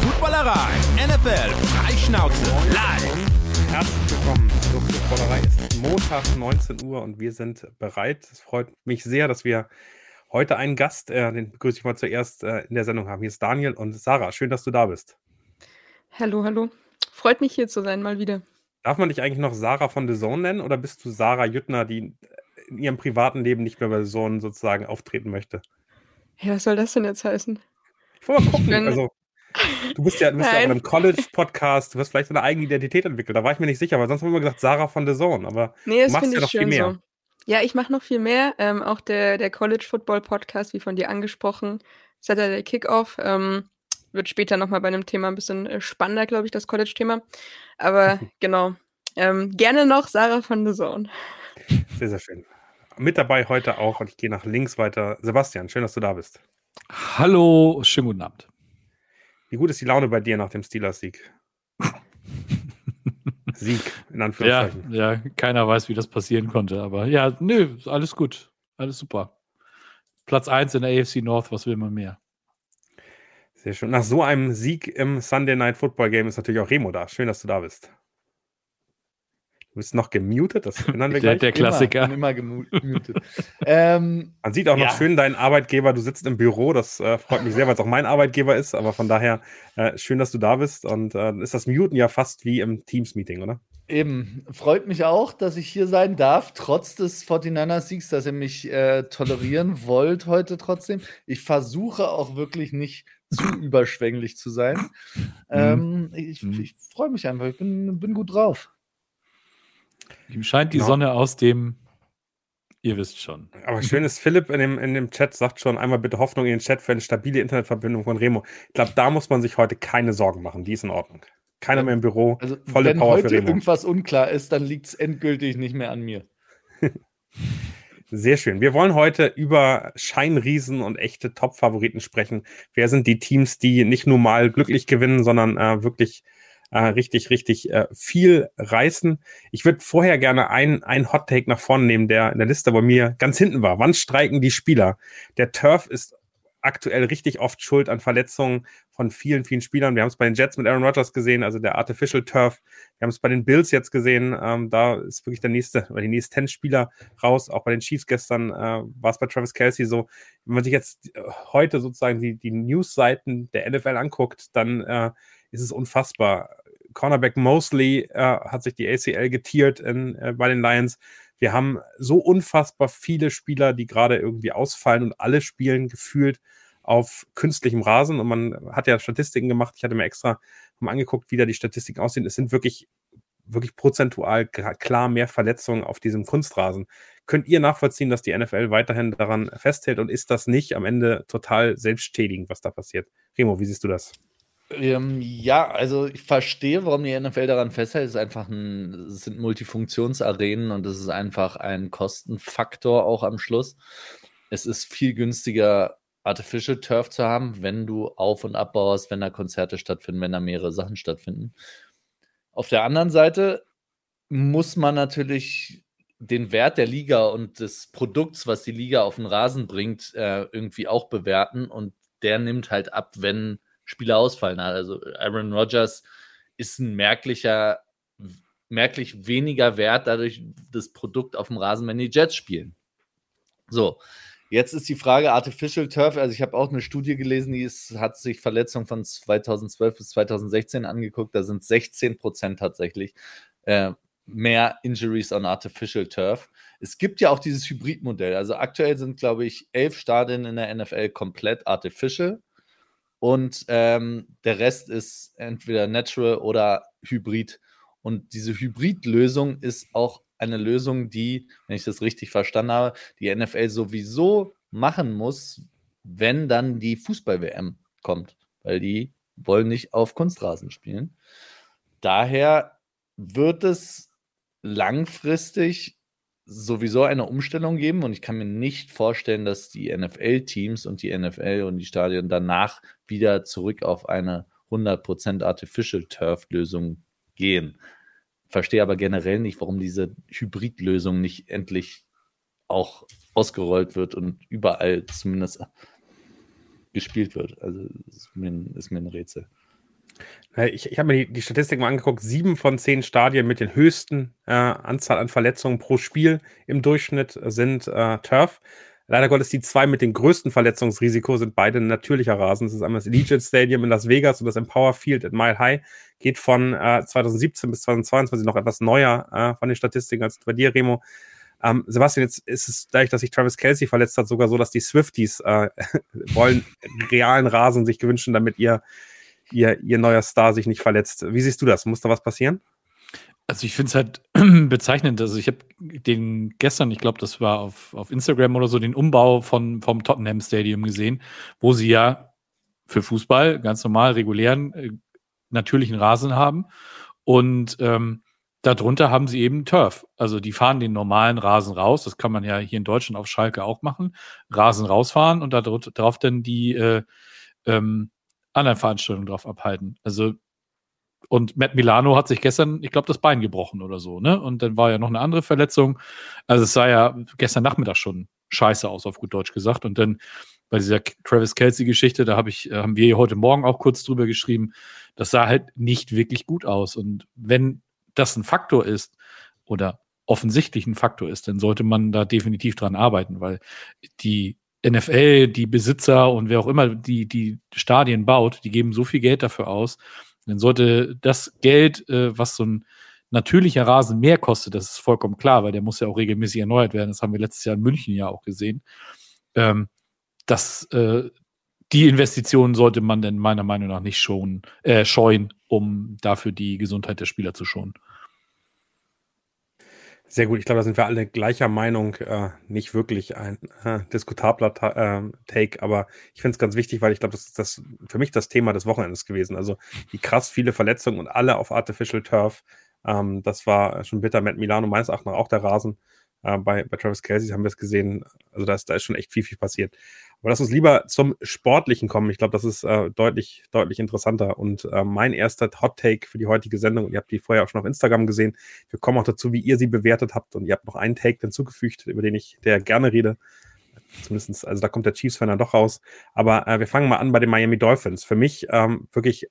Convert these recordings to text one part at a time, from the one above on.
Footballerei. NFL Freischnauze live. Herzlich willkommen zur Footballerei. Es ist Montag, 19 Uhr und wir sind bereit. Es freut mich sehr, dass wir heute einen Gast, äh, den begrüße ich mal zuerst, äh, in der Sendung haben. Hier ist Daniel und Sarah. Schön, dass du da bist. Hallo, hallo. Freut mich hier zu sein, mal wieder. Darf man dich eigentlich noch Sarah von The Zone nennen oder bist du Sarah Jüttner, die in ihrem privaten Leben nicht mehr bei The Zone sozusagen auftreten möchte? Hey, was soll das denn jetzt heißen? Ich wollte mal gucken. Bin... Also, du bist ja, du bist ja auch in einem College-Podcast, du wirst vielleicht eine eigene Identität entwickelt. Da war ich mir nicht sicher, weil sonst haben wir immer gesagt Sarah von The Zone. Aber nee, das du machst ja noch viel mehr. So. Ja, ich mache noch viel mehr. Ähm, auch der, der College Football Podcast, wie von dir angesprochen, Saturday Kickoff. Ähm, wird später nochmal bei einem Thema ein bisschen äh, spannender, glaube ich, das College-Thema. Aber genau. Ähm, gerne noch Sarah von The Zone. Sehr, sehr schön. Mit dabei heute auch, und ich gehe nach links weiter. Sebastian, schön, dass du da bist. Hallo, schönen guten Abend. Wie gut ist die Laune bei dir nach dem Steelers-Sieg? Sieg, in Anführungszeichen. Ja, ja, keiner weiß, wie das passieren konnte. Aber ja, nö, alles gut. Alles super. Platz 1 in der AFC North, was will man mehr? Sehr schön. Nach so einem Sieg im Sunday Night Football Game ist natürlich auch Remo da. Schön, dass du da bist. Du bist noch gemutet, das ändern wir gleich. Der, der Klassiker. Immer, immer gemutet. ähm, Man sieht auch noch ja. schön deinen Arbeitgeber. Du sitzt im Büro. Das äh, freut mich sehr, weil es auch mein Arbeitgeber ist. Aber von daher äh, schön, dass du da bist. Und äh, ist das Muten ja fast wie im Teams-Meeting, oder? Eben. Freut mich auch, dass ich hier sein darf, trotz des 49er-Siegs, dass ihr mich äh, tolerieren wollt heute trotzdem. Ich versuche auch wirklich nicht zu überschwänglich zu sein. Mhm. Ähm, ich, mhm. ich freue mich einfach. Ich bin, bin gut drauf. Ihm scheint die genau. Sonne aus dem, ihr wisst schon. Aber schön ist, Philipp in dem, in dem Chat sagt schon einmal bitte Hoffnung in den Chat für eine stabile Internetverbindung von Remo. Ich glaube, da muss man sich heute keine Sorgen machen. Die ist in Ordnung. Keiner mehr im Büro. Also, volle wenn Power heute für Remo. irgendwas unklar ist, dann liegt es endgültig nicht mehr an mir. Sehr schön. Wir wollen heute über Scheinriesen und echte Top-Favoriten sprechen. Wer sind die Teams, die nicht nur mal glücklich gewinnen, sondern äh, wirklich äh, richtig, richtig äh, viel reißen. Ich würde vorher gerne ein, ein Hot Take nach vorne nehmen, der in der Liste bei mir ganz hinten war. Wann streiken die Spieler? Der Turf ist aktuell richtig oft schuld an Verletzungen von vielen, vielen Spielern. Wir haben es bei den Jets mit Aaron Rodgers gesehen, also der Artificial Turf. Wir haben es bei den Bills jetzt gesehen. Ähm, da ist wirklich der nächste oder die nächsten Spieler raus. Auch bei den Chiefs gestern äh, war es bei Travis Kelsey so. Wenn man sich jetzt heute sozusagen die, die News-Seiten der NFL anguckt, dann äh, ist es unfassbar. Cornerback Mosley äh, hat sich die ACL getiert in, äh, bei den Lions. Wir haben so unfassbar viele Spieler, die gerade irgendwie ausfallen und alle spielen gefühlt auf künstlichem Rasen. Und man hat ja Statistiken gemacht. Ich hatte mir extra mal angeguckt, wie da die Statistiken aussehen. Es sind wirklich, wirklich prozentual klar mehr Verletzungen auf diesem Kunstrasen. Könnt ihr nachvollziehen, dass die NFL weiterhin daran festhält und ist das nicht am Ende total selbstschädigend, was da passiert? Remo, wie siehst du das? Ähm, ja, also ich verstehe, warum die NFL daran festhält. Es ist einfach ein, es sind Multifunktionsarenen und es ist einfach ein Kostenfaktor auch am Schluss. Es ist viel günstiger, Artificial Turf zu haben, wenn du auf- und abbaust, wenn da Konzerte stattfinden, wenn da mehrere Sachen stattfinden. Auf der anderen Seite muss man natürlich den Wert der Liga und des Produkts, was die Liga auf den Rasen bringt, äh, irgendwie auch bewerten. Und der nimmt halt ab, wenn Spieler ausfallen. Also Aaron Rodgers ist ein merklicher, merklich weniger wert dadurch das Produkt auf dem Rasen, wenn die Jets spielen. So, jetzt ist die Frage Artificial Turf. Also ich habe auch eine Studie gelesen, die ist, hat sich Verletzungen von 2012 bis 2016 angeguckt. Da sind 16 Prozent tatsächlich äh, mehr Injuries on Artificial Turf. Es gibt ja auch dieses Hybridmodell. Also aktuell sind, glaube ich, elf Stadien in der NFL komplett artificial und ähm, der Rest ist entweder natural oder hybrid. Und diese Hybrid-Lösung ist auch eine Lösung, die, wenn ich das richtig verstanden habe, die NFL sowieso machen muss, wenn dann die Fußball-WM kommt, weil die wollen nicht auf Kunstrasen spielen. Daher wird es langfristig sowieso eine Umstellung geben und ich kann mir nicht vorstellen, dass die NFL-Teams und die NFL und die Stadien danach wieder zurück auf eine 100% Artificial Turf-Lösung gehen. Verstehe aber generell nicht, warum diese Hybrid-Lösung nicht endlich auch ausgerollt wird und überall zumindest gespielt wird. Also ist mir, ist mir ein Rätsel. Ich, ich habe mir die, die Statistik mal angeguckt. Sieben von zehn Stadien mit den höchsten äh, Anzahl an Verletzungen pro Spiel im Durchschnitt sind äh, Turf. Leider Gottes die zwei mit dem größten Verletzungsrisiko sind beide natürlicher Rasen. Das ist einmal das Allegiant Stadium in Las Vegas und das Empower Field at Mile High. Geht von äh, 2017 bis 2022 noch etwas neuer äh, von den Statistiken als bei dir, Remo. Ähm, Sebastian, jetzt ist es dadurch, dass sich Travis Kelsey verletzt hat, sogar so, dass die Swifties äh, wollen realen Rasen sich gewünschen, damit ihr, ihr, ihr neuer Star sich nicht verletzt. Wie siehst du das? Muss da was passieren? Also ich finde es halt bezeichnend. Also ich habe den gestern, ich glaube, das war auf, auf Instagram oder so, den Umbau von, vom Tottenham Stadium gesehen, wo sie ja für Fußball ganz normal regulären, äh, natürlichen Rasen haben. Und ähm, Darunter haben sie eben Turf. Also die fahren den normalen Rasen raus. Das kann man ja hier in Deutschland auf Schalke auch machen. Rasen rausfahren und darauf dann die äh, ähm, anderen Veranstaltungen drauf abhalten. Also und Matt Milano hat sich gestern, ich glaube, das Bein gebrochen oder so, ne? Und dann war ja noch eine andere Verletzung. Also es sah ja gestern Nachmittag schon scheiße aus, auf gut Deutsch gesagt. Und dann bei dieser Travis Kelsey-Geschichte, da hab ich, äh, haben wir heute Morgen auch kurz drüber geschrieben, das sah halt nicht wirklich gut aus. Und wenn das ein Faktor ist oder offensichtlich ein Faktor ist, dann sollte man da definitiv dran arbeiten, weil die NFL, die Besitzer und wer auch immer die, die Stadien baut, die geben so viel Geld dafür aus. Dann sollte das Geld, äh, was so ein natürlicher Rasen mehr kostet, das ist vollkommen klar, weil der muss ja auch regelmäßig erneuert werden. Das haben wir letztes Jahr in München ja auch gesehen. Ähm, dass äh, die Investitionen sollte man denn meiner Meinung nach nicht schon, äh, scheuen, um dafür die Gesundheit der Spieler zu schonen. Sehr gut, ich glaube, da sind wir alle gleicher Meinung. Äh, nicht wirklich ein äh, diskutabler äh, Take, aber ich finde es ganz wichtig, weil ich glaube, das ist das für mich das Thema des Wochenendes gewesen. Also die krass viele Verletzungen und alle auf Artificial Turf. Ähm, das war schon bitter. Matt Milano meines Erachtens auch der Rasen. Äh, bei, bei Travis Kelsey haben wir es gesehen. Also da ist, da ist schon echt viel, viel passiert. Aber lass uns lieber zum Sportlichen kommen. Ich glaube, das ist äh, deutlich, deutlich interessanter. Und äh, mein erster Hot Take für die heutige Sendung, und ihr habt die vorher auch schon auf Instagram gesehen. Wir kommen auch dazu, wie ihr sie bewertet habt. Und ihr habt noch einen Take hinzugefügt, über den ich der gerne rede. Zumindest, also da kommt der Chiefs-Fan dann doch raus. Aber äh, wir fangen mal an bei den Miami Dolphins. Für mich ähm, wirklich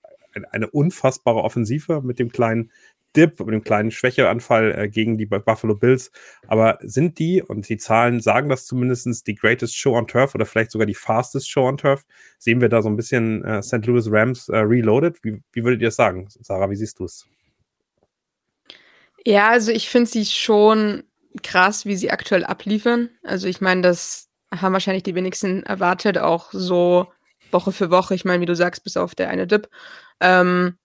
eine unfassbare Offensive mit dem kleinen Dip, mit dem kleinen Schwächeanfall äh, gegen die Buffalo Bills. Aber sind die, und die Zahlen sagen das zumindest, die greatest Show on Turf oder vielleicht sogar die fastest Show on Turf? Sehen wir da so ein bisschen äh, St. Louis Rams äh, reloaded? Wie, wie würdet ihr das sagen? Sarah, wie siehst du es? Ja, also ich finde sie schon krass, wie sie aktuell abliefern. Also ich meine, das haben wahrscheinlich die wenigsten erwartet, auch so Woche für Woche. Ich meine, wie du sagst, bis auf der eine Dip. Ähm,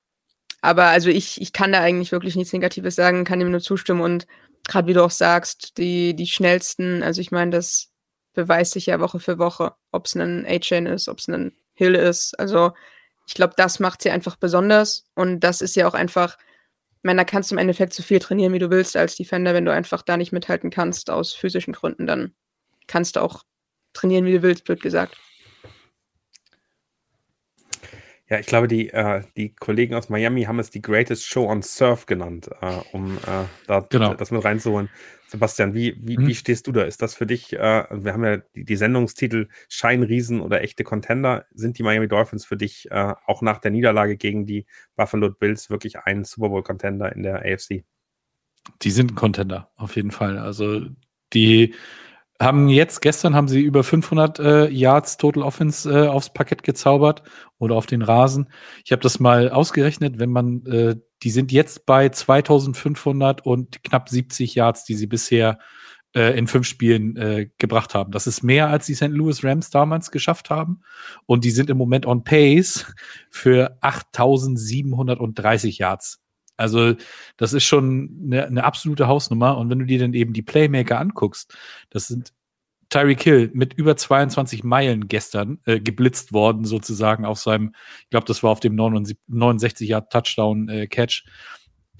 aber also ich, ich kann da eigentlich wirklich nichts Negatives sagen, kann dem nur zustimmen und gerade wie du auch sagst, die, die schnellsten, also ich meine, das beweist sich ja Woche für Woche, ob es ein A-Chain ist, ob es ein Hill ist. Also ich glaube, das macht sie einfach besonders und das ist ja auch einfach, ich meine, da kannst du im Endeffekt so viel trainieren, wie du willst als Defender, wenn du einfach da nicht mithalten kannst aus physischen Gründen, dann kannst du auch trainieren, wie du willst, blöd gesagt. Ja, ich glaube, die, äh, die Kollegen aus Miami haben es die Greatest Show on Surf genannt, äh, um äh, da genau. das mit reinzuholen. Sebastian, wie, wie, mhm. wie stehst du da? Ist das für dich, äh, wir haben ja die, die Sendungstitel Scheinriesen oder echte Contender. Sind die Miami Dolphins für dich äh, auch nach der Niederlage gegen die Buffalo Bills wirklich ein Super Bowl-Contender in der AFC? Die sind ein Contender, auf jeden Fall. Also die haben jetzt, gestern haben sie über 500 äh, Yards Total Offense äh, aufs Parkett gezaubert oder auf den Rasen. Ich habe das mal ausgerechnet, wenn man, äh, die sind jetzt bei 2500 und knapp 70 Yards, die sie bisher äh, in fünf Spielen äh, gebracht haben. Das ist mehr, als die St. Louis Rams damals geschafft haben. Und die sind im Moment on pace für 8730 Yards also, das ist schon eine, eine, absolute Hausnummer. Und wenn du dir dann eben die Playmaker anguckst, das sind Tyreek Hill mit über 22 Meilen gestern äh, geblitzt worden, sozusagen auf seinem, ich glaube, das war auf dem 69 Yard Touchdown äh, Catch.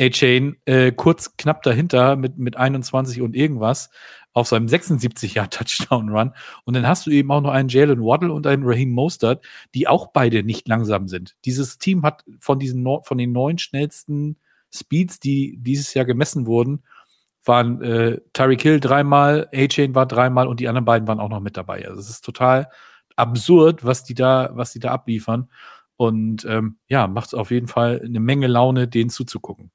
A-Chain äh, kurz knapp dahinter mit, mit 21 und irgendwas auf seinem 76 Yard Touchdown Run. Und dann hast du eben auch noch einen Jalen Waddle und einen Raheem Mostert, die auch beide nicht langsam sind. Dieses Team hat von diesen, von den neun schnellsten Speeds, die dieses Jahr gemessen wurden, waren äh, Tyreek Hill dreimal, A-Chain war dreimal und die anderen beiden waren auch noch mit dabei. Also es ist total absurd, was die da, was die da abliefern. Und ähm, ja, macht es auf jeden Fall eine Menge Laune, denen zuzugucken.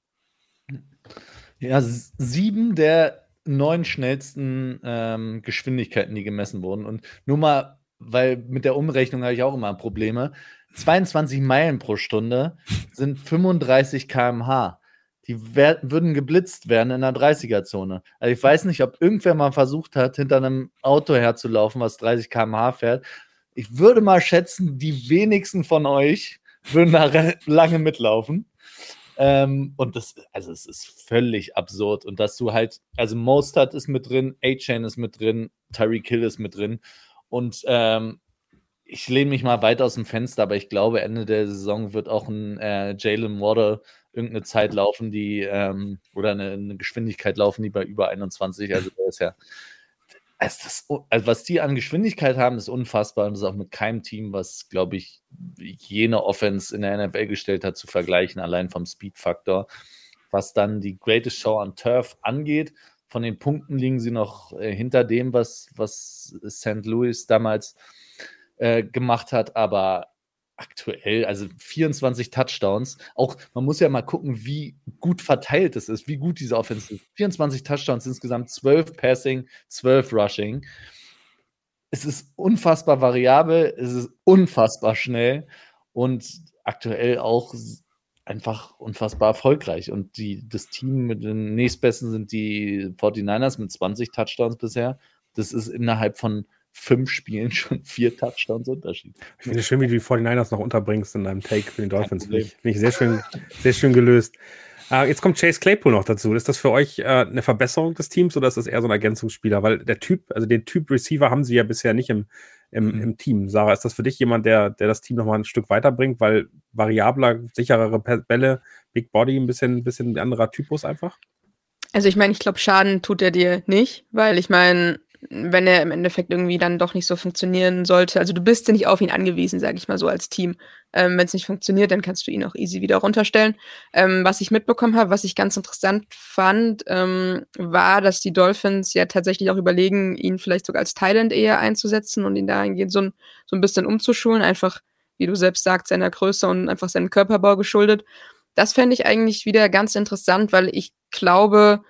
Ja, sieben der neun schnellsten ähm, Geschwindigkeiten, die gemessen wurden. Und nur mal, weil mit der Umrechnung habe ich auch immer Probleme. 22 Meilen pro Stunde sind 35 km/h. Die würden geblitzt werden in der 30er-Zone. Also ich weiß nicht, ob irgendwer mal versucht hat, hinter einem Auto herzulaufen, was 30 km/h fährt. Ich würde mal schätzen, die wenigsten von euch würden da lange mitlaufen. Ähm, und das, also es ist völlig absurd. Und dass du halt, also Mostert ist mit drin, A-Chain ist mit drin, Tyreek Hill ist mit drin. Und ähm, ich lehne mich mal weit aus dem Fenster, aber ich glaube, Ende der Saison wird auch ein äh, Jalen Waddle irgendeine Zeit laufen, die ähm, oder eine, eine, Geschwindigkeit laufen, die bei über 21, also der ist ja also, das, also was die an Geschwindigkeit haben, ist unfassbar und ist auch mit keinem Team, was, glaube ich, jene Offense in der NFL gestellt hat, zu vergleichen, allein vom Speed-Faktor. Was dann die Greatest Show on Turf angeht, von den Punkten liegen sie noch äh, hinter dem, was, was St. Louis damals äh, gemacht hat, aber aktuell, also 24 Touchdowns. Auch man muss ja mal gucken, wie gut verteilt es ist, wie gut diese Offense ist. 24 Touchdowns insgesamt, 12 Passing, 12 Rushing. Es ist unfassbar variabel, es ist unfassbar schnell und aktuell auch einfach unfassbar erfolgreich. Und die, das Team mit den nächstbesten sind die 49ers mit 20 Touchdowns bisher. Das ist innerhalb von fünf Spielen schon vier Touchdowns Unterschied. Ich finde es schön, wie du die 49ers noch unterbringst in deinem Take für den Dolphins. Finde ich, find ich, sehr schön, sehr schön gelöst. Äh, jetzt kommt Chase Claypool noch dazu. Ist das für euch äh, eine Verbesserung des Teams oder ist das eher so ein Ergänzungsspieler? Weil der Typ, also den Typ Receiver haben sie ja bisher nicht im, im, mhm. im Team. Sarah, ist das für dich jemand, der, der das Team nochmal ein Stück weiterbringt? Weil variabler, sicherere Bälle, Big Body, ein bisschen, ein bisschen anderer Typus einfach? Also ich meine, ich glaube, Schaden tut er dir nicht, weil ich meine, wenn er im Endeffekt irgendwie dann doch nicht so funktionieren sollte. Also du bist ja nicht auf ihn angewiesen, sage ich mal so als Team. Ähm, wenn es nicht funktioniert, dann kannst du ihn auch easy wieder runterstellen. Ähm, was ich mitbekommen habe, was ich ganz interessant fand, ähm, war, dass die Dolphins ja tatsächlich auch überlegen, ihn vielleicht sogar als Thailand eher einzusetzen und ihn dahingehend so ein, so ein bisschen umzuschulen, einfach, wie du selbst sagst, seiner Größe und einfach seinem Körperbau geschuldet. Das fände ich eigentlich wieder ganz interessant, weil ich glaube,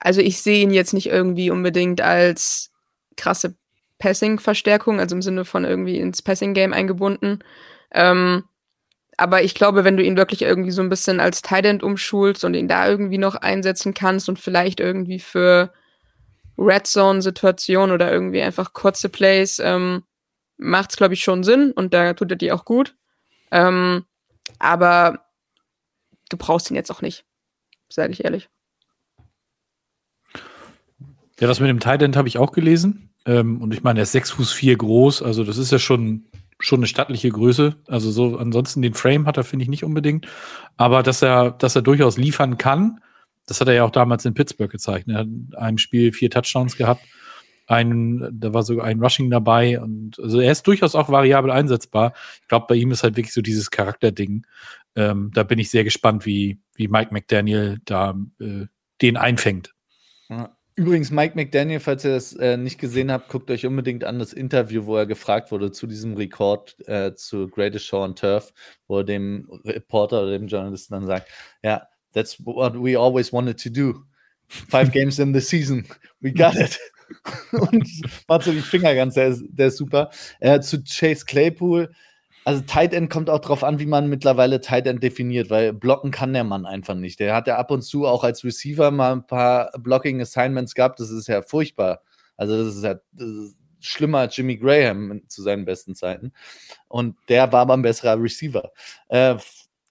also ich sehe ihn jetzt nicht irgendwie unbedingt als krasse Passing-Verstärkung, also im Sinne von irgendwie ins Passing-Game eingebunden. Ähm, aber ich glaube, wenn du ihn wirklich irgendwie so ein bisschen als Tight umschulst und ihn da irgendwie noch einsetzen kannst und vielleicht irgendwie für Red Zone-Situationen oder irgendwie einfach kurze Plays, ähm, macht es, glaube ich, schon Sinn und da tut er dir auch gut. Ähm, aber du brauchst ihn jetzt auch nicht, sage ich ehrlich. Ja, das mit dem Tight habe ich auch gelesen. Ähm, und ich meine, er ist 6 Fuß 4 groß, also das ist ja schon, schon eine stattliche Größe. Also so, ansonsten den Frame hat er, finde ich, nicht unbedingt. Aber dass er, dass er durchaus liefern kann, das hat er ja auch damals in Pittsburgh gezeigt. Er hat in einem Spiel vier Touchdowns gehabt. Einen, da war sogar ein Rushing dabei und also er ist durchaus auch variabel einsetzbar. Ich glaube, bei ihm ist halt wirklich so dieses Charakterding. Ähm, da bin ich sehr gespannt, wie, wie Mike McDaniel da äh, den einfängt. Ja. Übrigens, Mike McDaniel, falls ihr das äh, nicht gesehen habt, guckt euch unbedingt an das Interview, wo er gefragt wurde zu diesem Rekord äh, zu Greatest Show on Turf, wo er dem Reporter oder dem Journalisten dann sagt, ja, yeah, that's what we always wanted to do. Five games in the season. We got it. Und macht so die Finger ganz, der ist, der ist super. Äh, zu Chase Claypool, also Tight End kommt auch drauf an, wie man mittlerweile Tight End definiert, weil blocken kann der Mann einfach nicht. Der hat ja ab und zu auch als Receiver mal ein paar Blocking Assignments gehabt. Das ist ja furchtbar. Also das ist ja das ist schlimmer als Jimmy Graham zu seinen besten Zeiten. Und der war aber ein besserer Receiver. Äh,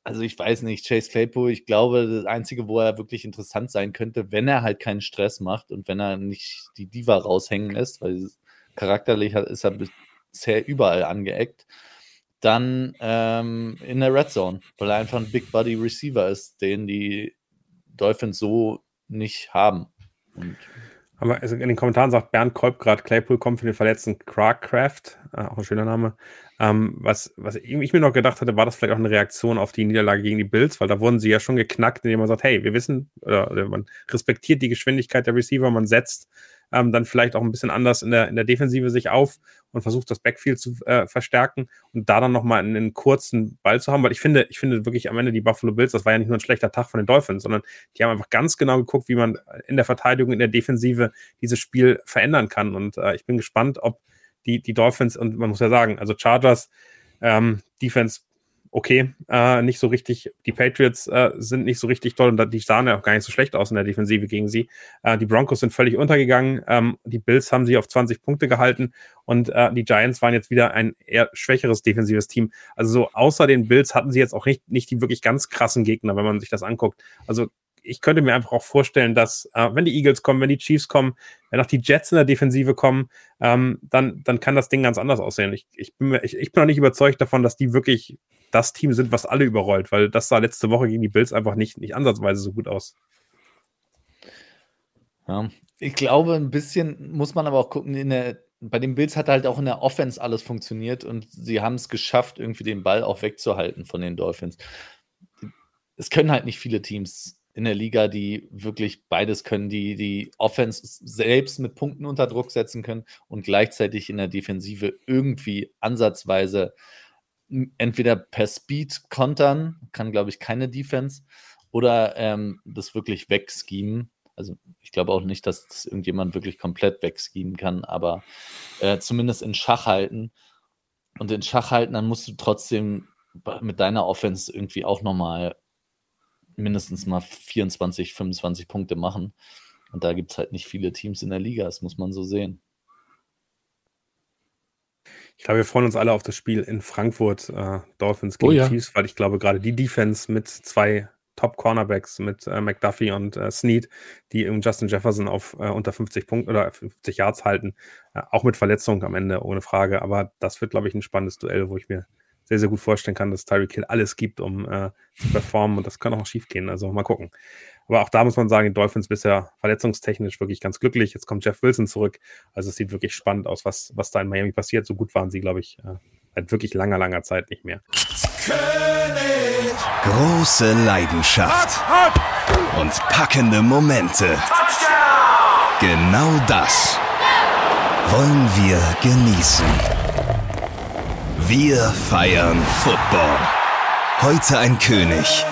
also ich weiß nicht, Chase Claypool, ich glaube, das Einzige, wo er wirklich interessant sein könnte, wenn er halt keinen Stress macht und wenn er nicht die Diva raushängen lässt, weil charakterlich ist er bisher überall angeeckt dann ähm, in der Red Zone, weil er einfach ein Big Body Receiver ist, den die Dolphins so nicht haben. Und aber in den Kommentaren sagt Bernd Kolb gerade, Claypool kommt für den verletzten Craft, äh, auch ein schöner Name. Ähm, was, was ich mir noch gedacht hatte, war das vielleicht auch eine Reaktion auf die Niederlage gegen die Bills, weil da wurden sie ja schon geknackt, indem man sagt, hey, wir wissen, oder, oder man respektiert die Geschwindigkeit der Receiver, man setzt ähm, dann vielleicht auch ein bisschen anders in der, in der Defensive sich auf und versucht, das Backfield zu äh, verstärken und da dann nochmal einen, einen kurzen Ball zu haben, weil ich finde, ich finde wirklich am Ende die Buffalo Bills, das war ja nicht nur ein schlechter Tag von den Dolphins, sondern die haben einfach ganz genau geguckt, wie man in der Verteidigung, in der Defensive dieses Spiel verändern kann und äh, ich bin gespannt, ob die, die Dolphins und man muss ja sagen, also Chargers, ähm, Defense okay, äh, nicht so richtig, die Patriots äh, sind nicht so richtig toll und die sahen ja auch gar nicht so schlecht aus in der Defensive gegen sie. Äh, die Broncos sind völlig untergegangen, ähm, die Bills haben sie auf 20 Punkte gehalten und äh, die Giants waren jetzt wieder ein eher schwächeres defensives Team. Also so außer den Bills hatten sie jetzt auch nicht, nicht die wirklich ganz krassen Gegner, wenn man sich das anguckt. Also ich könnte mir einfach auch vorstellen, dass äh, wenn die Eagles kommen, wenn die Chiefs kommen, wenn auch die Jets in der Defensive kommen, ähm, dann, dann kann das Ding ganz anders aussehen. Ich, ich, bin, ich, ich bin noch nicht überzeugt davon, dass die wirklich das Team sind, was alle überrollt, weil das sah letzte Woche gegen die Bills einfach nicht, nicht ansatzweise so gut aus. Ja, ich glaube, ein bisschen muss man aber auch gucken, in der, bei den Bills hat halt auch in der Offense alles funktioniert und sie haben es geschafft, irgendwie den Ball auch wegzuhalten von den Dolphins. Es können halt nicht viele Teams in der Liga, die wirklich beides können, die die Offense selbst mit Punkten unter Druck setzen können und gleichzeitig in der Defensive irgendwie ansatzweise entweder per Speed kontern, kann glaube ich keine Defense, oder ähm, das wirklich wegschemen. Also ich glaube auch nicht, dass das irgendjemand wirklich komplett wegschemen kann, aber äh, zumindest in Schach halten. Und in Schach halten, dann musst du trotzdem mit deiner Offense irgendwie auch nochmal mindestens mal 24, 25 Punkte machen. Und da gibt es halt nicht viele Teams in der Liga, das muss man so sehen. Ich glaube, wir freuen uns alle auf das Spiel in Frankfurt, äh, Dolphins gegen oh, ja. Chiefs, weil ich glaube, gerade die Defense mit zwei Top-Cornerbacks, mit äh, McDuffie und äh, Snead, die im Justin Jefferson auf äh, unter 50 Punkten oder 50 Yards halten, äh, auch mit Verletzung am Ende, ohne Frage. Aber das wird, glaube ich, ein spannendes Duell, wo ich mir sehr, sehr gut vorstellen kann, dass Tyreek Hill alles gibt, um äh, zu performen und das kann auch schief gehen. Also mal gucken. Aber auch da muss man sagen, die Dolphins bisher verletzungstechnisch wirklich ganz glücklich. Jetzt kommt Jeff Wilson zurück. Also es sieht wirklich spannend aus, was, was da in Miami passiert. So gut waren sie, glaube ich, äh, seit wirklich langer, langer Zeit nicht mehr. König. Große Leidenschaft und packende Momente. Genau das wollen wir genießen. Wir feiern Football. Heute ein König.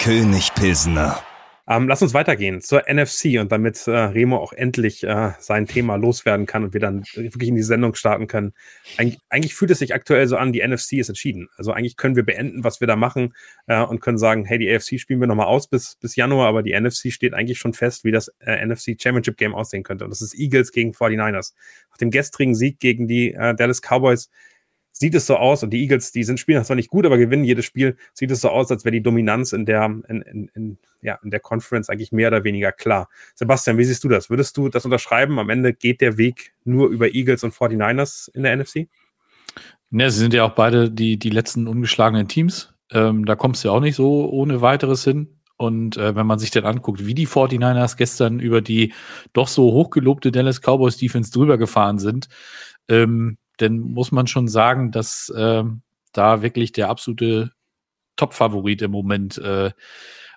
König Pilsener. Ähm, lass uns weitergehen zur NFC und damit äh, Remo auch endlich äh, sein Thema loswerden kann und wir dann wirklich in die Sendung starten können. Eig eigentlich fühlt es sich aktuell so an, die NFC ist entschieden. Also eigentlich können wir beenden, was wir da machen äh, und können sagen, hey, die AFC spielen wir nochmal aus bis, bis Januar, aber die NFC steht eigentlich schon fest, wie das äh, NFC Championship Game aussehen könnte. Und das ist Eagles gegen 49ers. Nach dem gestrigen Sieg gegen die äh, Dallas Cowboys sieht es so aus, und die Eagles, die sind spielen zwar nicht gut, aber gewinnen jedes Spiel, sieht es so aus, als wäre die Dominanz in der, in, in, in, ja, in der Conference eigentlich mehr oder weniger klar. Sebastian, wie siehst du das? Würdest du das unterschreiben? Am Ende geht der Weg nur über Eagles und 49ers in der NFC? Ja, sie sind ja auch beide die, die letzten ungeschlagenen Teams. Ähm, da kommst du ja auch nicht so ohne weiteres hin. Und äh, wenn man sich dann anguckt, wie die 49ers gestern über die doch so hochgelobte Dallas Cowboys Defense drüber gefahren sind, ähm, dann muss man schon sagen, dass äh, da wirklich der absolute Top-Favorit im Moment äh,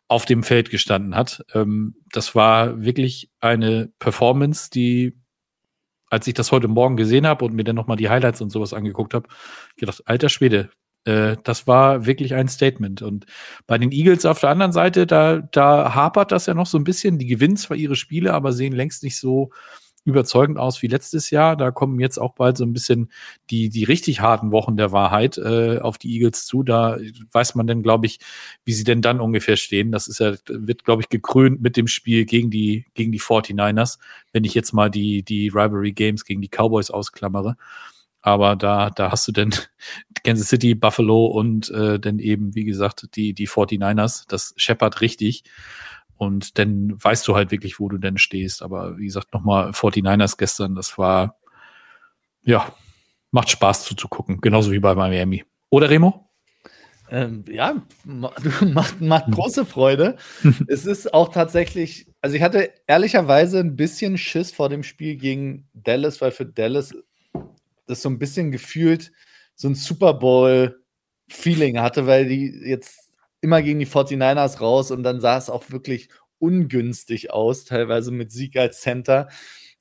auf dem Feld gestanden hat. Ähm, das war wirklich eine Performance, die, als ich das heute Morgen gesehen habe und mir dann nochmal die Highlights und sowas angeguckt habe, gedacht, alter Schwede, äh, das war wirklich ein Statement. Und bei den Eagles auf der anderen Seite, da, da hapert das ja noch so ein bisschen. Die gewinnen zwar ihre Spiele, aber sehen längst nicht so überzeugend aus wie letztes Jahr. Da kommen jetzt auch bald so ein bisschen die, die richtig harten Wochen der Wahrheit äh, auf die Eagles zu. Da weiß man dann, glaube ich, wie sie denn dann ungefähr stehen. Das ist ja, wird, glaube ich, gekrönt mit dem Spiel gegen die, gegen die 49ers, wenn ich jetzt mal die, die Rivalry Games gegen die Cowboys ausklammere. Aber da, da hast du denn Kansas City, Buffalo und äh, dann eben, wie gesagt, die, die 49ers. Das scheppert richtig. Und dann weißt du halt wirklich, wo du denn stehst. Aber wie gesagt, nochmal 49ers gestern, das war, ja, macht Spaß zuzugucken. Genauso wie bei Miami. Oder Remo? Ähm, ja, macht, macht hm. große Freude. es ist auch tatsächlich, also ich hatte ehrlicherweise ein bisschen Schiss vor dem Spiel gegen Dallas, weil für Dallas das so ein bisschen gefühlt so ein Super Bowl-Feeling hatte, weil die jetzt immer gegen die 49ers raus und dann sah es auch wirklich ungünstig aus, teilweise mit Sieg als Center.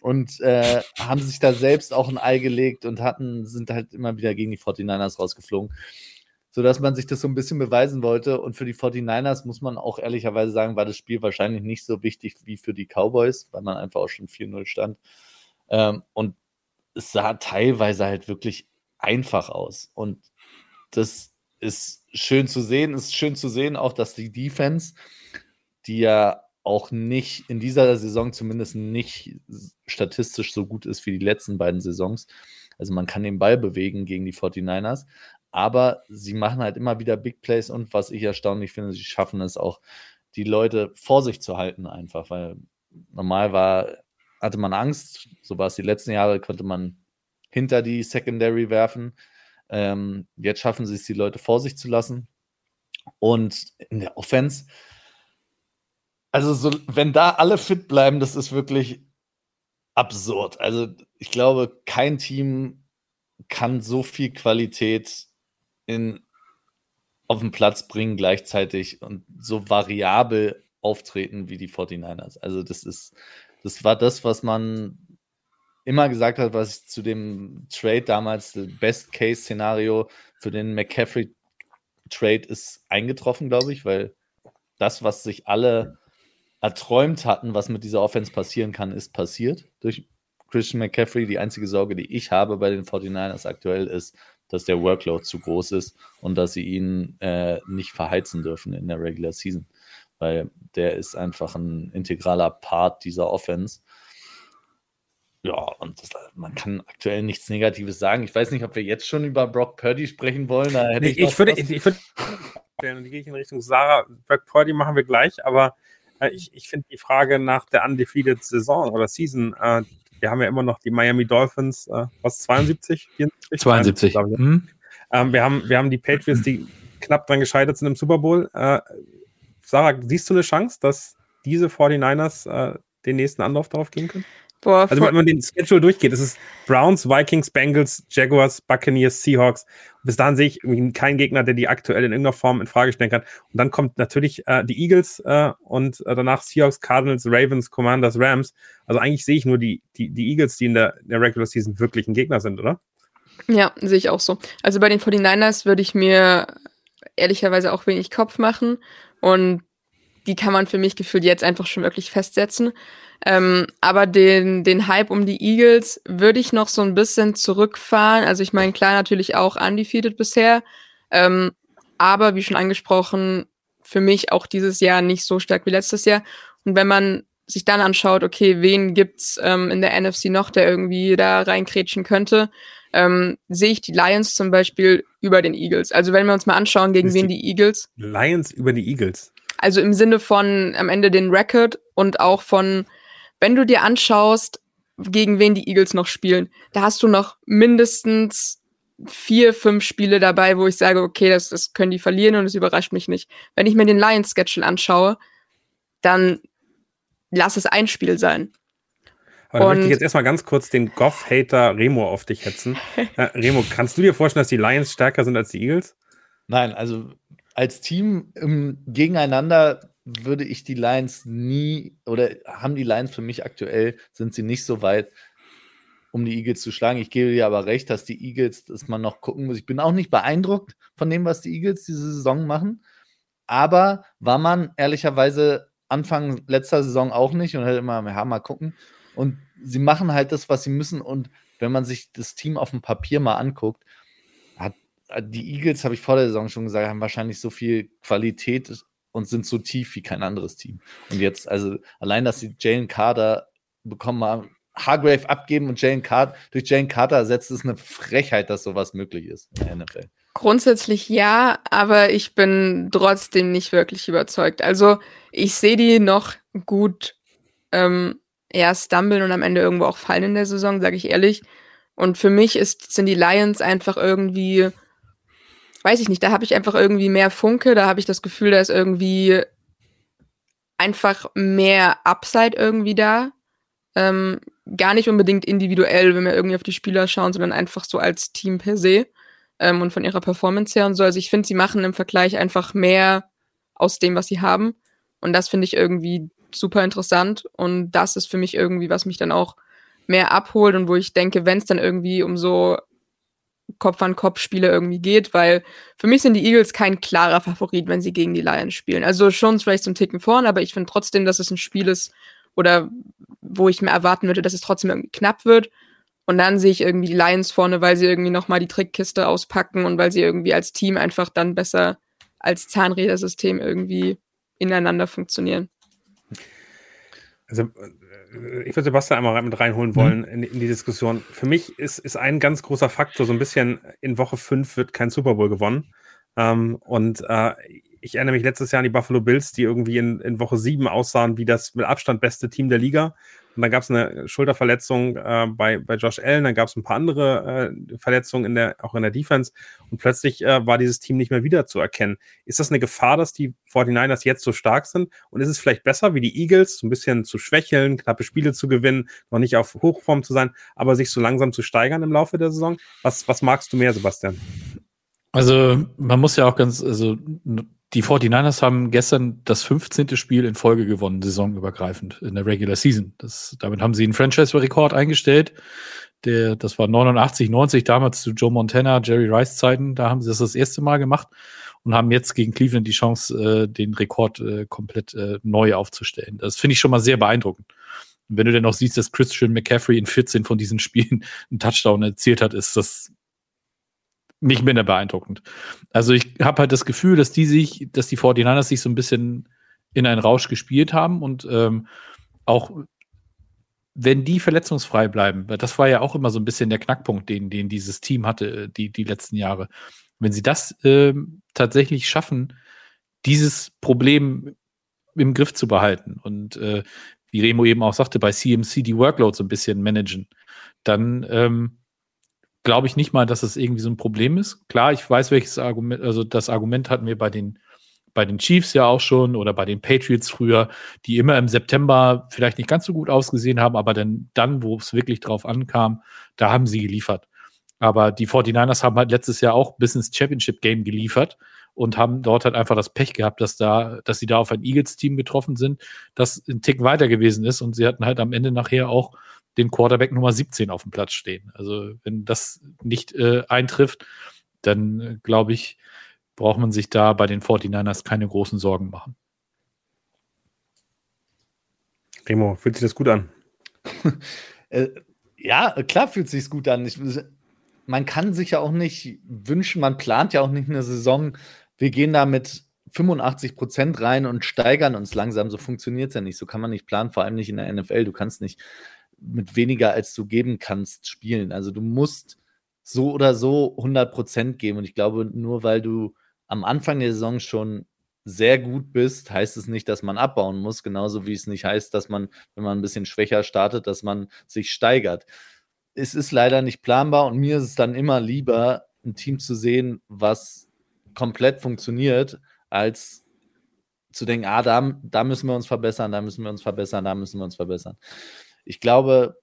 und äh, haben sich da selbst auch ein Ei gelegt und hatten, sind halt immer wieder gegen die 49ers rausgeflogen. Sodass man sich das so ein bisschen beweisen wollte. Und für die 49ers muss man auch ehrlicherweise sagen, war das Spiel wahrscheinlich nicht so wichtig wie für die Cowboys, weil man einfach auch schon 4-0 stand. Ähm, und es sah teilweise halt wirklich einfach aus. Und das ist schön zu sehen. Ist schön zu sehen auch, dass die Defense, die ja auch nicht in dieser Saison zumindest nicht statistisch so gut ist wie die letzten beiden Saisons. Also man kann den Ball bewegen gegen die 49ers, aber sie machen halt immer wieder Big Plays und was ich erstaunlich finde, sie schaffen es auch, die Leute vor sich zu halten einfach, weil normal war, hatte man Angst, so war es die letzten Jahre, konnte man hinter die Secondary werfen. Ähm, jetzt schaffen sie es, die Leute vor sich zu lassen. Und in der Offense, also so, wenn da alle fit bleiben, das ist wirklich absurd. Also ich glaube, kein Team kann so viel Qualität in, auf den Platz bringen gleichzeitig und so variabel auftreten wie die 49ers. Also das ist, das war das, was man immer gesagt hat, was ich zu dem Trade damals, das Best-Case-Szenario für den McCaffrey-Trade ist eingetroffen, glaube ich, weil das, was sich alle erträumt hatten, was mit dieser Offense passieren kann, ist passiert durch Christian McCaffrey. Die einzige Sorge, die ich habe bei den 49ers aktuell, ist, dass der Workload zu groß ist und dass sie ihn äh, nicht verheizen dürfen in der Regular Season, weil der ist einfach ein integraler Part dieser Offense. Ja, und das, man kann aktuell nichts Negatives sagen. Ich weiß nicht, ob wir jetzt schon über Brock Purdy sprechen wollen. Nee, ich, ich, würde, ich, ich würde, die gehe ich in Richtung Sarah. Brock Purdy machen wir gleich, aber äh, ich, ich finde die Frage nach der undefeated Saison oder Season, äh, wir haben ja immer noch die Miami Dolphins, äh, was, 72? 74? 72. 72 mhm. ähm, wir, haben, wir haben die Patriots, die knapp dran gescheitert sind im Super Bowl. Äh, Sarah, siehst du eine Chance, dass diese 49ers äh, den nächsten Anlauf darauf gehen können? Boah, also wenn man den Schedule durchgeht, es ist Browns, Vikings, Bengals, Jaguars, Buccaneers, Seahawks. Bis dahin sehe ich keinen Gegner, der die aktuell in irgendeiner Form in Frage stellen kann. Und dann kommt natürlich äh, die Eagles äh, und äh, danach Seahawks, Cardinals, Ravens, Commanders, Rams. Also eigentlich sehe ich nur die, die, die Eagles, die in der, in der Regular Season wirklich ein Gegner sind, oder? Ja, sehe ich auch so. Also bei den 49ers würde ich mir ehrlicherweise auch wenig Kopf machen. Und die kann man für mich gefühlt jetzt einfach schon wirklich festsetzen. Ähm, aber den, den Hype um die Eagles würde ich noch so ein bisschen zurückfahren. Also ich meine, klar, natürlich auch undefeated bisher. Ähm, aber wie schon angesprochen, für mich auch dieses Jahr nicht so stark wie letztes Jahr. Und wenn man sich dann anschaut, okay, wen gibt's ähm, in der NFC noch, der irgendwie da reinkrätschen könnte, ähm, sehe ich die Lions zum Beispiel über den Eagles. Also wenn wir uns mal anschauen, gegen wen die, die Eagles. Lions über die Eagles. Also im Sinne von am Ende den Record und auch von wenn du dir anschaust, gegen wen die Eagles noch spielen, da hast du noch mindestens vier, fünf Spiele dabei, wo ich sage, okay, das, das können die verlieren und es überrascht mich nicht. Wenn ich mir den Lions-Schedule anschaue, dann lass es ein Spiel sein. Aber da möchte ich jetzt erstmal ganz kurz den Goff-Hater Remo auf dich hetzen. äh, Remo, kannst du dir vorstellen, dass die Lions stärker sind als die Eagles? Nein, also als Team ähm, gegeneinander würde ich die Lions nie oder haben die Lions für mich aktuell, sind sie nicht so weit, um die Eagles zu schlagen. Ich gebe dir aber recht, dass die Eagles, dass man noch gucken muss. Ich bin auch nicht beeindruckt von dem, was die Eagles diese Saison machen. Aber war man ehrlicherweise Anfang letzter Saison auch nicht und hätte immer, ja, mal gucken. Und sie machen halt das, was sie müssen. Und wenn man sich das Team auf dem Papier mal anguckt, hat die Eagles, habe ich vor der Saison schon gesagt, haben wahrscheinlich so viel Qualität und sind so tief wie kein anderes Team. Und jetzt, also allein, dass sie Jalen Carter bekommen haben, Hargrave abgeben und Jalen Carter durch Jalen Carter ersetzt, ist eine Frechheit, dass sowas möglich ist in der NFL. Grundsätzlich ja, aber ich bin trotzdem nicht wirklich überzeugt. Also ich sehe die noch gut ähm, eher stumbeln und am Ende irgendwo auch fallen in der Saison, sage ich ehrlich. Und für mich ist, sind die Lions einfach irgendwie weiß ich nicht, da habe ich einfach irgendwie mehr Funke, da habe ich das Gefühl, da ist irgendwie einfach mehr Upside irgendwie da. Ähm, gar nicht unbedingt individuell, wenn wir irgendwie auf die Spieler schauen, sondern einfach so als Team per se ähm, und von ihrer Performance her und so. Also ich finde, sie machen im Vergleich einfach mehr aus dem, was sie haben. Und das finde ich irgendwie super interessant. Und das ist für mich irgendwie, was mich dann auch mehr abholt und wo ich denke, wenn es dann irgendwie um so Kopf-an-Kopf-Spiele irgendwie geht, weil für mich sind die Eagles kein klarer Favorit, wenn sie gegen die Lions spielen. Also schon vielleicht zum Ticken vorn, aber ich finde trotzdem, dass es ein Spiel ist, oder wo ich mir erwarten würde, dass es trotzdem irgendwie knapp wird. Und dann sehe ich irgendwie die Lions vorne, weil sie irgendwie nochmal die Trickkiste auspacken und weil sie irgendwie als Team einfach dann besser als Zahnrädersystem irgendwie ineinander funktionieren. Also ich würde Sebastian einmal mit reinholen wollen mhm. in, in, die Diskussion. Für mich ist, ist ein ganz großer Faktor, so ein bisschen in Woche 5 wird kein Super Bowl gewonnen. Ähm, und äh, ich erinnere mich letztes Jahr an die Buffalo Bills, die irgendwie in, in Woche 7 aussahen wie das mit Abstand beste Team der Liga. Und dann gab es eine Schulterverletzung äh, bei, bei Josh Allen, dann gab es ein paar andere äh, Verletzungen in der, auch in der Defense und plötzlich äh, war dieses Team nicht mehr wiederzuerkennen. Ist das eine Gefahr, dass die 49ers jetzt so stark sind? Und ist es vielleicht besser, wie die Eagles, so ein bisschen zu schwächeln, knappe Spiele zu gewinnen, noch nicht auf Hochform zu sein, aber sich so langsam zu steigern im Laufe der Saison? Was, was magst du mehr, Sebastian? Also, man muss ja auch ganz, also die 49ers haben gestern das 15. Spiel in Folge gewonnen, saisonübergreifend in der Regular Season. Das, damit haben sie einen Franchise-Rekord eingestellt. Der, das war 89, 90 damals zu Joe Montana, Jerry Rice Zeiten. Da haben sie das das erste Mal gemacht und haben jetzt gegen Cleveland die Chance, äh, den Rekord äh, komplett äh, neu aufzustellen. Das finde ich schon mal sehr beeindruckend. Und wenn du denn noch siehst, dass Christian McCaffrey in 14 von diesen Spielen einen Touchdown erzielt hat, ist das nicht minder beeindruckend. Also ich habe halt das Gefühl, dass die sich, dass die 49ers sich so ein bisschen in einen Rausch gespielt haben und ähm, auch wenn die verletzungsfrei bleiben, weil das war ja auch immer so ein bisschen der Knackpunkt, den, den dieses Team hatte, die, die letzten Jahre. Wenn sie das äh, tatsächlich schaffen, dieses Problem im Griff zu behalten und äh, wie Remo eben auch sagte, bei CMC die Workload so ein bisschen managen, dann ähm, glaube ich nicht mal, dass es irgendwie so ein Problem ist. Klar, ich weiß, welches Argument, also das Argument hatten wir bei den, bei den Chiefs ja auch schon oder bei den Patriots früher, die immer im September vielleicht nicht ganz so gut ausgesehen haben, aber dann, dann wo es wirklich drauf ankam, da haben sie geliefert. Aber die 49ers haben halt letztes Jahr auch bis ins Championship Game geliefert und haben dort halt einfach das Pech gehabt, dass da, dass sie da auf ein Eagles-Team getroffen sind, das ein Tick weiter gewesen ist und sie hatten halt am Ende nachher auch den Quarterback Nummer 17 auf dem Platz stehen. Also wenn das nicht äh, eintrifft, dann äh, glaube ich, braucht man sich da bei den 49ers keine großen Sorgen machen. Remo, fühlt sich das gut an? äh, ja, klar fühlt sich gut an. Ich, man kann sich ja auch nicht wünschen, man plant ja auch nicht eine Saison, wir gehen da mit 85 Prozent rein und steigern uns langsam. So funktioniert es ja nicht. So kann man nicht planen, vor allem nicht in der NFL. Du kannst nicht mit weniger als du geben kannst spielen. Also du musst so oder so 100% geben. Und ich glaube, nur weil du am Anfang der Saison schon sehr gut bist, heißt es nicht, dass man abbauen muss. Genauso wie es nicht heißt, dass man, wenn man ein bisschen schwächer startet, dass man sich steigert. Es ist leider nicht planbar und mir ist es dann immer lieber, ein Team zu sehen, was komplett funktioniert, als zu denken, ah, da, da müssen wir uns verbessern, da müssen wir uns verbessern, da müssen wir uns verbessern ich glaube,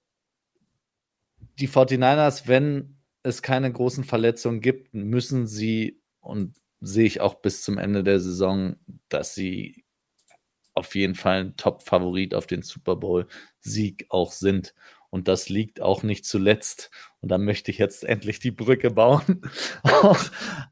die 49ers, wenn es keine großen Verletzungen gibt, müssen sie, und sehe ich auch bis zum Ende der Saison, dass sie auf jeden Fall ein Top-Favorit auf den Super Bowl-Sieg auch sind. Und das liegt auch nicht zuletzt, und da möchte ich jetzt endlich die Brücke bauen, auch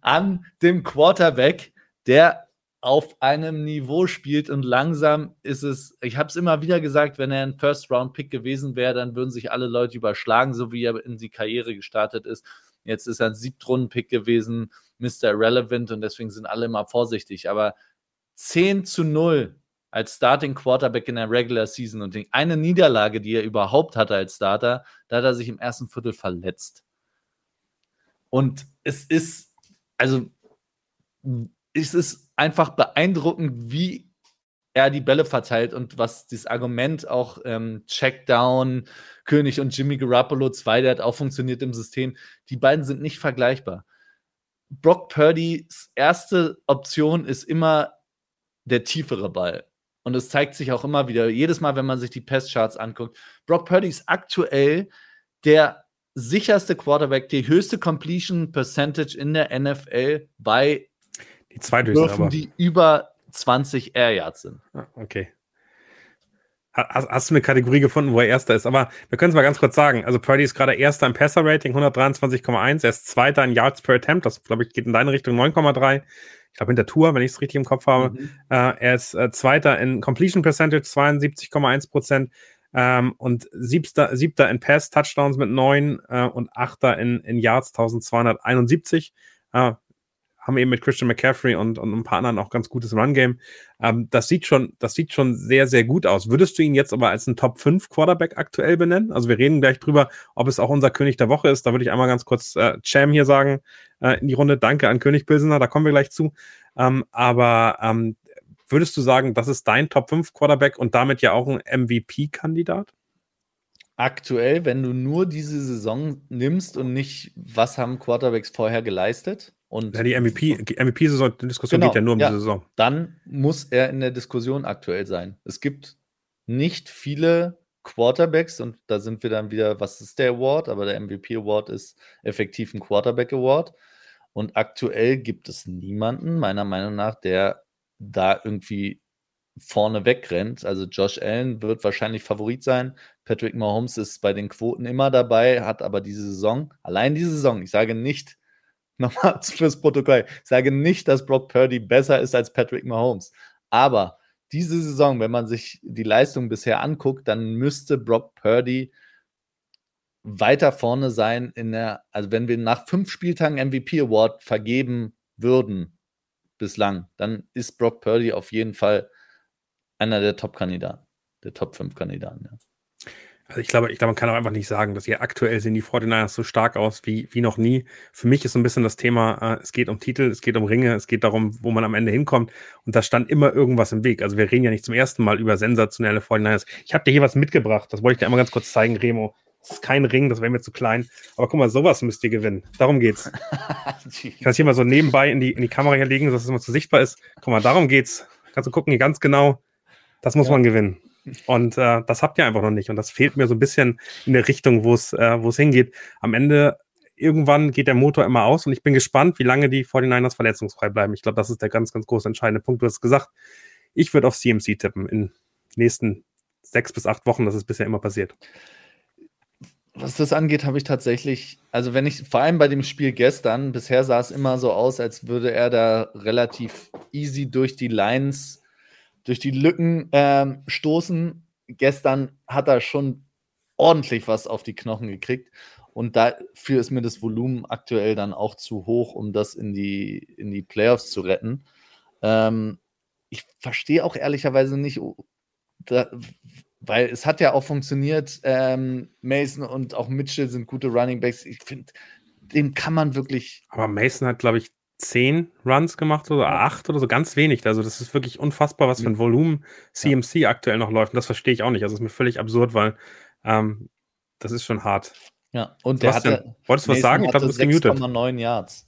an dem Quarterback, der auf einem Niveau spielt und langsam ist es, ich habe es immer wieder gesagt, wenn er ein First-Round-Pick gewesen wäre, dann würden sich alle Leute überschlagen, so wie er in die Karriere gestartet ist. Jetzt ist er ein Siebtrunden-Pick gewesen, Mr. Irrelevant und deswegen sind alle immer vorsichtig. Aber 10 zu 0 als Starting Quarterback in der Regular Season und eine Niederlage, die er überhaupt hatte als Starter, da hat er sich im ersten Viertel verletzt. Und es ist, also es ist einfach beeindruckend, wie er die Bälle verteilt und was das Argument auch ähm, Checkdown, König und Jimmy Garoppolo 2, der hat auch funktioniert im System. Die beiden sind nicht vergleichbar. Brock Purdy's erste Option ist immer der tiefere Ball. Und es zeigt sich auch immer wieder, jedes Mal, wenn man sich die Passcharts anguckt. Brock Purdy ist aktuell der sicherste Quarterback, die höchste Completion Percentage in der NFL bei die zwei dürfen, aber. die über 20 Air Yards sind. Ah, okay. Hast, hast, du eine Kategorie gefunden, wo er Erster ist? Aber wir können es mal ganz kurz sagen. Also Purdy ist gerade Erster im Passer-Rating, 123,1. Er ist Zweiter in Yards per Attempt. Das, glaube ich, geht in deine Richtung 9,3. Ich glaube, hinter Tour, wenn ich es richtig im Kopf habe. Mhm. Äh, er ist äh, Zweiter in Completion Percentage, 72,1 Prozent. Ähm, und siebter, siebter in Pass-Touchdowns mit neun äh, und achter in, in Yards, 1271. Äh, haben eben mit Christian McCaffrey und, und ein paar anderen auch ganz gutes Run-Game. Ähm, das sieht schon, das sieht schon sehr, sehr gut aus. Würdest du ihn jetzt aber als einen Top 5 Quarterback aktuell benennen? Also wir reden gleich drüber, ob es auch unser König der Woche ist. Da würde ich einmal ganz kurz äh, Cham hier sagen äh, in die Runde. Danke an König Pilsener, da kommen wir gleich zu. Ähm, aber ähm, würdest du sagen, das ist dein Top 5 Quarterback und damit ja auch ein MVP-Kandidat? Aktuell, wenn du nur diese Saison nimmst und nicht, was haben Quarterbacks vorher geleistet, und ja, die MVP-Diskussion MVP genau, geht ja nur um ja, die Saison. Dann muss er in der Diskussion aktuell sein. Es gibt nicht viele Quarterbacks und da sind wir dann wieder, was ist der Award? Aber der MVP Award ist effektiv ein Quarterback Award. Und aktuell gibt es niemanden, meiner Meinung nach, der da irgendwie vorne wegrennt. Also Josh Allen wird wahrscheinlich Favorit sein. Patrick Mahomes ist bei den Quoten immer dabei, hat aber diese Saison, allein diese Saison, ich sage nicht nochmal fürs Protokoll, ich sage nicht, dass Brock Purdy besser ist als Patrick Mahomes. Aber diese Saison, wenn man sich die Leistung bisher anguckt, dann müsste Brock Purdy weiter vorne sein in der, also wenn wir nach fünf Spieltagen MVP Award vergeben würden, bislang, dann ist Brock Purdy auf jeden Fall einer der Top-Kandidaten, der Top 5 Kandidaten, ja. Also ich glaube, ich glaube, man kann auch einfach nicht sagen, dass hier aktuell sehen die 49ers so stark aus wie, wie noch nie. Für mich ist so ein bisschen das Thema, äh, es geht um Titel, es geht um Ringe, es geht darum, wo man am Ende hinkommt. Und da stand immer irgendwas im Weg. Also wir reden ja nicht zum ersten Mal über sensationelle 49ers. Ich habe dir hier was mitgebracht, das wollte ich dir einmal ganz kurz zeigen, Remo. Das ist kein Ring, das wäre mir zu klein. Aber guck mal, sowas müsst ihr gewinnen. Darum geht's. ich kann es hier mal so nebenbei in die, in die Kamera hier legen, dass es immer so sichtbar ist. Guck mal, darum geht's. Kannst du gucken, hier ganz genau. Das muss ja. man gewinnen. Und äh, das habt ihr einfach noch nicht. Und das fehlt mir so ein bisschen in der Richtung, wo es äh, hingeht. Am Ende, irgendwann geht der Motor immer aus und ich bin gespannt, wie lange die 49ers verletzungsfrei bleiben. Ich glaube, das ist der ganz, ganz große entscheidende Punkt. Du hast gesagt, ich würde auf CMC tippen in den nächsten sechs bis acht Wochen. Das ist bisher immer passiert. Was das angeht, habe ich tatsächlich, also wenn ich, vor allem bei dem Spiel gestern, bisher sah es immer so aus, als würde er da relativ easy durch die Lines durch die Lücken ähm, stoßen. Gestern hat er schon ordentlich was auf die Knochen gekriegt. Und dafür ist mir das Volumen aktuell dann auch zu hoch, um das in die, in die Playoffs zu retten. Ähm, ich verstehe auch ehrlicherweise nicht, da, weil es hat ja auch funktioniert. Ähm, Mason und auch Mitchell sind gute Running Backs. Ich finde, dem kann man wirklich. Aber Mason hat, glaube ich, zehn Runs gemacht oder acht oder so, ganz wenig. Also das ist wirklich unfassbar, was für ein Volumen CMC ja. aktuell noch läuft. Und das verstehe ich auch nicht. Also das ist mir völlig absurd, weil ähm, das ist schon hart. Ja, und der hatte? Wolltest du was sagen? Ich glaube, du bist gemutet. 6,9 Yards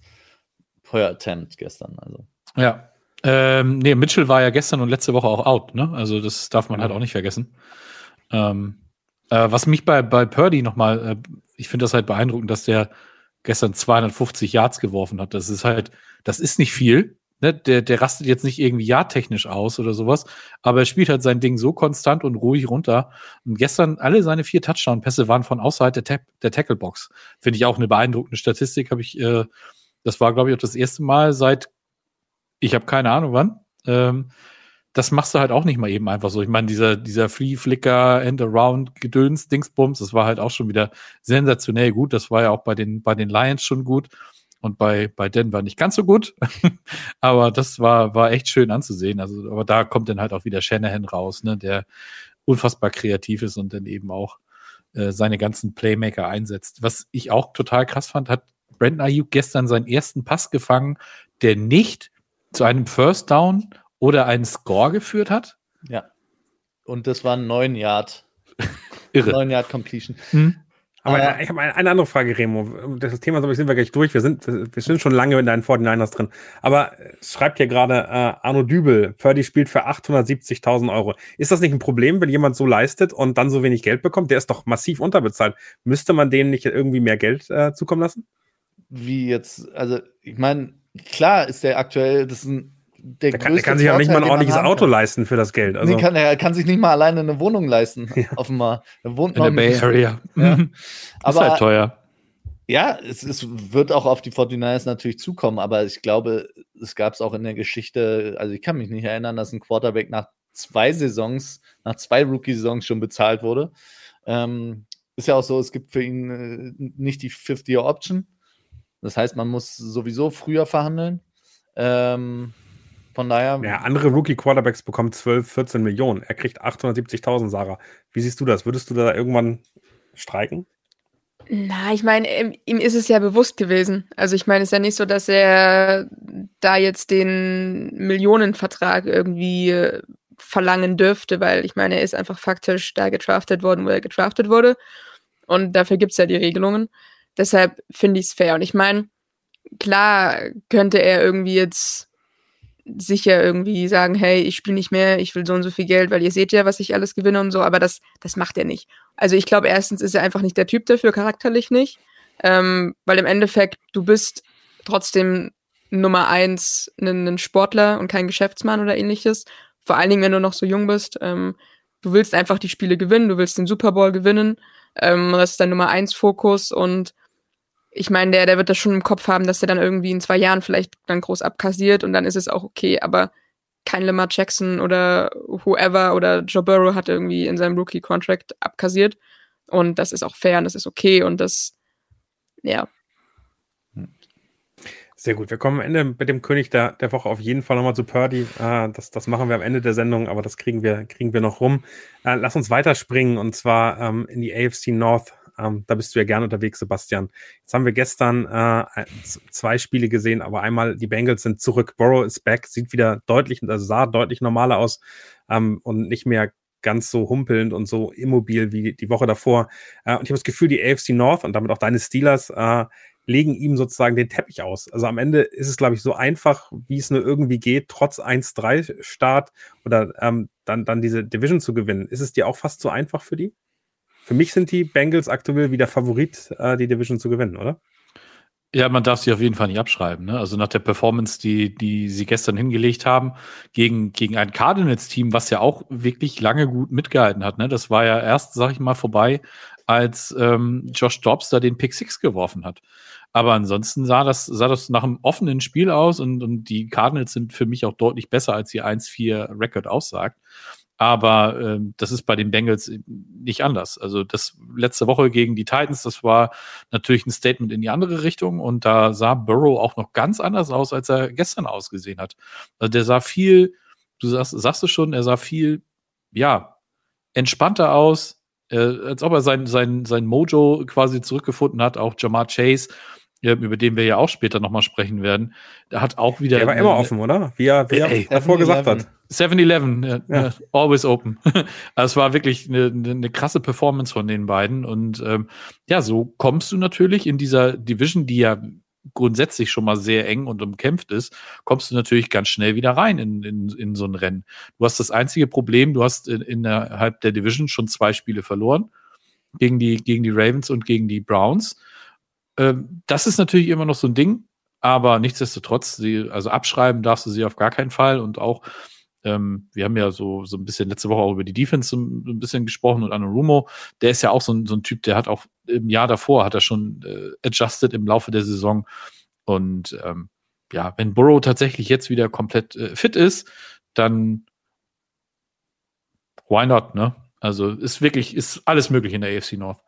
per Attempt gestern. Also. Ja. Ähm, nee, Mitchell war ja gestern und letzte Woche auch out, ne? Also das darf man halt auch nicht vergessen. Ähm, äh, was mich bei, bei Purdy nochmal, äh, ich finde das halt beeindruckend, dass der gestern 250 Yards geworfen hat. Das ist halt, das ist nicht viel. Ne? Der, der rastet jetzt nicht irgendwie jahrtechnisch aus oder sowas, aber er spielt halt sein Ding so konstant und ruhig runter. Und gestern alle seine vier Touchdown-Pässe waren von außerhalb der, Ta der Tackle-Box. Finde ich auch eine beeindruckende Statistik. Habe ich, äh, das war, glaube ich, auch das erste Mal seit, ich habe keine Ahnung wann, ähm, das machst du halt auch nicht mal eben einfach so. Ich meine, dieser, dieser Free Flicker End Around Gedöns Dingsbums, das war halt auch schon wieder sensationell gut. Das war ja auch bei den, bei den Lions schon gut und bei, bei Denver nicht ganz so gut. aber das war, war echt schön anzusehen. Also, aber da kommt dann halt auch wieder Shanahan raus, ne, der unfassbar kreativ ist und dann eben auch äh, seine ganzen Playmaker einsetzt. Was ich auch total krass fand, hat Brandon Ayuk gestern seinen ersten Pass gefangen, der nicht zu einem First Down oder einen Score geführt hat. Ja. Und das war ein 9 Yard. Irre. 9 Yard Completion. Hm. Aber äh, ich habe eine, eine, andere Frage, Remo. Das Thema sind wir gleich durch. Wir sind, wir sind schon lange in deinen 49ers drin. Aber es schreibt hier gerade äh, Arno Dübel, Purdy spielt für 870.000 Euro. Ist das nicht ein Problem, wenn jemand so leistet und dann so wenig Geld bekommt? Der ist doch massiv unterbezahlt. Müsste man denen nicht irgendwie mehr Geld äh, zukommen lassen? Wie jetzt, also ich meine, klar ist der aktuell, das ist ein der, der kann, der kann sich ja nicht mal ein ordentliches Auto kann. leisten für das Geld. Also. Nee, kann, er kann sich nicht mal alleine eine Wohnung leisten, ja. offenbar. Er wohnt In der Bay Area. Ja. aber, ist halt teuer. Ja, es, es, wird auch auf die 49ers natürlich zukommen, aber ich glaube, es gab es auch in der Geschichte, also ich kann mich nicht erinnern, dass ein Quarterback nach zwei Saisons, nach zwei Rookie-Saisons schon bezahlt wurde. Ähm, ist ja auch so, es gibt für ihn äh, nicht die 50-Year-Option. Das heißt, man muss sowieso früher verhandeln. Ähm, von daher. Ja, andere Rookie-Quarterbacks bekommen 12, 14 Millionen. Er kriegt 870.000, Sarah. Wie siehst du das? Würdest du da irgendwann streiken? Na, ich meine, ihm ist es ja bewusst gewesen. Also ich meine, es ist ja nicht so, dass er da jetzt den Millionenvertrag irgendwie äh, verlangen dürfte, weil ich meine, er ist einfach faktisch da getraftet worden, wo er getraftet wurde. Und dafür gibt es ja die Regelungen. Deshalb finde ich es fair. Und ich meine, klar könnte er irgendwie jetzt sicher irgendwie sagen, hey, ich spiele nicht mehr, ich will so und so viel Geld, weil ihr seht ja, was ich alles gewinne und so, aber das, das macht er nicht. Also ich glaube, erstens ist er einfach nicht der Typ dafür, charakterlich nicht, ähm, weil im Endeffekt, du bist trotzdem Nummer eins ein Sportler und kein Geschäftsmann oder ähnliches. Vor allen Dingen, wenn du noch so jung bist. Ähm, du willst einfach die Spiele gewinnen, du willst den Super Bowl gewinnen. Ähm, das ist dein Nummer eins Fokus und ich meine, der, der wird das schon im Kopf haben, dass er dann irgendwie in zwei Jahren vielleicht dann groß abkassiert und dann ist es auch okay, aber kein Lamar Jackson oder whoever oder Joe Burrow hat irgendwie in seinem Rookie-Contract abkassiert und das ist auch fair und das ist okay und das, ja. Sehr gut. Wir kommen am Ende mit dem König der, der Woche auf jeden Fall nochmal zu Purdy. Äh, das, das machen wir am Ende der Sendung, aber das kriegen wir, kriegen wir noch rum. Äh, lass uns weiterspringen und zwar ähm, in die AFC North. Ähm, da bist du ja gerne unterwegs, Sebastian. Jetzt haben wir gestern äh, zwei Spiele gesehen, aber einmal die Bengals sind zurück. Burrow ist back, sieht wieder deutlich, also sah deutlich normaler aus ähm, und nicht mehr ganz so humpelnd und so immobil wie die Woche davor. Äh, und ich habe das Gefühl, die AFC North und damit auch deine Steelers äh, legen ihm sozusagen den Teppich aus. Also am Ende ist es, glaube ich, so einfach, wie es nur irgendwie geht, trotz 1-3-Start oder ähm, dann, dann diese Division zu gewinnen. Ist es dir auch fast so einfach für die? Für mich sind die Bengals aktuell wieder Favorit, äh, die Division zu gewinnen, oder? Ja, man darf sie auf jeden Fall nicht abschreiben. Ne? Also nach der Performance, die, die sie gestern hingelegt haben, gegen, gegen ein Cardinals-Team, was ja auch wirklich lange gut mitgehalten hat. Ne? Das war ja erst, sag ich mal, vorbei, als ähm, Josh Dobbs da den Pick Six geworfen hat. Aber ansonsten sah das, sah das nach einem offenen Spiel aus und, und die Cardinals sind für mich auch deutlich besser, als ihr 1-4-Record aussagt. Aber ähm, das ist bei den Bengals nicht anders. Also das letzte Woche gegen die Titans, das war natürlich ein Statement in die andere Richtung und da sah Burrow auch noch ganz anders aus, als er gestern ausgesehen hat. Also der sah viel, du sagst, sagst du schon, er sah viel, ja, entspannter aus, äh, als ob er sein, sein, sein Mojo quasi zurückgefunden hat. Auch Jamar Chase über den wir ja auch später nochmal sprechen werden, der hat auch wieder. Der war immer offen, oder? Wie er, wie er davor gesagt hat. 7-Eleven, ja, ja. always open. also es war wirklich eine, eine, krasse Performance von den beiden. Und ähm, ja, so kommst du natürlich in dieser Division, die ja grundsätzlich schon mal sehr eng und umkämpft ist, kommst du natürlich ganz schnell wieder rein in, in, in so ein Rennen. Du hast das einzige Problem, du hast in, innerhalb der Division schon zwei Spiele verloren gegen die, gegen die Ravens und gegen die Browns. Ähm, das ist natürlich immer noch so ein Ding, aber nichtsdestotrotz, sie, also abschreiben darfst du sie auf gar keinen Fall und auch ähm, wir haben ja so, so ein bisschen letzte Woche auch über die Defense so ein bisschen gesprochen und Anno Rumo, der ist ja auch so ein, so ein Typ, der hat auch im Jahr davor, hat er schon äh, adjusted im Laufe der Saison und ähm, ja, wenn Burrow tatsächlich jetzt wieder komplett äh, fit ist, dann why not, ne? Also ist wirklich, ist alles möglich in der AFC North.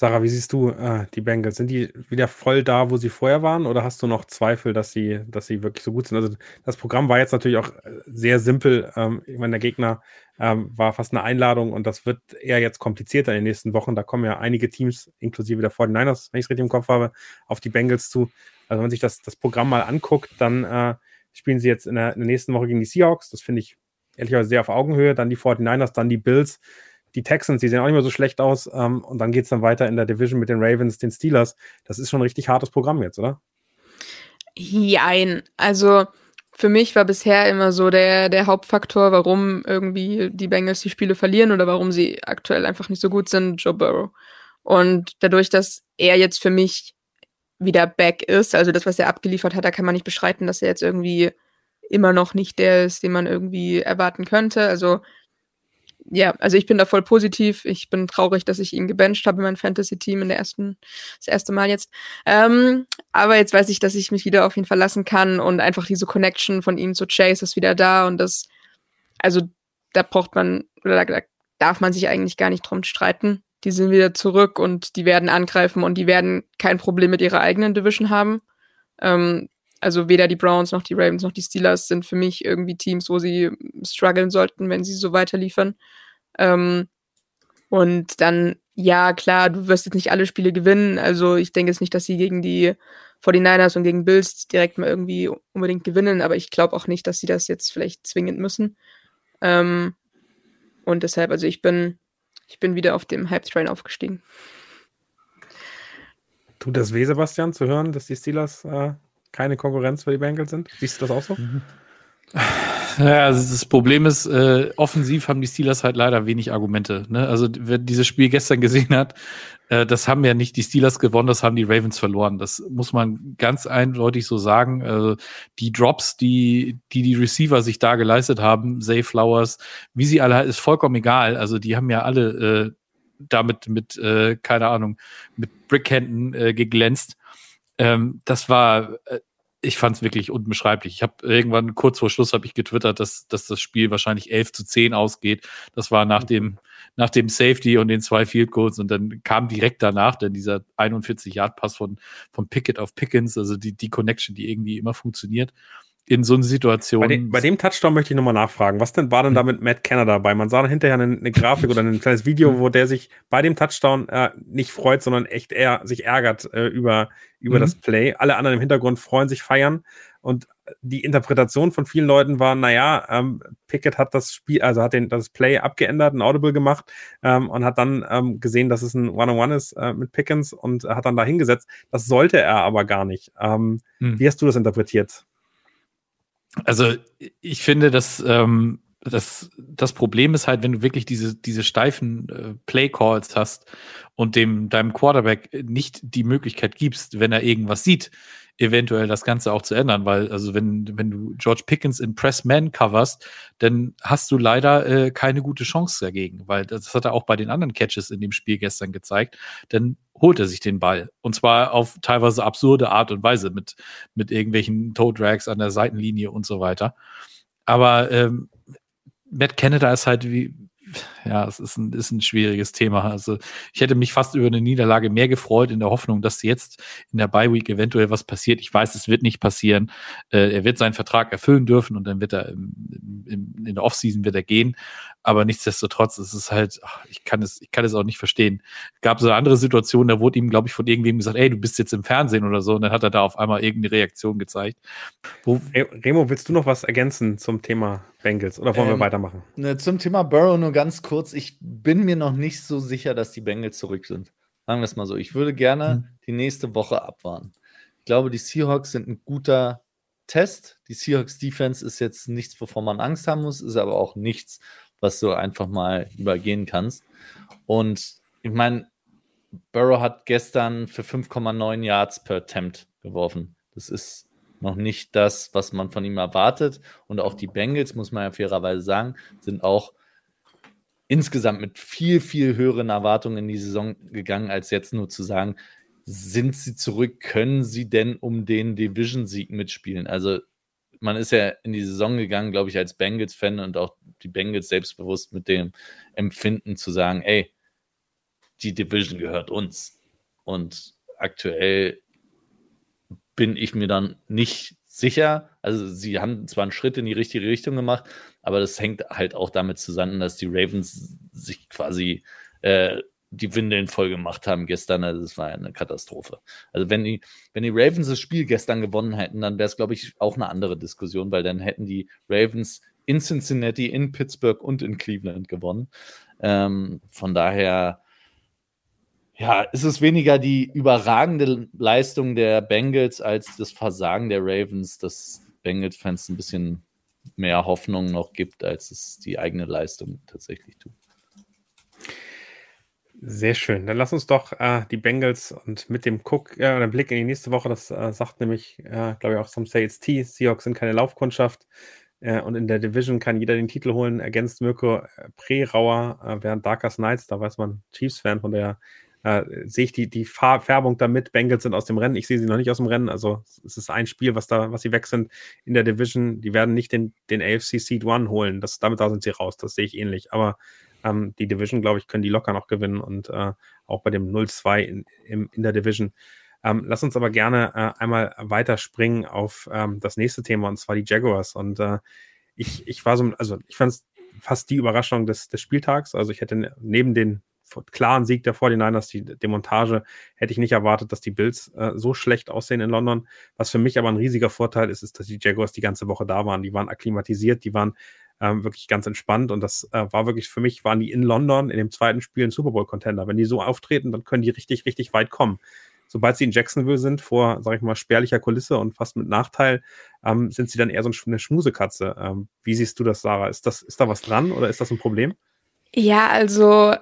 Sarah, wie siehst du äh, die Bengals? Sind die wieder voll da, wo sie vorher waren, oder hast du noch Zweifel, dass sie, dass sie wirklich so gut sind? Also das Programm war jetzt natürlich auch äh, sehr simpel. Ähm, ich meine, der Gegner ähm, war fast eine Einladung und das wird eher jetzt komplizierter in den nächsten Wochen. Da kommen ja einige Teams, inklusive der 49ers, wenn ich es richtig im Kopf habe, auf die Bengals zu. Also wenn man sich das, das Programm mal anguckt, dann äh, spielen sie jetzt in der, in der nächsten Woche gegen die Seahawks. Das finde ich ehrlicherweise sehr auf Augenhöhe. Dann die 49ers, dann die Bills die Texans, die sehen auch nicht mehr so schlecht aus. Ähm, und dann geht es dann weiter in der Division mit den Ravens, den Steelers. Das ist schon ein richtig hartes Programm jetzt, oder? Jein. Also für mich war bisher immer so der, der Hauptfaktor, warum irgendwie die Bengals die Spiele verlieren oder warum sie aktuell einfach nicht so gut sind, Joe Burrow. Und dadurch, dass er jetzt für mich wieder back ist. Also das, was er abgeliefert hat, da kann man nicht beschreiten, dass er jetzt irgendwie immer noch nicht der ist, den man irgendwie erwarten könnte. Also ja, also ich bin da voll positiv. Ich bin traurig, dass ich ihn gebencht habe in meinem Fantasy-Team in der ersten, das erste Mal jetzt. Ähm, aber jetzt weiß ich, dass ich mich wieder auf ihn verlassen kann und einfach diese Connection von ihm zu Chase ist wieder da und das, also da braucht man, oder da, darf man sich eigentlich gar nicht drum streiten. Die sind wieder zurück und die werden angreifen und die werden kein Problem mit ihrer eigenen Division haben. Ähm, also weder die Browns noch die Ravens noch die Steelers sind für mich irgendwie Teams, wo sie strugglen sollten, wenn sie so weiterliefern. Ähm, und dann, ja, klar, du wirst jetzt nicht alle Spiele gewinnen. Also ich denke jetzt nicht, dass sie gegen die 49ers und gegen Bills direkt mal irgendwie unbedingt gewinnen, aber ich glaube auch nicht, dass sie das jetzt vielleicht zwingend müssen. Ähm, und deshalb, also ich bin, ich bin wieder auf dem Hype-Train aufgestiegen. Tut das weh, Sebastian, zu hören, dass die Steelers äh, keine Konkurrenz für die Bengals sind? Siehst du das auch so? Mhm. Ja, also das Problem ist, äh, offensiv haben die Steelers halt leider wenig Argumente. Ne? Also wer dieses Spiel gestern gesehen hat, äh, das haben ja nicht die Steelers gewonnen, das haben die Ravens verloren. Das muss man ganz eindeutig so sagen. Also die Drops, die, die die Receiver sich da geleistet haben, Zay Flowers, wie sie alle, ist vollkommen egal. Also die haben ja alle äh, damit mit, äh, keine Ahnung, mit Brickhänden äh, geglänzt. Ähm, das war äh, ich fand es wirklich unbeschreiblich. Ich habe irgendwann kurz vor Schluss habe ich getwittert, dass, dass das Spiel wahrscheinlich 11 zu 10 ausgeht. Das war nach dem, nach dem Safety und den zwei Field Goals und dann kam direkt danach dann dieser 41 Yard Pass von, von Pickett auf Pickens, also die, die Connection, die irgendwie immer funktioniert in so einer Situation. Bei, dem, bei dem Touchdown möchte ich nochmal nachfragen. Was denn war denn da mit Matt Kenner dabei? Man sah hinterher eine, eine Grafik oder ein kleines Video, wo der sich bei dem Touchdown äh, nicht freut, sondern echt eher sich ärgert äh, über, über mhm. das Play. Alle anderen im Hintergrund freuen sich, feiern. Und die Interpretation von vielen Leuten war, naja, ähm, Pickett hat das Spiel, also hat den, das Play abgeändert, ein Audible gemacht ähm, und hat dann ähm, gesehen, dass es ein One-on-One ist äh, mit Pickens und hat dann da hingesetzt. Das sollte er aber gar nicht. Ähm, mhm. Wie hast du das interpretiert? Also ich finde, dass ähm, das, das Problem ist halt, wenn du wirklich diese, diese steifen äh, Play-Calls hast und dem deinem Quarterback nicht die Möglichkeit gibst, wenn er irgendwas sieht, eventuell das Ganze auch zu ändern, weil also wenn, wenn du George Pickens in Press Man coverst, dann hast du leider äh, keine gute Chance dagegen, weil das hat er auch bei den anderen Catches in dem Spiel gestern gezeigt. Dann holt er sich den Ball und zwar auf teilweise absurde Art und Weise mit mit irgendwelchen Toe Drags an der Seitenlinie und so weiter. Aber ähm, Matt Canada ist halt wie ja, es ist ein, ist ein schwieriges Thema. Also ich hätte mich fast über eine Niederlage mehr gefreut in der Hoffnung, dass jetzt in der Bye Week eventuell was passiert. Ich weiß, es wird nicht passieren. Äh, er wird seinen Vertrag erfüllen dürfen und dann wird er im, im, in der Offseason wird er gehen. Aber nichtsdestotrotz, es ist halt, ach, ich kann es, ich kann es auch nicht verstehen. Es gab so eine andere Situation, da wurde ihm, glaube ich, von irgendwem gesagt, ey, du bist jetzt im Fernsehen oder so, und dann hat er da auf einmal irgendeine Reaktion gezeigt. Wo Remo, willst du noch was ergänzen zum Thema Bengals oder wollen ähm, wir weitermachen? Ne, zum Thema Burrow nur ganz kurz. Ich bin mir noch nicht so sicher, dass die Bengals zurück sind. Sagen wir es mal so. Ich würde gerne hm. die nächste Woche abwarten. Ich glaube, die Seahawks sind ein guter Test. Die Seahawks Defense ist jetzt nichts, wovon man Angst haben muss, ist aber auch nichts, was du einfach mal übergehen kannst. Und ich meine, Burrow hat gestern für 5,9 Yards per Attempt geworfen. Das ist noch nicht das, was man von ihm erwartet. Und auch die Bengals, muss man ja fairerweise sagen, sind auch insgesamt mit viel, viel höheren Erwartungen in die Saison gegangen, als jetzt nur zu sagen, sind sie zurück, können sie denn um den Division-Sieg mitspielen? Also man ist ja in die Saison gegangen, glaube ich, als Bengals-Fan und auch die Bengals selbstbewusst mit dem Empfinden zu sagen, ey, die Division gehört uns. Und aktuell bin ich mir dann nicht sicher. Also sie haben zwar einen Schritt in die richtige Richtung gemacht, aber das hängt halt auch damit zusammen, dass die Ravens sich quasi äh, die Windeln voll gemacht haben gestern. Also es war eine Katastrophe. Also wenn die, wenn die Ravens das Spiel gestern gewonnen hätten, dann wäre es, glaube ich, auch eine andere Diskussion, weil dann hätten die Ravens in Cincinnati, in Pittsburgh und in Cleveland gewonnen. Ähm, von daher, ja, ist es weniger die überragende Leistung der Bengals als das Versagen der Ravens, dass Bengals-Fans ein bisschen mehr Hoffnung noch gibt, als es die eigene Leistung tatsächlich tut. Sehr schön. Dann lass uns doch äh, die Bengals und mit dem Cook, äh, oder Blick in die nächste Woche, das äh, sagt nämlich, äh, glaube ich, auch Some Say It's T. Seahawks sind keine Laufkundschaft äh, und in der Division kann jeder den Titel holen, ergänzt Mirko äh, Prerauer, äh, während Darkest Knights, da weiß man, Chiefs-Fan, von der äh, sehe ich die, die Färbung damit. Bengals sind aus dem Rennen. Ich sehe sie noch nicht aus dem Rennen. Also es ist ein Spiel, was da, was sie weg sind in der Division. Die werden nicht den, den AFC Seed One holen. Das, damit da sind sie raus. Das sehe ich ähnlich. Aber ähm, die Division, glaube ich, können die locker noch gewinnen und äh, auch bei dem 0-2 in, in, in der Division. Ähm, lass uns aber gerne äh, einmal weiterspringen auf ähm, das nächste Thema und zwar die Jaguars. Und äh, ich, ich war so, also ich fand es fast die Überraschung des, des Spieltags. Also ich hätte neben den klaren Sieg der 49ers, die Demontage, hätte ich nicht erwartet, dass die Bills äh, so schlecht aussehen in London. Was für mich aber ein riesiger Vorteil ist, ist, dass die Jaguars die ganze Woche da waren. Die waren akklimatisiert, die waren ähm, wirklich ganz entspannt und das äh, war wirklich für mich, waren die in London in dem zweiten Spiel ein Super Bowl-Contender. Wenn die so auftreten, dann können die richtig, richtig weit kommen. Sobald sie in Jacksonville sind, vor, sag ich mal, spärlicher Kulisse und fast mit Nachteil, ähm, sind sie dann eher so eine Schmusekatze. Ähm, wie siehst du das, Sarah? Ist, das, ist da was dran oder ist das ein Problem? Ja, also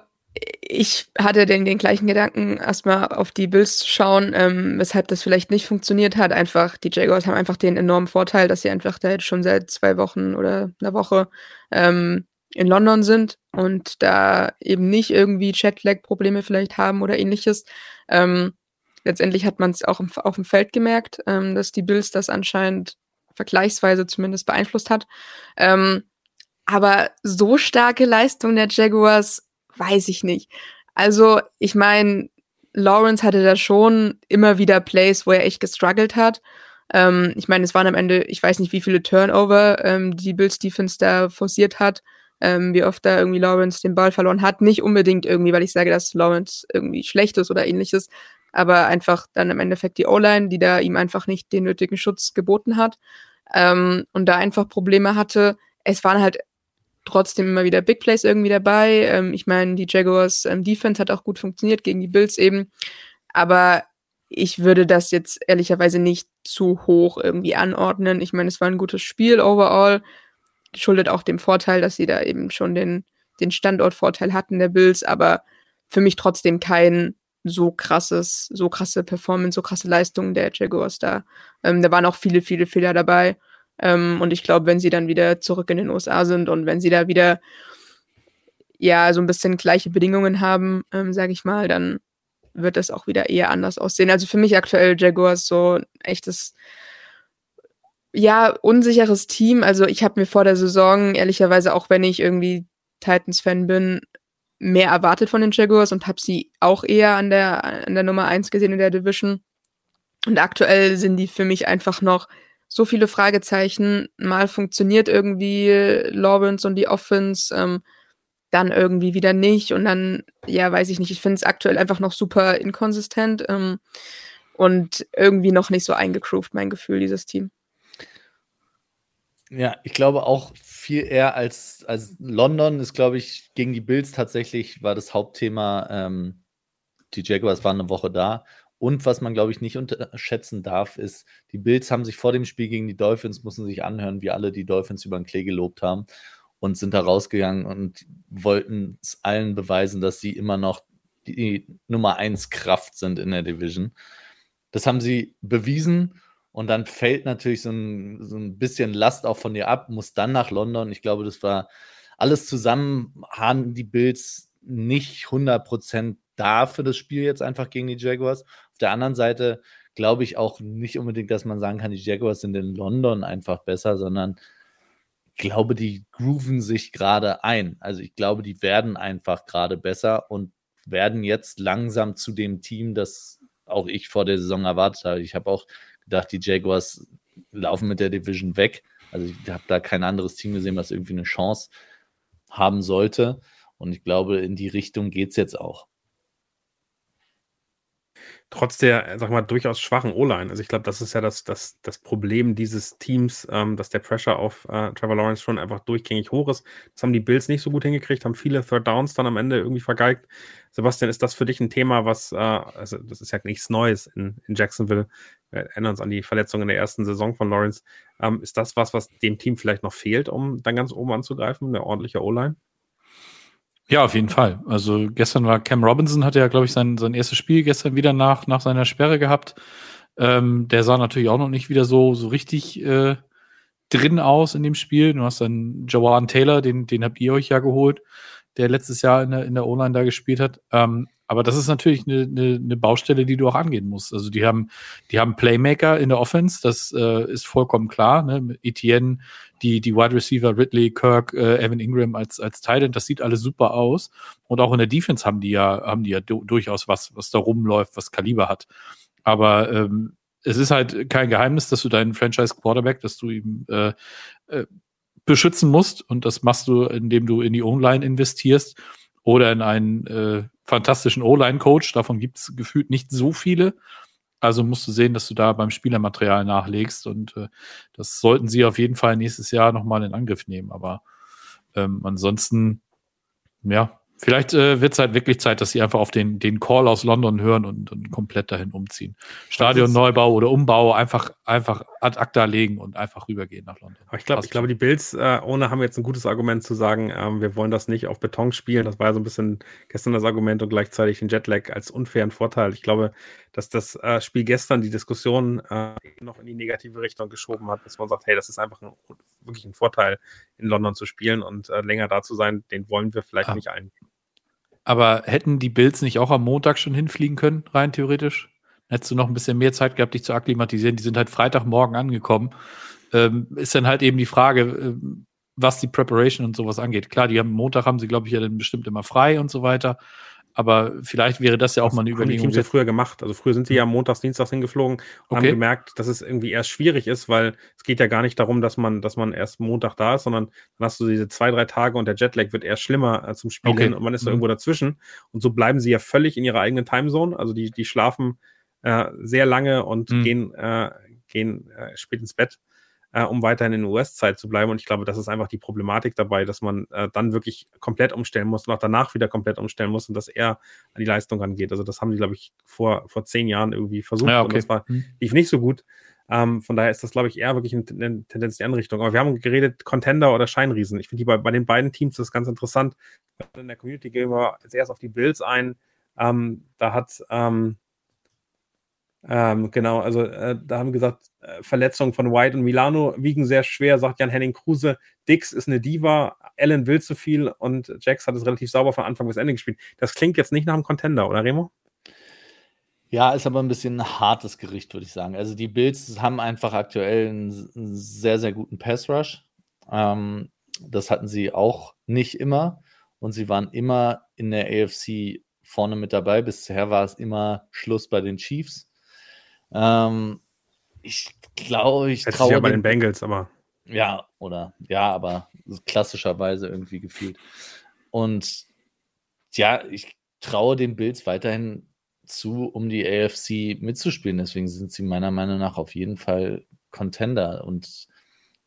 ich hatte den, den gleichen Gedanken, erstmal auf die Bills zu schauen, ähm, weshalb das vielleicht nicht funktioniert hat. Einfach, die Jaguars haben einfach den enormen Vorteil, dass sie einfach da jetzt schon seit zwei Wochen oder einer Woche ähm, in London sind und da eben nicht irgendwie Chatlag-Probleme vielleicht haben oder ähnliches. Ähm, letztendlich hat man es auch im, auf dem Feld gemerkt, ähm, dass die Bills das anscheinend vergleichsweise zumindest beeinflusst hat. Ähm, aber so starke Leistung der Jaguars weiß ich nicht. Also, ich meine, Lawrence hatte da schon immer wieder Plays, wo er echt gestruggelt hat. Ähm, ich meine, es waren am Ende, ich weiß nicht, wie viele Turnover ähm, die Bills Defense da forciert hat, ähm, wie oft da irgendwie Lawrence den Ball verloren hat. Nicht unbedingt irgendwie, weil ich sage, dass Lawrence irgendwie schlecht ist oder ähnliches, aber einfach dann im Endeffekt die O-Line, die da ihm einfach nicht den nötigen Schutz geboten hat ähm, und da einfach Probleme hatte. Es waren halt trotzdem immer wieder Big Plays irgendwie dabei. Ähm, ich meine, die Jaguars ähm, Defense hat auch gut funktioniert gegen die Bills eben. Aber ich würde das jetzt ehrlicherweise nicht zu hoch irgendwie anordnen. Ich meine, es war ein gutes Spiel overall. Geschuldet auch dem Vorteil, dass sie da eben schon den, den Standortvorteil hatten der Bills, aber für mich trotzdem kein so krasses, so krasse Performance, so krasse Leistung der Jaguars da. Ähm, da waren auch viele, viele Fehler dabei. Ähm, und ich glaube, wenn sie dann wieder zurück in den USA sind und wenn sie da wieder ja so ein bisschen gleiche Bedingungen haben, ähm, sage ich mal, dann wird das auch wieder eher anders aussehen. Also für mich aktuell Jaguars so ein echtes ja, unsicheres Team. Also ich habe mir vor der Saison, ehrlicherweise, auch wenn ich irgendwie Titans-Fan bin, mehr erwartet von den Jaguars und habe sie auch eher an der, an der Nummer 1 gesehen in der Division. Und aktuell sind die für mich einfach noch so viele Fragezeichen. Mal funktioniert irgendwie Lawrence und die Offense, ähm, dann irgendwie wieder nicht. Und dann, ja, weiß ich nicht, ich finde es aktuell einfach noch super inkonsistent ähm, und irgendwie noch nicht so eingegroovt, mein Gefühl, dieses Team. Ja, ich glaube auch viel eher als, als London ist, glaube ich, gegen die Bills tatsächlich war das Hauptthema. Ähm, die Jaguars waren eine Woche da und was man, glaube ich, nicht unterschätzen darf, ist, die Bills haben sich vor dem Spiel gegen die Dolphins, mussten sich anhören, wie alle die Dolphins über den Klee gelobt haben und sind da rausgegangen und wollten es allen beweisen, dass sie immer noch die Nummer 1 Kraft sind in der Division. Das haben sie bewiesen und dann fällt natürlich so ein, so ein bisschen Last auch von dir ab, muss dann nach London. Ich glaube, das war alles zusammen, haben die Bills nicht 100% da für das Spiel jetzt einfach gegen die Jaguars der anderen Seite glaube ich auch nicht unbedingt, dass man sagen kann, die Jaguars sind in London einfach besser, sondern ich glaube, die grooven sich gerade ein. Also ich glaube, die werden einfach gerade besser und werden jetzt langsam zu dem Team, das auch ich vor der Saison erwartet habe. Ich habe auch gedacht, die Jaguars laufen mit der Division weg. Also ich habe da kein anderes Team gesehen, was irgendwie eine Chance haben sollte. Und ich glaube, in die Richtung geht es jetzt auch trotz der, sag mal, durchaus schwachen O-Line. Also ich glaube, das ist ja das, das, das Problem dieses Teams, ähm, dass der Pressure auf äh, Trevor Lawrence schon einfach durchgängig hoch ist. Das haben die Bills nicht so gut hingekriegt, haben viele Third Downs dann am Ende irgendwie vergeigt. Sebastian, ist das für dich ein Thema, was, äh, also das ist ja nichts Neues in, in Jacksonville. Wir erinnern uns an die Verletzung in der ersten Saison von Lawrence. Ähm, ist das was, was dem Team vielleicht noch fehlt, um dann ganz oben anzugreifen, eine ordentliche O-Line? Ja, auf jeden Fall. Also gestern war Cam Robinson, hatte ja, glaube ich, sein, sein erstes Spiel gestern wieder nach, nach seiner Sperre gehabt. Ähm, der sah natürlich auch noch nicht wieder so, so richtig äh, drin aus in dem Spiel. Du hast dann Jawan Taylor, den, den habt ihr euch ja geholt, der letztes Jahr in der, in der O-Line da gespielt hat. Ähm, aber das ist natürlich eine, eine, eine Baustelle, die du auch angehen musst. Also die haben, die haben Playmaker in der Offense, das äh, ist vollkommen klar. Ne? Etienne, die, die Wide Receiver, Ridley, Kirk, äh, Evan Ingram als, als Titan, das sieht alles super aus. Und auch in der Defense haben die ja, haben die ja durchaus was, was da rumläuft, was Kaliber hat. Aber ähm, es ist halt kein Geheimnis, dass du deinen Franchise Quarterback, dass du ihm äh, äh, beschützen musst. Und das machst du, indem du in die O-Line investierst oder in einen äh, fantastischen O-Line-Coach. Davon gibt es gefühlt nicht so viele. Also musst du sehen, dass du da beim Spielermaterial nachlegst. Und äh, das sollten sie auf jeden Fall nächstes Jahr nochmal in Angriff nehmen. Aber ähm, ansonsten, ja, Vielleicht äh, wird es halt wirklich Zeit, dass sie einfach auf den, den Call aus London hören und, und komplett dahin umziehen. Stadionneubau oder Umbau einfach, einfach ad acta legen und einfach rübergehen nach London. Aber ich glaube, ich glaube, die Bills äh, ohne haben jetzt ein gutes Argument zu sagen, ähm, wir wollen das nicht auf Beton spielen. Das war ja so ein bisschen gestern das Argument und gleichzeitig den Jetlag als unfairen Vorteil. Ich glaube, dass das äh, Spiel gestern die Diskussion äh, noch in die negative Richtung geschoben hat, dass man sagt, hey, das ist einfach ein, wirklich ein Vorteil, in London zu spielen und äh, länger da zu sein. Den wollen wir vielleicht ah. nicht allen. Aber hätten die Bills nicht auch am Montag schon hinfliegen können, rein theoretisch? Hättest du noch ein bisschen mehr Zeit gehabt, dich zu akklimatisieren. Die sind halt Freitagmorgen angekommen. Ähm, ist dann halt eben die Frage, äh, was die Preparation und sowas angeht. Klar, die haben Montag haben sie, glaube ich, ja dann bestimmt immer frei und so weiter. Aber vielleicht wäre das ja auch das mal eine Überlegung. Haben die Teams ja früher gemacht. Also früher sind sie ja hm. montags, dienstags hingeflogen und okay. haben gemerkt, dass es irgendwie erst schwierig ist, weil es geht ja gar nicht darum, dass man, dass man erst Montag da ist, sondern dann hast du diese zwei, drei Tage und der Jetlag wird erst schlimmer äh, zum Spielen okay. und man ist mhm. irgendwo dazwischen. Und so bleiben sie ja völlig in ihrer eigenen Timezone. Also die, die schlafen äh, sehr lange und mhm. gehen, äh, gehen äh, spät ins Bett äh, um weiterhin in US-Zeit zu bleiben. Und ich glaube, das ist einfach die Problematik dabei, dass man äh, dann wirklich komplett umstellen muss und auch danach wieder komplett umstellen muss und dass er an die Leistung rangeht. Also das haben die, glaube ich, vor, vor zehn Jahren irgendwie versucht ja, okay. und das war, hm. lief nicht so gut. Ähm, von daher ist das, glaube ich, eher wirklich eine, eine Tendenz in die andere Richtung. Aber wir haben geredet, Contender oder Scheinriesen. Ich finde bei, bei den beiden Teams das ganz interessant. In der Community gehen wir zuerst auf die Bills ein. Ähm, da hat ähm, ähm, genau, also äh, da haben wir gesagt, äh, Verletzungen von White und Milano wiegen sehr schwer, sagt Jan Henning Kruse. Dix ist eine Diva, Allen will zu viel und Jax hat es relativ sauber von Anfang bis Ende gespielt. Das klingt jetzt nicht nach einem Contender, oder Remo? Ja, ist aber ein bisschen ein hartes Gericht, würde ich sagen. Also die Bills haben einfach aktuell einen, sehr, sehr guten Pass-Rush. Ähm, das hatten sie auch nicht immer und sie waren immer in der AFC vorne mit dabei. Bisher war es immer Schluss bei den Chiefs. Ähm, ich glaube, ich traue. ja bei den Bengals, aber. Ja, oder ja, aber klassischerweise irgendwie gefühlt. Und ja, ich traue den Bills weiterhin zu, um die AFC mitzuspielen. Deswegen sind sie meiner Meinung nach auf jeden Fall Contender. Und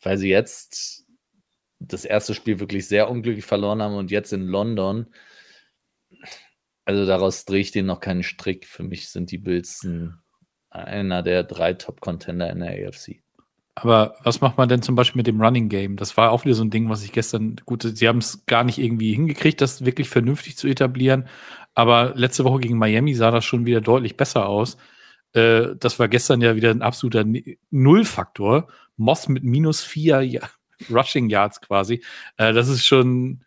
weil sie jetzt das erste Spiel wirklich sehr unglücklich verloren haben und jetzt in London, also daraus drehe ich denen noch keinen Strick. Für mich sind die Bills ein einer der drei Top-Contender in der AFC. Aber was macht man denn zum Beispiel mit dem Running Game? Das war auch wieder so ein Ding, was ich gestern, gut, sie haben es gar nicht irgendwie hingekriegt, das wirklich vernünftig zu etablieren. Aber letzte Woche gegen Miami sah das schon wieder deutlich besser aus. Äh, das war gestern ja wieder ein absoluter Nullfaktor. Moss mit minus vier Rushing Yards quasi. Äh, das ist schon,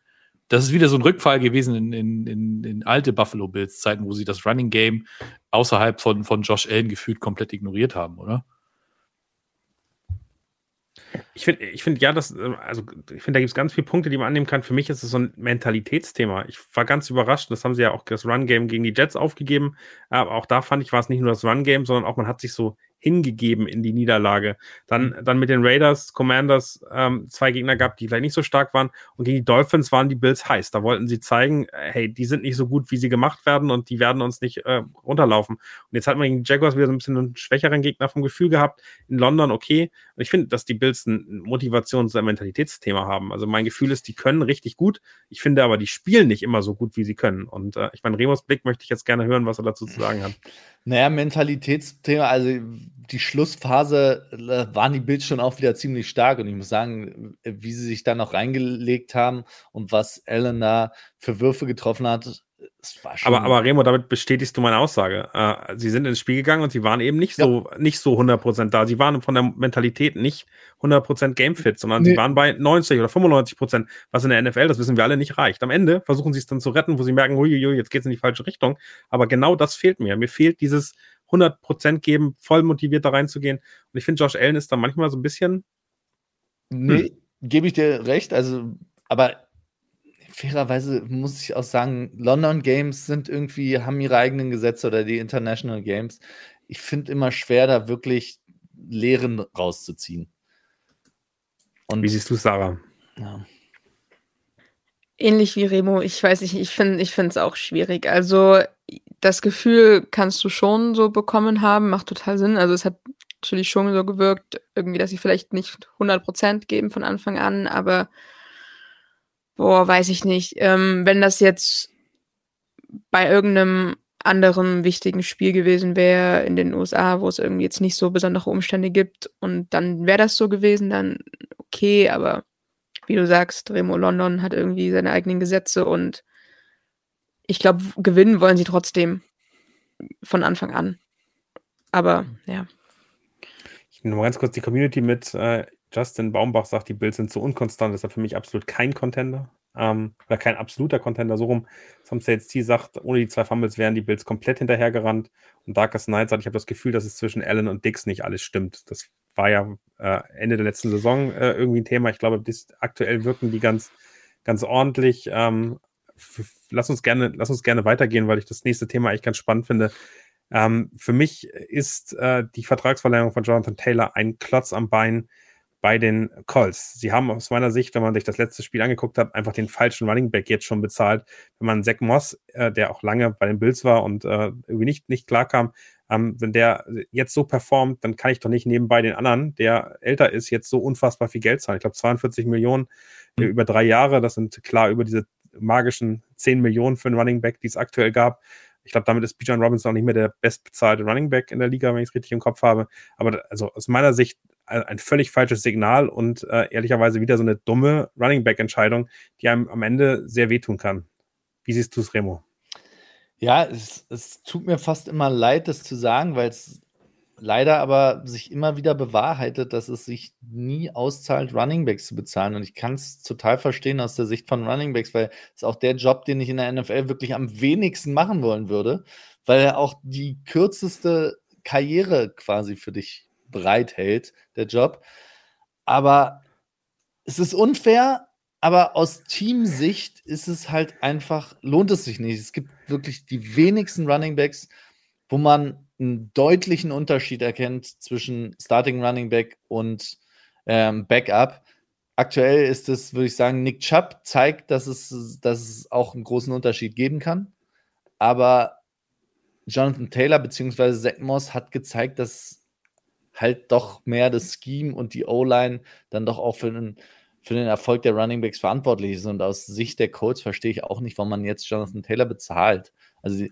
das ist wieder so ein Rückfall gewesen in, in, in, in alte Buffalo Bills Zeiten, wo sie das Running Game außerhalb von, von Josh Allen gefühlt komplett ignoriert haben, oder? Ich finde, ich finde ja, das, also ich finde, da gibt es ganz viele Punkte, die man annehmen kann. Für mich ist es so ein Mentalitätsthema. Ich war ganz überrascht, das haben sie ja auch das Run-Game gegen die Jets aufgegeben. Aber auch da fand ich, war es nicht nur das Run-Game, sondern auch man hat sich so hingegeben in die Niederlage. Dann, mhm. dann mit den Raiders, Commanders ähm, zwei Gegner gehabt, die vielleicht nicht so stark waren. Und gegen die Dolphins waren die Bills heiß. Da wollten sie zeigen, äh, hey, die sind nicht so gut, wie sie gemacht werden und die werden uns nicht äh, runterlaufen. Und jetzt hat man gegen die Jaguars wieder so ein bisschen einen schwächeren Gegner vom Gefühl gehabt. In London okay. Und ich finde, dass die Bills ein Motivations- und Mentalitätsthema haben. Also mein Gefühl ist, die können richtig gut. Ich finde aber, die spielen nicht immer so gut, wie sie können. Und äh, ich meine, Remos Blick möchte ich jetzt gerne hören, was er dazu zu sagen hat. Naja, Mentalitätsthema, also die Schlussphase äh, waren die Bills schon auch wieder ziemlich stark und ich muss sagen, wie sie sich da noch reingelegt haben und was Allen da für Würfe getroffen hat, aber, aber Remo, damit bestätigst du meine Aussage. Äh, sie sind ins Spiel gegangen und sie waren eben nicht ja. so nicht so 100% da. Sie waren von der Mentalität nicht 100% Gamefit, sondern nee. sie waren bei 90 oder 95%, was in der NFL, das wissen wir alle, nicht reicht. Am Ende versuchen sie es dann zu retten, wo sie merken, huiuiui, jetzt geht es in die falsche Richtung. Aber genau das fehlt mir. Mir fehlt dieses 100% geben, voll motiviert da reinzugehen. Und ich finde, Josh Allen ist da manchmal so ein bisschen. Nee, hm. gebe ich dir recht. Also, aber fairerweise muss ich auch sagen, London Games sind irgendwie, haben ihre eigenen Gesetze oder die International Games. Ich finde immer schwer, da wirklich Lehren rauszuziehen. Und wie siehst du, Sarah? Ja. Ähnlich wie Remo, ich weiß nicht, ich finde ich es auch schwierig. Also das Gefühl kannst du schon so bekommen haben, macht total Sinn. Also es hat natürlich schon so gewirkt, irgendwie, dass sie vielleicht nicht 100% geben von Anfang an, aber Boah, weiß ich nicht. Ähm, wenn das jetzt bei irgendeinem anderen wichtigen Spiel gewesen wäre in den USA, wo es irgendwie jetzt nicht so besondere Umstände gibt und dann wäre das so gewesen, dann okay, aber wie du sagst, Remo London hat irgendwie seine eigenen Gesetze und ich glaube, gewinnen wollen sie trotzdem von Anfang an. Aber ja. Ich nehme mal ganz kurz die Community mit. Äh, Justin Baumbach sagt, die Bills sind so unkonstant, das ist für mich absolut kein Contender. Ähm, oder kein absoluter Contender, so rum. Sam T sagt, ohne die zwei Fumbles wären die Bills komplett hinterhergerannt. Und Darkest Knight sagt, ich habe das Gefühl, dass es zwischen Allen und Dix nicht alles stimmt. Das war ja äh, Ende der letzten Saison äh, irgendwie ein Thema. Ich glaube, das, aktuell wirken die ganz, ganz ordentlich. Ähm, lass uns gerne, lass uns gerne weitergehen, weil ich das nächste Thema eigentlich ganz spannend finde. Ähm, für mich ist äh, die Vertragsverlängerung von Jonathan Taylor ein Klotz am Bein bei den Colts. Sie haben aus meiner Sicht, wenn man sich das letzte Spiel angeguckt hat, einfach den falschen Running Back jetzt schon bezahlt. Wenn man Zach Moss, äh, der auch lange bei den Bills war und äh, irgendwie nicht, nicht klar kam, ähm, wenn der jetzt so performt, dann kann ich doch nicht nebenbei den anderen, der älter ist, jetzt so unfassbar viel Geld zahlen. Ich glaube 42 Millionen äh, über drei Jahre, das sind klar über diese magischen 10 Millionen für einen Running Back, die es aktuell gab. Ich glaube, damit ist Bijan Robinson auch nicht mehr der bestbezahlte Running Back in der Liga, wenn ich es richtig im Kopf habe. Aber also aus meiner Sicht ein völlig falsches Signal und äh, ehrlicherweise wieder so eine dumme Running Back Entscheidung, die einem am Ende sehr wehtun kann. Wie siehst du es, Remo? Ja, es, es tut mir fast immer leid, das zu sagen, weil es leider aber sich immer wieder bewahrheitet, dass es sich nie auszahlt, Runningbacks zu bezahlen. Und ich kann es total verstehen aus der Sicht von Runningbacks, weil es auch der Job, den ich in der NFL wirklich am wenigsten machen wollen würde, weil er auch die kürzeste Karriere quasi für dich bereithält, der Job. Aber es ist unfair, aber aus Teamsicht ist es halt einfach, lohnt es sich nicht. Es gibt wirklich die wenigsten Runningbacks, wo man einen deutlichen Unterschied erkennt zwischen Starting Running Back und ähm, Backup. Aktuell ist es, würde ich sagen, Nick Chubb zeigt, dass es, dass es auch einen großen Unterschied geben kann. Aber Jonathan Taylor bzw. Zach Moss hat gezeigt, dass halt doch mehr das Scheme und die O-Line dann doch auch für den, für den Erfolg der Running Backs verantwortlich ist. Und aus Sicht der Colts verstehe ich auch nicht, warum man jetzt Jonathan Taylor bezahlt. Also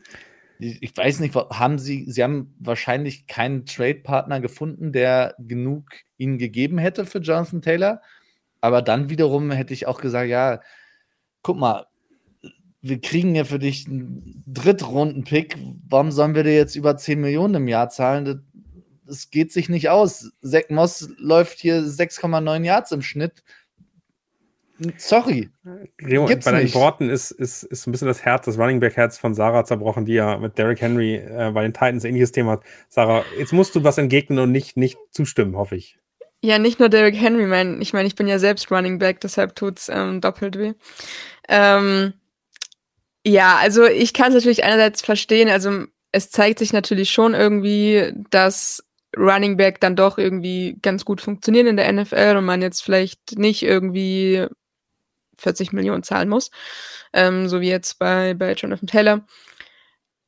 ich weiß nicht, haben Sie, Sie haben wahrscheinlich keinen Trade-Partner gefunden, der genug Ihnen gegeben hätte für Jonathan Taylor. Aber dann wiederum hätte ich auch gesagt, ja, guck mal, wir kriegen ja für dich einen Drittrunden-Pick. Warum sollen wir dir jetzt über 10 Millionen im Jahr zahlen? Das, geht sich nicht aus. Zach Moss läuft hier 6,9 Yards im Schnitt. Sorry. Remo, bei deinen nicht. Worten ist, ist, ist ein bisschen das Herz, das Running Back Herz von Sarah zerbrochen, die ja mit Derrick Henry äh, bei den Titans ähnliches Thema hat. Sarah, jetzt musst du was entgegnen und nicht, nicht zustimmen, hoffe ich. Ja, nicht nur Derrick Henry, mein, ich meine, ich bin ja selbst Running Back, deshalb tut es ähm, doppelt weh. Ähm, ja, also ich kann es natürlich einerseits verstehen, also es zeigt sich natürlich schon irgendwie, dass Running Back dann doch irgendwie ganz gut funktionieren in der NFL und man jetzt vielleicht nicht irgendwie 40 Millionen zahlen muss, ähm, so wie jetzt bei, bei Jonathan Taylor.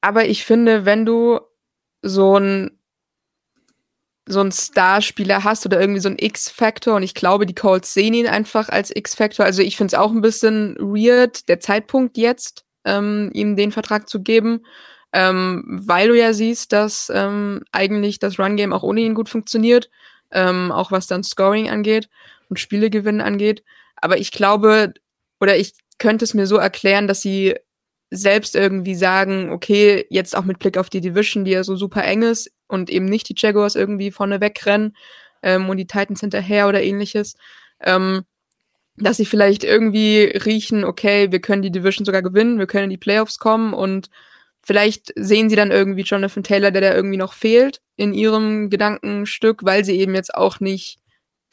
Aber ich finde, wenn du so ein so ein Starspieler hast oder irgendwie so ein X-Faktor und ich glaube, die Colts sehen ihn einfach als X-Faktor. Also ich finde es auch ein bisschen weird, der Zeitpunkt jetzt, ähm, ihm den Vertrag zu geben. ähm, weil du ja siehst, dass ähm, eigentlich das Run-Game auch ohne ihn gut funktioniert, ähm, auch was dann Scoring angeht und Spielegewinnen angeht. Aber ich glaube, oder ich könnte es mir so erklären, dass sie selbst irgendwie sagen, okay, jetzt auch mit Blick auf die Division, die ja so super eng ist und eben nicht die Jaguars irgendwie vorne wegrennen ähm, und die Titans hinterher oder ähnliches, ähm, dass sie vielleicht irgendwie riechen, okay, wir können die Division sogar gewinnen, wir können in die Playoffs kommen und vielleicht sehen sie dann irgendwie Jonathan Taylor, der da irgendwie noch fehlt in ihrem Gedankenstück, weil sie eben jetzt auch nicht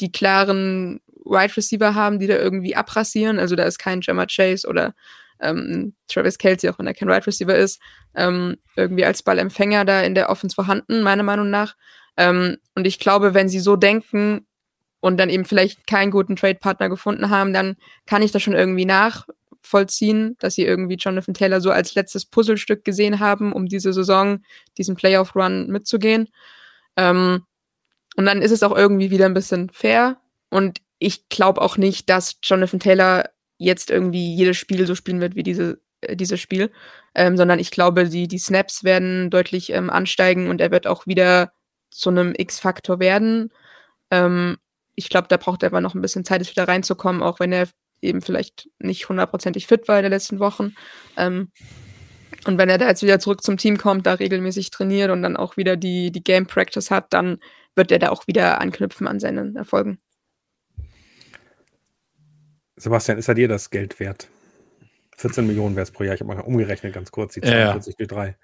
die klaren Wide Receiver haben, die da irgendwie abrasieren. Also da ist kein Jammer Chase oder ähm, Travis Kelsey, auch wenn er kein Wide Receiver ist, ähm, irgendwie als Ballempfänger da in der Offense vorhanden, meiner Meinung nach. Ähm, und ich glaube, wenn sie so denken und dann eben vielleicht keinen guten Trade-Partner gefunden haben, dann kann ich das schon irgendwie nachvollziehen, dass sie irgendwie Jonathan Taylor so als letztes Puzzlestück gesehen haben, um diese Saison, diesen Playoff-Run mitzugehen. Ähm, und dann ist es auch irgendwie wieder ein bisschen fair. Und ich glaube auch nicht, dass Jonathan Taylor jetzt irgendwie jedes Spiel so spielen wird wie diese, äh, dieses Spiel, ähm, sondern ich glaube, die, die Snaps werden deutlich ähm, ansteigen und er wird auch wieder zu einem X-Faktor werden. Ähm, ich glaube, da braucht er aber noch ein bisschen Zeit, es wieder reinzukommen, auch wenn er eben vielleicht nicht hundertprozentig fit war in den letzten Wochen. Ähm, und wenn er da jetzt wieder zurück zum Team kommt, da regelmäßig trainiert und dann auch wieder die, die Game Practice hat, dann wird er da auch wieder anknüpfen an seinen Erfolgen. Sebastian, ist er dir das Geld wert? 14 Millionen wäre es pro Jahr. Ich habe mal umgerechnet ganz kurz, die 42 ja. 3.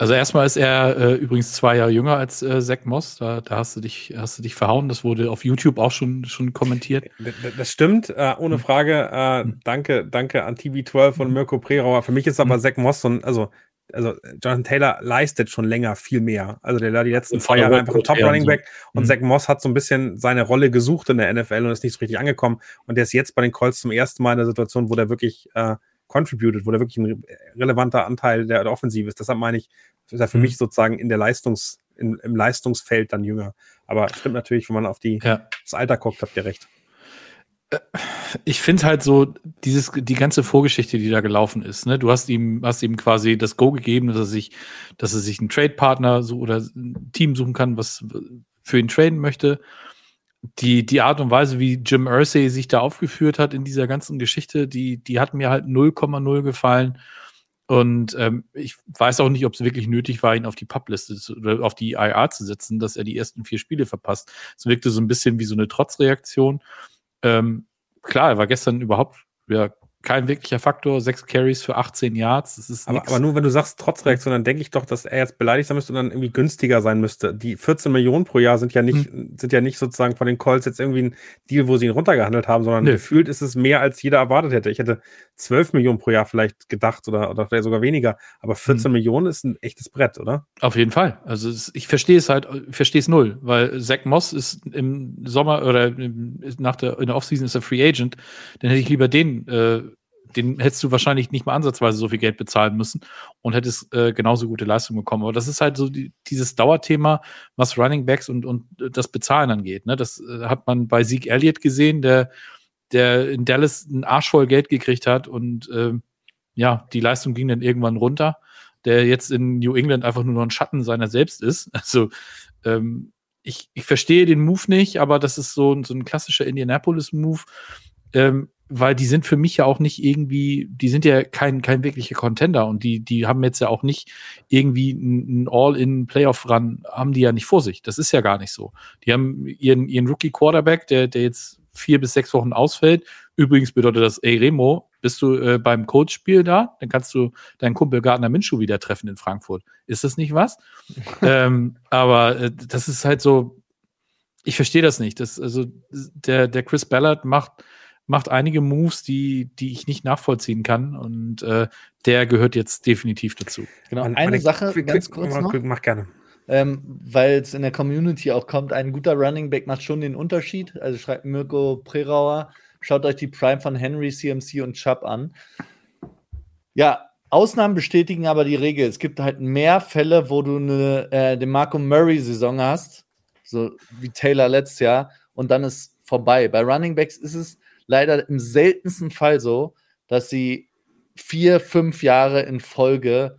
Also erstmal ist er äh, übrigens zwei Jahre jünger als äh, Zach Moss. Da, da, hast du dich, hast du dich verhauen. Das wurde auf YouTube auch schon, schon kommentiert. Das stimmt, äh, ohne hm. Frage. Äh, hm. danke, danke an TV12 und hm. Mirko Prerauer. Für mich ist aber Zach Moss so ein, also also Jonathan Taylor leistet schon länger viel mehr. Also der war die letzten zwei Jahre einfach ein Top Running Back und mhm. Zach Moss hat so ein bisschen seine Rolle gesucht in der NFL und ist nicht so richtig angekommen. Und der ist jetzt bei den Colts zum ersten Mal in der Situation, wo der wirklich äh, contributed, wo der wirklich ein relevanter Anteil der, der Offensive ist. Deshalb meine ich, ist er für mhm. mich sozusagen in der Leistungs, in, im Leistungsfeld dann jünger. Aber stimmt natürlich, wenn man auf die, ja. das Alter guckt, habt ihr recht ich finde halt so, dieses, die ganze Vorgeschichte, die da gelaufen ist, ne, du hast ihm, hast ihm quasi das Go gegeben, dass er sich, dass er sich einen Trade-Partner so oder ein Team suchen kann, was für ihn traden möchte. Die, die Art und Weise, wie Jim Ursay sich da aufgeführt hat in dieser ganzen Geschichte, die, die hat mir halt 0,0 gefallen. Und ähm, ich weiß auch nicht, ob es wirklich nötig war, ihn auf die Publiste oder auf die IA zu setzen, dass er die ersten vier Spiele verpasst. Es wirkte so ein bisschen wie so eine Trotzreaktion. Ähm, klar, er war gestern überhaupt ja, kein wirklicher Faktor. Sechs Carries für 18 Yards. Das ist aber, aber, nur wenn du sagst Trotzreaktion, dann denke ich doch, dass er jetzt beleidigt sein müsste und dann irgendwie günstiger sein müsste. Die 14 Millionen pro Jahr sind ja nicht, hm. sind ja nicht sozusagen von den Colts jetzt irgendwie ein Deal, wo sie ihn runtergehandelt haben, sondern nee. gefühlt ist es mehr, als jeder erwartet hätte. Ich hätte 12 Millionen pro Jahr vielleicht gedacht oder, oder vielleicht sogar weniger. Aber 14 hm. Millionen ist ein echtes Brett, oder? Auf jeden Fall. Also ich verstehe es halt, verstehe es null, weil Zach Moss ist im Sommer oder nach der, in der Offseason ist er Free Agent. Dann hätte ich lieber den äh, den hättest du wahrscheinlich nicht mal ansatzweise so viel Geld bezahlen müssen und hättest äh, genauso gute Leistung bekommen. Aber das ist halt so die, dieses Dauerthema, was Running Backs und, und das Bezahlen angeht. Ne? Das äh, hat man bei Zeke Elliott gesehen, der, der in Dallas ein Arsch voll Geld gekriegt hat und äh, ja, die Leistung ging dann irgendwann runter, der jetzt in New England einfach nur noch ein Schatten seiner selbst ist. Also ähm, ich, ich verstehe den Move nicht, aber das ist so, so ein klassischer Indianapolis-Move. Ähm, weil die sind für mich ja auch nicht irgendwie, die sind ja kein, kein wirklicher Contender und die, die haben jetzt ja auch nicht irgendwie ein All-in-Playoff-Run, haben die ja nicht vor sich. Das ist ja gar nicht so. Die haben ihren, ihren Rookie-Quarterback, der, der jetzt vier bis sechs Wochen ausfällt. Übrigens bedeutet das, ey Remo, bist du äh, beim Coach-Spiel da? Dann kannst du deinen Kumpel Gardner Minshew wieder treffen in Frankfurt. Ist das nicht was? ähm, aber äh, das ist halt so, ich verstehe das nicht. Das, also der, der Chris Ballard macht macht einige Moves, die, die ich nicht nachvollziehen kann. Und äh, der gehört jetzt definitiv dazu. Genau, eine meine, Sache, quick, ganz kurz noch. Mach gerne. Ähm, Weil es in der Community auch kommt, ein guter Running Back macht schon den Unterschied. Also schreibt Mirko Prerauer, schaut euch die Prime von Henry, CMC und Chubb an. Ja, Ausnahmen bestätigen aber die Regel. Es gibt halt mehr Fälle, wo du eine, äh, den Marco Murray-Saison hast, so wie Taylor letztes Jahr, und dann ist vorbei. Bei Running Backs ist es leider im seltensten Fall so, dass sie vier, fünf Jahre in Folge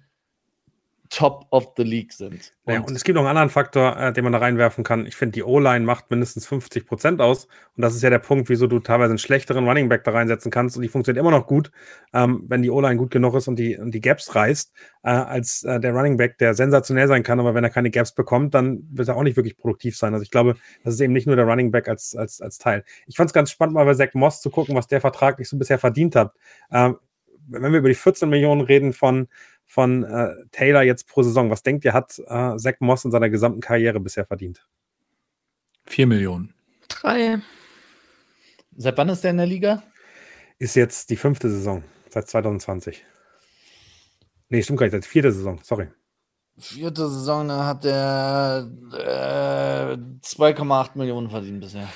top of the league sind. Und, ja, und es gibt noch einen anderen Faktor, äh, den man da reinwerfen kann. Ich finde, die O-Line macht mindestens 50 Prozent aus. Und das ist ja der Punkt, wieso du teilweise einen schlechteren Running Back da reinsetzen kannst. Und die funktioniert immer noch gut, ähm, wenn die O-Line gut genug ist und die, und die Gaps reißt, äh, als äh, der Running Back, der sensationell sein kann. Aber wenn er keine Gaps bekommt, dann wird er auch nicht wirklich produktiv sein. Also ich glaube, das ist eben nicht nur der Running Back als, als, als Teil. Ich fand es ganz spannend, mal bei Zach Moss zu gucken, was der Vertrag nicht so bisher verdient hat. Ähm, wenn wir über die 14 Millionen reden von, von äh, Taylor jetzt pro Saison, was denkt ihr, hat äh, Zach Moss in seiner gesamten Karriere bisher verdient? Vier Millionen. Drei. Seit wann ist der in der Liga? Ist jetzt die fünfte Saison, seit 2020. Nee, stimmt gar nicht, seit vierte Saison, sorry. Vierte Saison, da hat er äh, 2,8 Millionen verdient bisher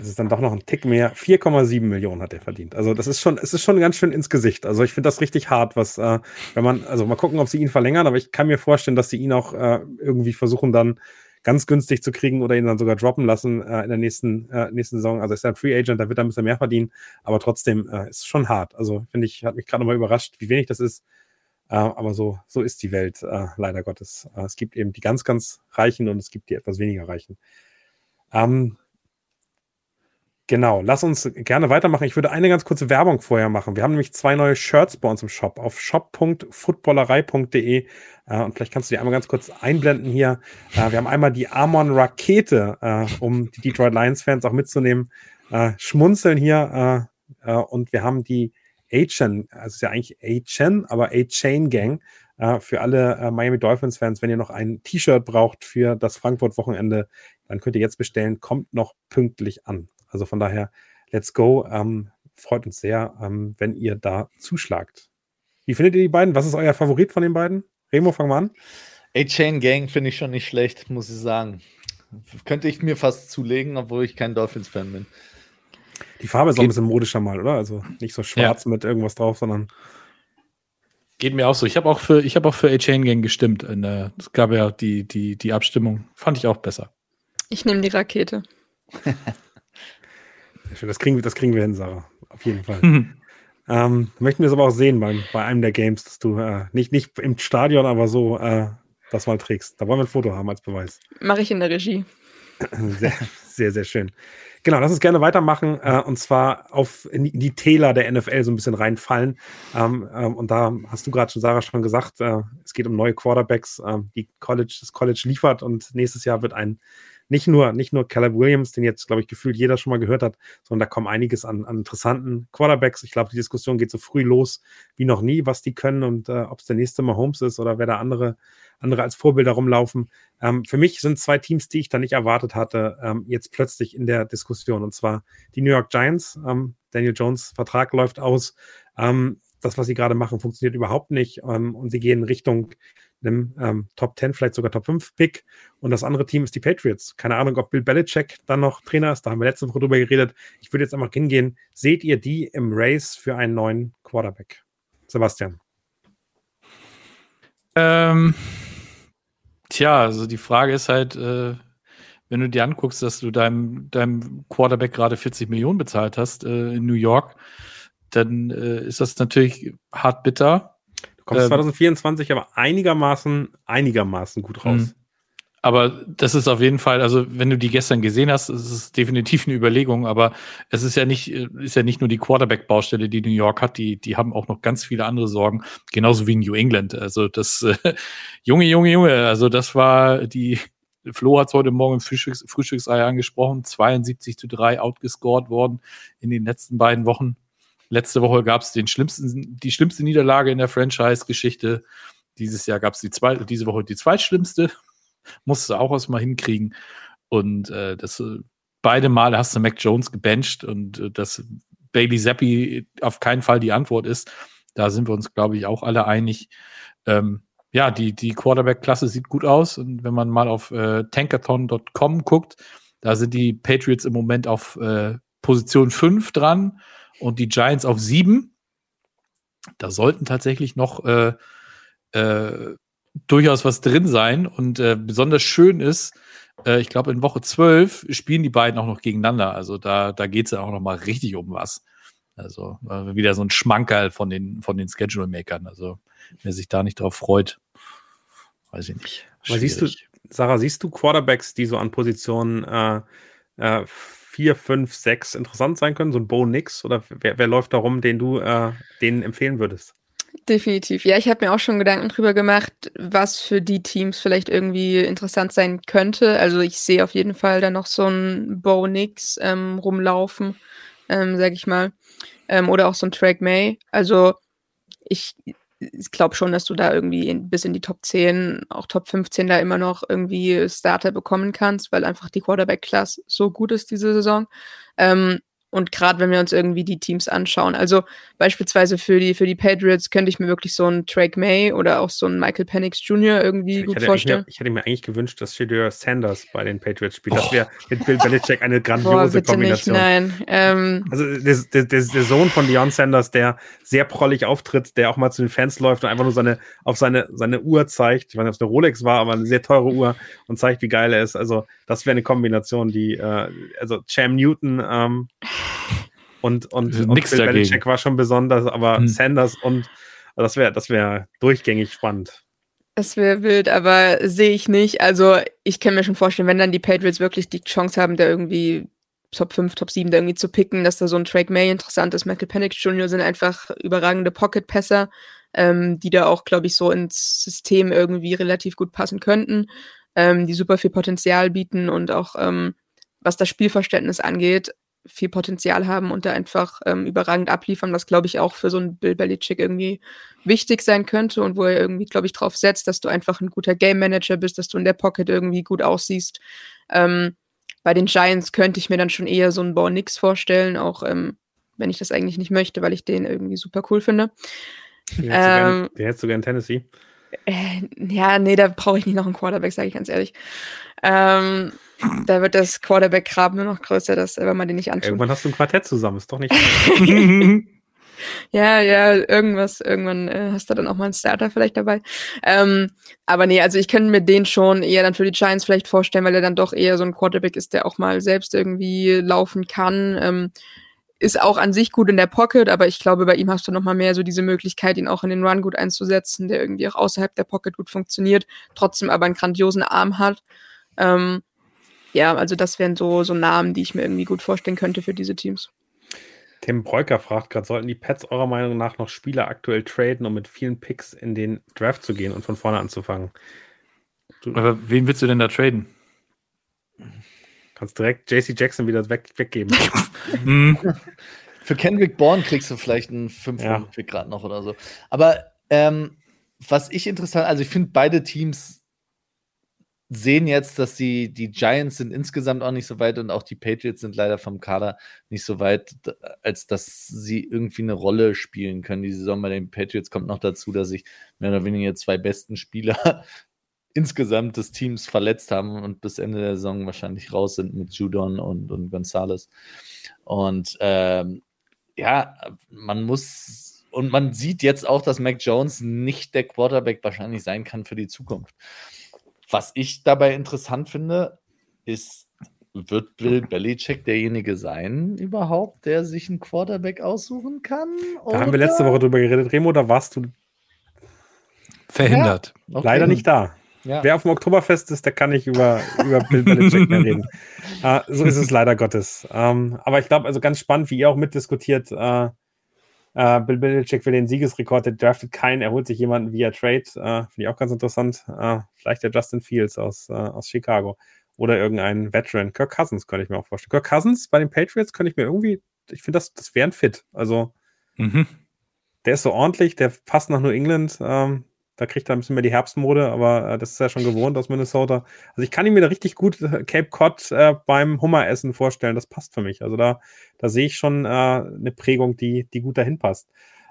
es ist dann doch noch ein Tick mehr. 4,7 Millionen hat er verdient. Also das ist schon, es ist schon ganz schön ins Gesicht. Also ich finde das richtig hart, was, äh, wenn man, also mal gucken, ob sie ihn verlängern, aber ich kann mir vorstellen, dass sie ihn auch äh, irgendwie versuchen dann ganz günstig zu kriegen oder ihn dann sogar droppen lassen äh, in der nächsten, äh, nächsten Saison. Also ist er ein Free Agent, da wird er ein bisschen mehr verdienen, aber trotzdem äh, ist es schon hart. Also finde ich, hat mich gerade nochmal überrascht, wie wenig das ist. Äh, aber so, so ist die Welt, äh, leider Gottes. Äh, es gibt eben die ganz, ganz Reichen und es gibt die etwas weniger Reichen. Ähm, Genau, lass uns gerne weitermachen. Ich würde eine ganz kurze Werbung vorher machen. Wir haben nämlich zwei neue Shirts bei uns im Shop auf shop.footballerei.de äh, und vielleicht kannst du die einmal ganz kurz einblenden hier. Äh, wir haben einmal die Amon Rakete, äh, um die Detroit Lions Fans auch mitzunehmen. Äh, schmunzeln hier äh, äh, und wir haben die A-Chain, also ist ja eigentlich A-Chain, aber A-Chain Gang für alle Miami Dolphins Fans, wenn ihr noch ein T-Shirt braucht für das Frankfurt Wochenende, dann könnt ihr jetzt bestellen, kommt noch pünktlich an. Also von daher, let's go. Ähm, freut uns sehr, ähm, wenn ihr da zuschlagt. Wie findet ihr die beiden? Was ist euer Favorit von den beiden? Remo, fang mal an. A-Chain Gang finde ich schon nicht schlecht, muss ich sagen. Könnte ich mir fast zulegen, obwohl ich kein Dolphins-Fan bin. Die Farbe ist Geht auch ein bisschen modischer mal, oder? Also nicht so schwarz ja. mit irgendwas drauf, sondern. Geht mir auch so. Ich habe auch für, ich habe auch für A-Chain Gang gestimmt. Es gab ja die, die, die Abstimmung. Fand ich auch besser. Ich nehme die Rakete. Das kriegen, das kriegen wir hin, Sarah. Auf jeden Fall. Mhm. Ähm, möchten wir es aber auch sehen bei, bei einem der Games, dass du äh, nicht, nicht im Stadion, aber so äh, das mal trägst. Da wollen wir ein Foto haben als Beweis. Mache ich in der Regie. Sehr, sehr, sehr schön. Genau, lass uns gerne weitermachen äh, und zwar auf in die, Täler der NFL so ein bisschen reinfallen. Ähm, ähm, und da hast du gerade schon, Sarah, schon gesagt, äh, es geht um neue Quarterbacks, äh, die College, das College liefert und nächstes Jahr wird ein nicht nur, nicht nur Caleb Williams, den jetzt, glaube ich, gefühlt jeder schon mal gehört hat, sondern da kommen einiges an, an interessanten Quarterbacks. Ich glaube, die Diskussion geht so früh los wie noch nie, was die können und äh, ob es der nächste Mal Holmes ist oder wer da andere, andere als Vorbilder rumlaufen. Ähm, für mich sind zwei Teams, die ich da nicht erwartet hatte, ähm, jetzt plötzlich in der Diskussion. Und zwar die New York Giants. Ähm, Daniel Jones Vertrag läuft aus. Ähm, das, was sie gerade machen, funktioniert überhaupt nicht. Ähm, und sie gehen Richtung einem ähm, Top 10, vielleicht sogar Top 5 Pick. Und das andere Team ist die Patriots. Keine Ahnung, ob Bill Belichick dann noch Trainer ist. Da haben wir letzte Woche drüber geredet. Ich würde jetzt einfach hingehen. Seht ihr die im Race für einen neuen Quarterback? Sebastian. Ähm, tja, also die Frage ist halt, äh, wenn du dir anguckst, dass du deinem, deinem Quarterback gerade 40 Millionen bezahlt hast äh, in New York, dann äh, ist das natürlich hart bitter. Kommst ähm, 2024 aber einigermaßen, einigermaßen gut raus. Mhm. Aber das ist auf jeden Fall, also wenn du die gestern gesehen hast, ist es definitiv eine Überlegung, aber es ist ja nicht, ist ja nicht nur die Quarterback-Baustelle, die New York hat, die, die haben auch noch ganz viele andere Sorgen, genauso wie New England. Also das, äh, Junge, Junge, Junge, also das war die, Flo hat es heute Morgen im Frühstücks, Frühstücksei angesprochen, 72 zu 3 outgescored worden in den letzten beiden Wochen. Letzte Woche gab es die schlimmste Niederlage in der Franchise-Geschichte. Dieses Jahr gab es die zweite, diese Woche die zweitschlimmste. Musste auch erstmal hinkriegen. Und äh, das beide Male hast du Mac Jones gebencht und äh, dass Bailey Zappi auf keinen Fall die Antwort ist. Da sind wir uns, glaube ich, auch alle einig. Ähm, ja, die, die Quarterback-Klasse sieht gut aus. Und wenn man mal auf äh, tankathon.com guckt, da sind die Patriots im Moment auf äh, Position 5 dran und die Giants auf sieben. Da sollten tatsächlich noch äh, äh, durchaus was drin sein. Und äh, besonders schön ist, äh, ich glaube, in Woche 12 spielen die beiden auch noch gegeneinander. Also da, da geht es ja auch noch mal richtig um was. Also wieder so ein Schmankerl von den, von den Schedule-Makern. Also wer sich da nicht drauf freut, weiß ich nicht. Aber siehst du, Sarah, siehst du Quarterbacks, die so an Positionen äh, äh, 4, 5, 6 interessant sein können? So ein Bo Nix? Oder wer, wer läuft da rum, den du äh, denen empfehlen würdest? Definitiv. Ja, ich habe mir auch schon Gedanken drüber gemacht, was für die Teams vielleicht irgendwie interessant sein könnte. Also ich sehe auf jeden Fall da noch so ein Bo Nix ähm, rumlaufen, ähm, sag ich mal. Ähm, oder auch so ein Track May. Also ich, ich glaube schon, dass du da irgendwie in, bis in die Top 10, auch Top 15 da immer noch irgendwie Starter bekommen kannst, weil einfach die Quarterback-Class so gut ist diese Saison. Ähm, und gerade wenn wir uns irgendwie die Teams anschauen, also beispielsweise für die, für die Patriots könnte ich mir wirklich so einen Drake May oder auch so einen Michael Penix Jr. irgendwie ich gut vorstellen. Mir, ich hätte mir eigentlich gewünscht, dass Shadur Sanders bei den Patriots spielt. Das wäre mit Bill Belichick eine grandiose Boah, Kombination. Nicht, nein. Ähm, also der, der, der, der, Sohn von Leon Sanders, der sehr prollig auftritt, der auch mal zu den Fans läuft und einfach nur seine, auf seine, seine Uhr zeigt. Ich weiß nicht, ob es eine Rolex war, aber eine sehr teure Uhr und zeigt, wie geil er ist. Also das wäre eine Kombination, die, äh, also Cham Newton, ähm, und, und, und Bill Belichick war schon besonders, aber hm. Sanders und das wäre das wäre durchgängig spannend. Das wäre wild, aber sehe ich nicht. Also ich kann mir schon vorstellen, wenn dann die Patriots wirklich die Chance haben, da irgendwie Top 5, Top 7 da irgendwie zu picken, dass da so ein Drake May interessant ist. Michael Penix Jr. sind einfach überragende Pocket-Pässer, ähm, die da auch, glaube ich, so ins System irgendwie relativ gut passen könnten, ähm, die super viel Potenzial bieten und auch ähm, was das Spielverständnis angeht, viel Potenzial haben und da einfach ähm, überragend abliefern, was glaube ich auch für so einen Bill Belichick irgendwie wichtig sein könnte und wo er irgendwie, glaube ich, drauf setzt, dass du einfach ein guter Game Manager bist, dass du in der Pocket irgendwie gut aussiehst. Ähm, bei den Giants könnte ich mir dann schon eher so einen Bau Nix vorstellen, auch ähm, wenn ich das eigentlich nicht möchte, weil ich den irgendwie super cool finde. Wer hättest, ähm, hättest du gern Tennessee? Äh, ja, nee, da brauche ich nicht noch einen Quarterback, sage ich ganz ehrlich. Ähm, da wird das Quarterback-Graben nur noch größer, dass, wenn man den nicht anschaut. Irgendwann hast du ein Quartett zusammen, ist doch nicht. ja, ja, irgendwas, irgendwann äh, hast du dann auch mal einen Starter vielleicht dabei. Ähm, aber nee, also ich könnte mir den schon eher dann für die Giants vielleicht vorstellen, weil er dann doch eher so ein Quarterback ist, der auch mal selbst irgendwie laufen kann. Ähm, ist auch an sich gut in der Pocket, aber ich glaube, bei ihm hast du noch mal mehr so diese Möglichkeit, ihn auch in den Run gut einzusetzen, der irgendwie auch außerhalb der Pocket gut funktioniert, trotzdem aber einen grandiosen Arm hat. Ähm, ja, also das wären so, so Namen, die ich mir irgendwie gut vorstellen könnte für diese Teams. Tim Breuker fragt gerade, sollten die Pets eurer Meinung nach noch Spieler aktuell traden, um mit vielen Picks in den Draft zu gehen und von vorne anzufangen? Du Aber wen willst du denn da traden? Kannst direkt JC Jackson wieder weg, weggeben. Mhm. Für Kendrick Bourne kriegst du vielleicht einen 5 ja. Pick gerade noch oder so. Aber ähm, was ich interessant, also ich finde beide Teams sehen jetzt, dass die, die Giants sind insgesamt auch nicht so weit und auch die Patriots sind leider vom Kader nicht so weit, als dass sie irgendwie eine Rolle spielen können. Die Saison bei den Patriots kommt noch dazu, dass sich mehr oder weniger zwei besten Spieler insgesamt des Teams verletzt haben und bis Ende der Saison wahrscheinlich raus sind mit Judon und, und Gonzales. Und ähm, ja, man muss und man sieht jetzt auch, dass Mac Jones nicht der Quarterback wahrscheinlich sein kann für die Zukunft. Was ich dabei interessant finde, ist, wird Bill Belichick derjenige sein überhaupt, der sich einen Quarterback aussuchen kann? Da haben wir letzte Woche drüber geredet. Remo, da warst du verhindert. Ja, okay. Leider nicht da. Ja. Wer auf dem Oktoberfest ist, der kann nicht über, über Bill Belichick mehr reden. Uh, so ist es leider Gottes. Ähm, aber ich glaube, also ganz spannend, wie ihr auch mitdiskutiert, uh, Uh, Bill Belichick will den Siegesrekord, der draftet keinen, er holt sich jemanden via Trade. Uh, Finde ich auch ganz interessant. Uh, vielleicht der Justin Fields aus, aus Chicago oder irgendein Veteran. Kirk Cousins könnte ich mir auch vorstellen. Kirk Cousins bei den Patriots könnte ich mir irgendwie, ich finde, das, das wäre ein Fit. Also, mhm. der ist so ordentlich, der passt nach New England. Ähm, da kriegt er ein bisschen mehr die Herbstmode, aber äh, das ist ja schon gewohnt aus Minnesota. Also ich kann mir da richtig gut äh, Cape Cod äh, beim Hummeressen vorstellen. Das passt für mich. Also da, da sehe ich schon äh, eine Prägung, die, die gut dahin passt.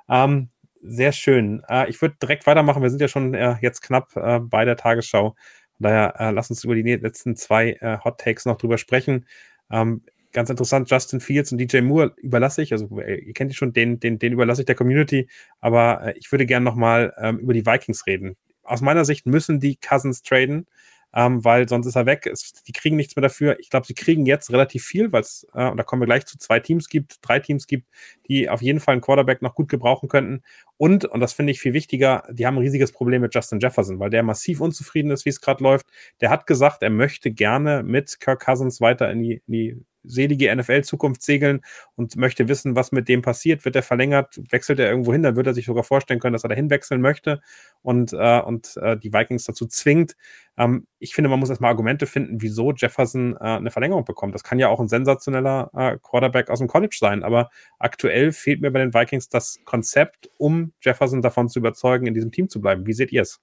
Ähm, sehr schön. Äh, ich würde direkt weitermachen. Wir sind ja schon äh, jetzt knapp bei der Tagesschau. Von daher lass uns über die letzten zwei Hot Takes noch drüber sprechen. Ähm, ganz interessant, Justin Fields und DJ Moore überlasse ich, also äh, ihr kennt die schon, den, den, den überlasse ich der Community, aber äh, ich würde gerne nochmal ähm, über die Vikings reden. Aus meiner Sicht müssen die Cousins traden. ähm, weil sonst ist er weg. Es, die kriegen nichts mehr dafür. Ich glaube, sie kriegen jetzt relativ viel, weil es, äh, und da kommen wir gleich zu zwei Teams gibt, drei Teams gibt, die auf jeden Fall einen Quarterback noch gut gebrauchen könnten. Und, und das finde ich viel wichtiger, die haben ein riesiges Problem mit Justin Jefferson, weil der massiv unzufrieden ist, wie es gerade läuft. Der hat gesagt, er möchte gerne mit Kirk Cousins weiter in die, in die selige NFL-Zukunft segeln und möchte wissen, was mit dem passiert. Wird er verlängert? Wechselt er irgendwo hin? Dann wird er sich sogar vorstellen können, dass er dahin wechseln möchte und, äh, und äh, die Vikings dazu zwingt. Ähm, ich finde, man muss erstmal Argumente finden, wieso Jefferson äh, eine Verlängerung bekommt. Das kann ja auch ein sensationeller äh, Quarterback aus dem College sein, aber aktuell fehlt mir bei den Vikings das Konzept, um Jefferson davon zu überzeugen, in diesem Team zu bleiben. Wie seht ihr es?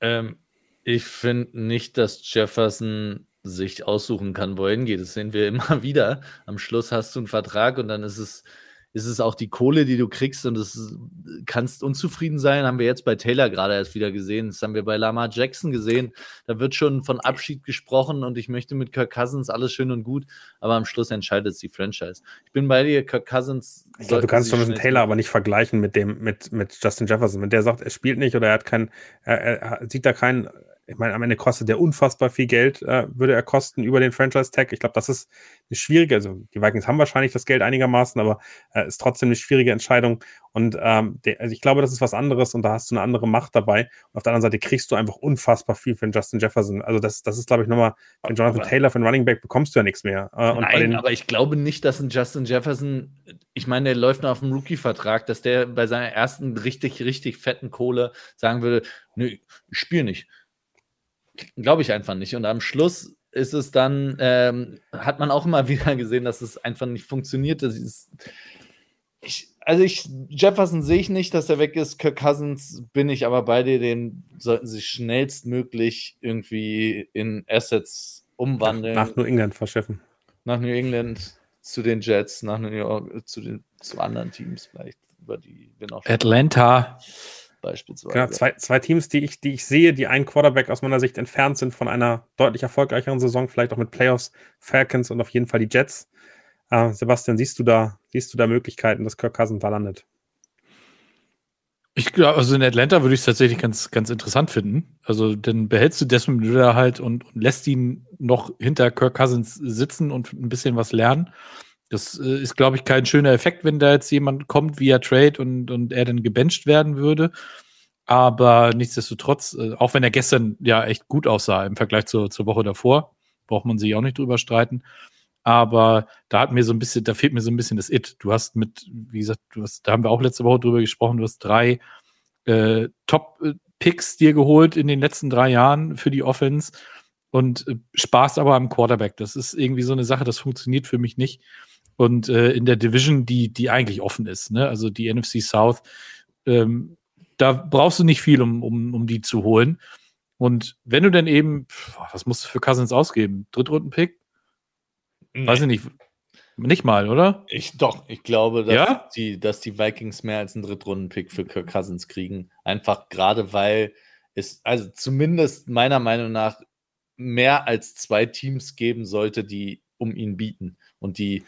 Ähm, ich finde nicht, dass Jefferson sich aussuchen kann, wohin geht. Das sehen wir immer wieder. Am Schluss hast du einen Vertrag und dann ist es, ist es auch die Kohle, die du kriegst und du kannst unzufrieden sein. Haben wir jetzt bei Taylor gerade erst wieder gesehen. Das haben wir bei Lamar Jackson gesehen. Da wird schon von Abschied gesprochen und ich möchte mit Kirk Cousins alles schön und gut, aber am Schluss entscheidet es die Franchise. Ich bin bei dir, Kirk Cousins. Ich glaube, du kannst Jonathan Taylor aber nicht vergleichen mit dem, mit, mit Justin Jefferson. Wenn der sagt, er spielt nicht oder er hat keinen, er, er sieht da keinen ich meine, am Ende kostet der unfassbar viel Geld, äh, würde er kosten über den Franchise-Tag. Ich glaube, das ist eine schwierige, also die Vikings haben wahrscheinlich das Geld einigermaßen, aber äh, ist trotzdem eine schwierige Entscheidung. Und ähm, der, also ich glaube, das ist was anderes und da hast du eine andere Macht dabei. Und auf der anderen Seite kriegst du einfach unfassbar viel für den Justin Jefferson. Also das, das ist, glaube ich, nochmal, den Jonathan aber, Taylor, für den Running Back bekommst du ja nichts mehr. Äh, nein, aber ich glaube nicht, dass ein Justin Jefferson, ich meine, der läuft noch auf dem Rookie-Vertrag, dass der bei seiner ersten richtig, richtig fetten Kohle sagen würde, nö, ich spiele nicht Glaube ich einfach nicht. Und am Schluss ist es dann, ähm, hat man auch immer wieder gesehen, dass es einfach nicht funktioniert. Ist, ich, also ich, Jefferson sehe ich nicht, dass er weg ist. Kirk Cousins bin ich aber bei dir, den sollten sie schnellstmöglich irgendwie in Assets umwandeln. Nach New England verschiffen. Nach New England zu den Jets, nach New York, zu den zu anderen Teams vielleicht, über die wir noch Atlanta beispielsweise. Genau, zwei, zwei Teams, die ich, die ich sehe, die einen Quarterback aus meiner Sicht entfernt sind von einer deutlich erfolgreicheren Saison, vielleicht auch mit Playoffs, Falcons und auf jeden Fall die Jets. Äh, Sebastian, siehst du da, siehst du da Möglichkeiten, dass Kirk Cousins da landet? Ich glaube, also in Atlanta würde ich es tatsächlich ganz, ganz interessant finden. Also dann behältst du Desmond Ritter halt und, und, lässt ihn noch hinter Kirk Cousins sitzen und ein bisschen was lernen. Das äh, ist, glaube ich, kein schöner Effekt, wenn da jetzt jemand kommt via Trade und, und er dann gebencht werden würde. Aber nichtsdestotrotz, äh, auch wenn er gestern ja echt gut aussah im Vergleich zur, zur Woche davor, braucht man sich auch nicht drüber streiten. Aber da hat mir so ein bisschen, da fehlt mir so ein bisschen das It. Du hast mit, wie gesagt, du hast, da haben wir auch letzte Woche drüber gesprochen, du hast drei äh, Top-Picks dir geholt in den letzten drei Jahren für die Offense und äh, sparst aber am Quarterback. Das ist irgendwie so eine Sache, das funktioniert für mich nicht. Und äh, in der Division, die, die eigentlich offen ist, ne? also die NFC South, ähm, da brauchst du nicht viel, um, um, um die zu holen. Und wenn du dann eben, was musst du für Cousins ausgeben? Drittrunden-Pick? Nee. Weiß ich nicht. Nicht mal, oder? Ich doch, ich glaube, dass, ja? die, dass die Vikings mehr als einen Drittrunden-Pick für Kirk Cousins kriegen. Einfach gerade weil es, also zumindest meiner Meinung nach, mehr als zwei Teams geben sollte, die um ihn bieten. Und die.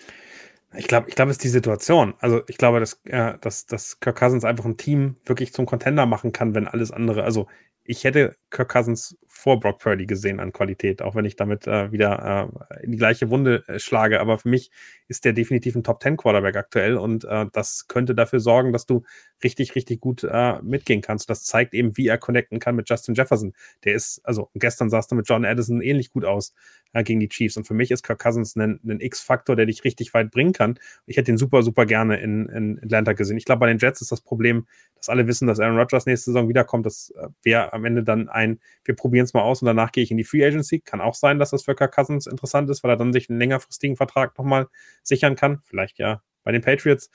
Ich glaube, ich glaube, es ist die Situation. Also ich glaube, dass, äh, dass, dass Kirk Cousins einfach ein Team wirklich zum Contender machen kann, wenn alles andere, also ich hätte Kirk Cousins vor Brock Purdy gesehen an Qualität, auch wenn ich damit äh, wieder äh, in die gleiche Wunde äh, schlage. Aber für mich ist der definitiv ein Top 10 Quarterback aktuell und äh, das könnte dafür sorgen, dass du richtig, richtig gut äh, mitgehen kannst. Das zeigt eben, wie er connecten kann mit Justin Jefferson. Der ist, also gestern sahst du mit John Addison ähnlich gut aus äh, gegen die Chiefs. Und für mich ist Kirk Cousins ein, ein X-Faktor, der dich richtig weit bringen kann. Ich hätte ihn super, super gerne in, in Atlanta gesehen. Ich glaube, bei den Jets ist das Problem, dass alle wissen, dass Aaron Rodgers nächste Saison wiederkommt. Das äh, wäre am Ende dann ein, wir probieren es mal aus und danach gehe ich in die Free Agency. Kann auch sein, dass das für Kirk Cousins interessant ist, weil er dann sich einen längerfristigen Vertrag nochmal sichern kann. Vielleicht ja bei den Patriots.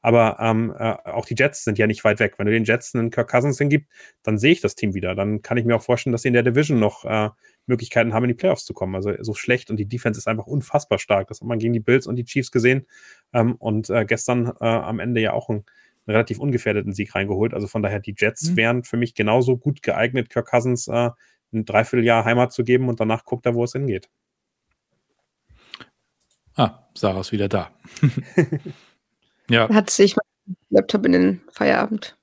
Aber ähm, äh, auch die Jets sind ja nicht weit weg. Wenn du den Jets einen Kirk Cousins hingibt, dann sehe ich das Team wieder. Dann kann ich mir auch vorstellen, dass sie in der Division noch äh, Möglichkeiten haben, in die Playoffs zu kommen. Also so schlecht und die Defense ist einfach unfassbar stark. Das hat man gegen die Bills und die Chiefs gesehen. Ähm, und äh, gestern äh, am Ende ja auch ein relativ ungefährdeten Sieg reingeholt. Also von daher, die Jets mhm. wären für mich genauso gut geeignet, Kirk Cousins äh, ein Dreivierteljahr Heimat zu geben und danach guckt er, wo es hingeht. Ah, Sarah ist wieder da. ja. Hat sich mein Laptop in den Feierabend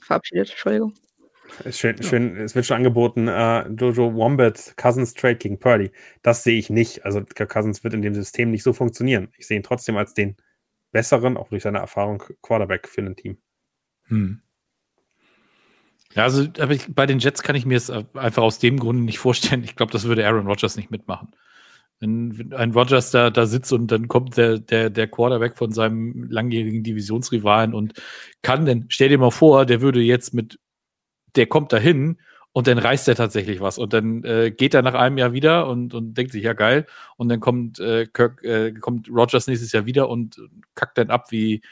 verabschiedet, Entschuldigung. Ist schön, ja. schön, es wird schon angeboten, uh, Jojo Wombat, Cousins Trade gegen Purdy. Das sehe ich nicht. Also Cousins wird in dem System nicht so funktionieren. Ich sehe ihn trotzdem als den besseren, auch durch seine Erfahrung, Quarterback für ein Team. Hm. Ja, also ich, bei den Jets kann ich mir es einfach aus dem Grund nicht vorstellen. Ich glaube, das würde Aaron Rodgers nicht mitmachen. Wenn ein Rodgers da, da sitzt und dann kommt der, der, der Quarterback von seinem langjährigen Divisionsrivalen und kann denn, stell dir mal vor, der würde jetzt mit, der kommt dahin und dann reißt er tatsächlich was und dann äh, geht er nach einem Jahr wieder und, und denkt sich, ja geil, und dann kommt äh, Kirk, äh, kommt Rodgers nächstes Jahr wieder und kackt dann ab wie,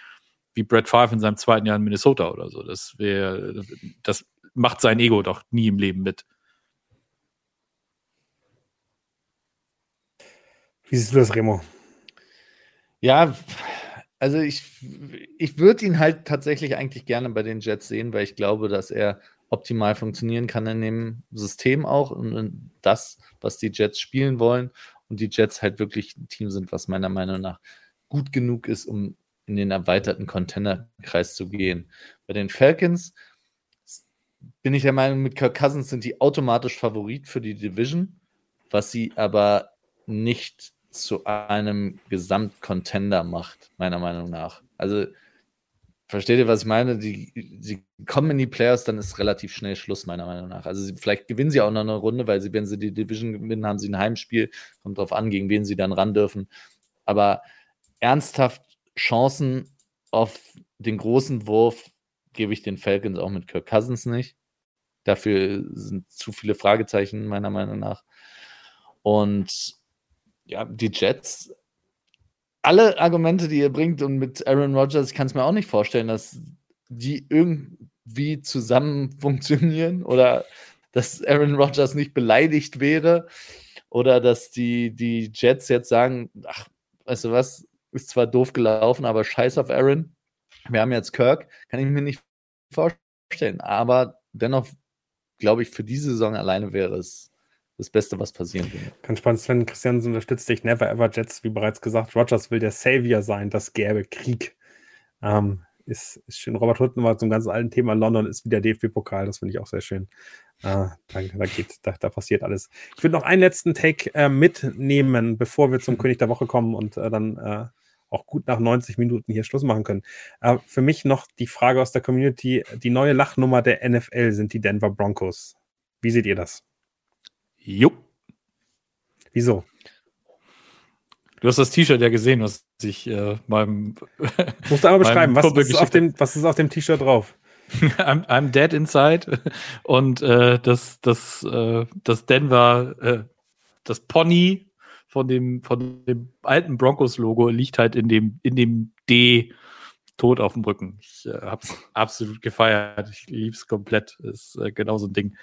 wie Brett Favre in seinem zweiten Jahr in Minnesota oder so. Das wäre, das macht sein Ego doch nie im Leben mit. Wie siehst du das, Remo? Ja, also ich, ich würde ihn halt tatsächlich eigentlich gerne bei den Jets sehen, weil ich glaube, dass er optimal funktionieren kann in dem System auch und das, was die Jets spielen wollen. Und die Jets halt wirklich ein Team sind, was meiner Meinung nach gut genug ist, um in den erweiterten Containerkreis zu gehen. Bei den Falcons bin ich der Meinung, mit Kirk Cousins sind die automatisch Favorit für die Division, was sie aber nicht zu einem Gesamtcontender macht, meiner Meinung nach. Also, versteht ihr, was ich meine? Die, die kommen in die Playoffs, dann ist relativ schnell Schluss, meiner Meinung nach. Also, sie, vielleicht gewinnen sie auch noch eine Runde, weil sie, wenn sie die Division gewinnen, haben sie ein Heimspiel. Kommt darauf an, gegen wen sie dann ran dürfen. Aber ernsthaft Chancen auf den großen Wurf gebe ich den Falcons auch mit Kirk Cousins nicht. Dafür sind zu viele Fragezeichen, meiner Meinung nach. Und ja, die Jets, alle Argumente, die ihr bringt und mit Aaron Rodgers, ich kann es mir auch nicht vorstellen, dass die irgendwie zusammen funktionieren oder dass Aaron Rodgers nicht beleidigt wäre oder dass die, die Jets jetzt sagen, ach, weißt du was, ist zwar doof gelaufen, aber scheiß auf Aaron. Wir haben jetzt Kirk, kann ich mir nicht vorstellen. Aber dennoch glaube ich, für diese Saison alleine wäre es das Beste, was passieren würde. Ganz spannend, Sven Christiansen unterstützt dich. Never ever Jets, wie bereits gesagt. Rogers will der Savior sein. Das gäbe Krieg. Ähm, ist, ist schön. Robert Hutten war zum ganz alten Thema. London ist wieder DFB-Pokal. Das finde ich auch sehr schön. Äh, da, da, geht, da, da, passiert alles. Ich würde noch einen letzten Take äh, mitnehmen, bevor wir zum König der Woche kommen und äh, dann äh, auch gut nach 90 Minuten hier Schluss machen können. Äh, für mich noch die Frage aus der Community: Die neue Lachnummer der NFL sind die Denver Broncos. Wie seht ihr das? Jupp. Wieso? Du hast das T-Shirt ja gesehen, was ich äh, meinem. Musst du einmal beschreiben, was, was, ist auf dem, was ist auf dem T-Shirt drauf? I'm, I'm, dead inside. Und äh, das, das, äh, das Denver, äh, das Pony von dem, von dem alten Broncos-Logo liegt halt in dem, in dem D tot auf dem Rücken. Ich äh, hab's absolut gefeiert. Ich lieb's komplett. Ist äh, genau so ein Ding.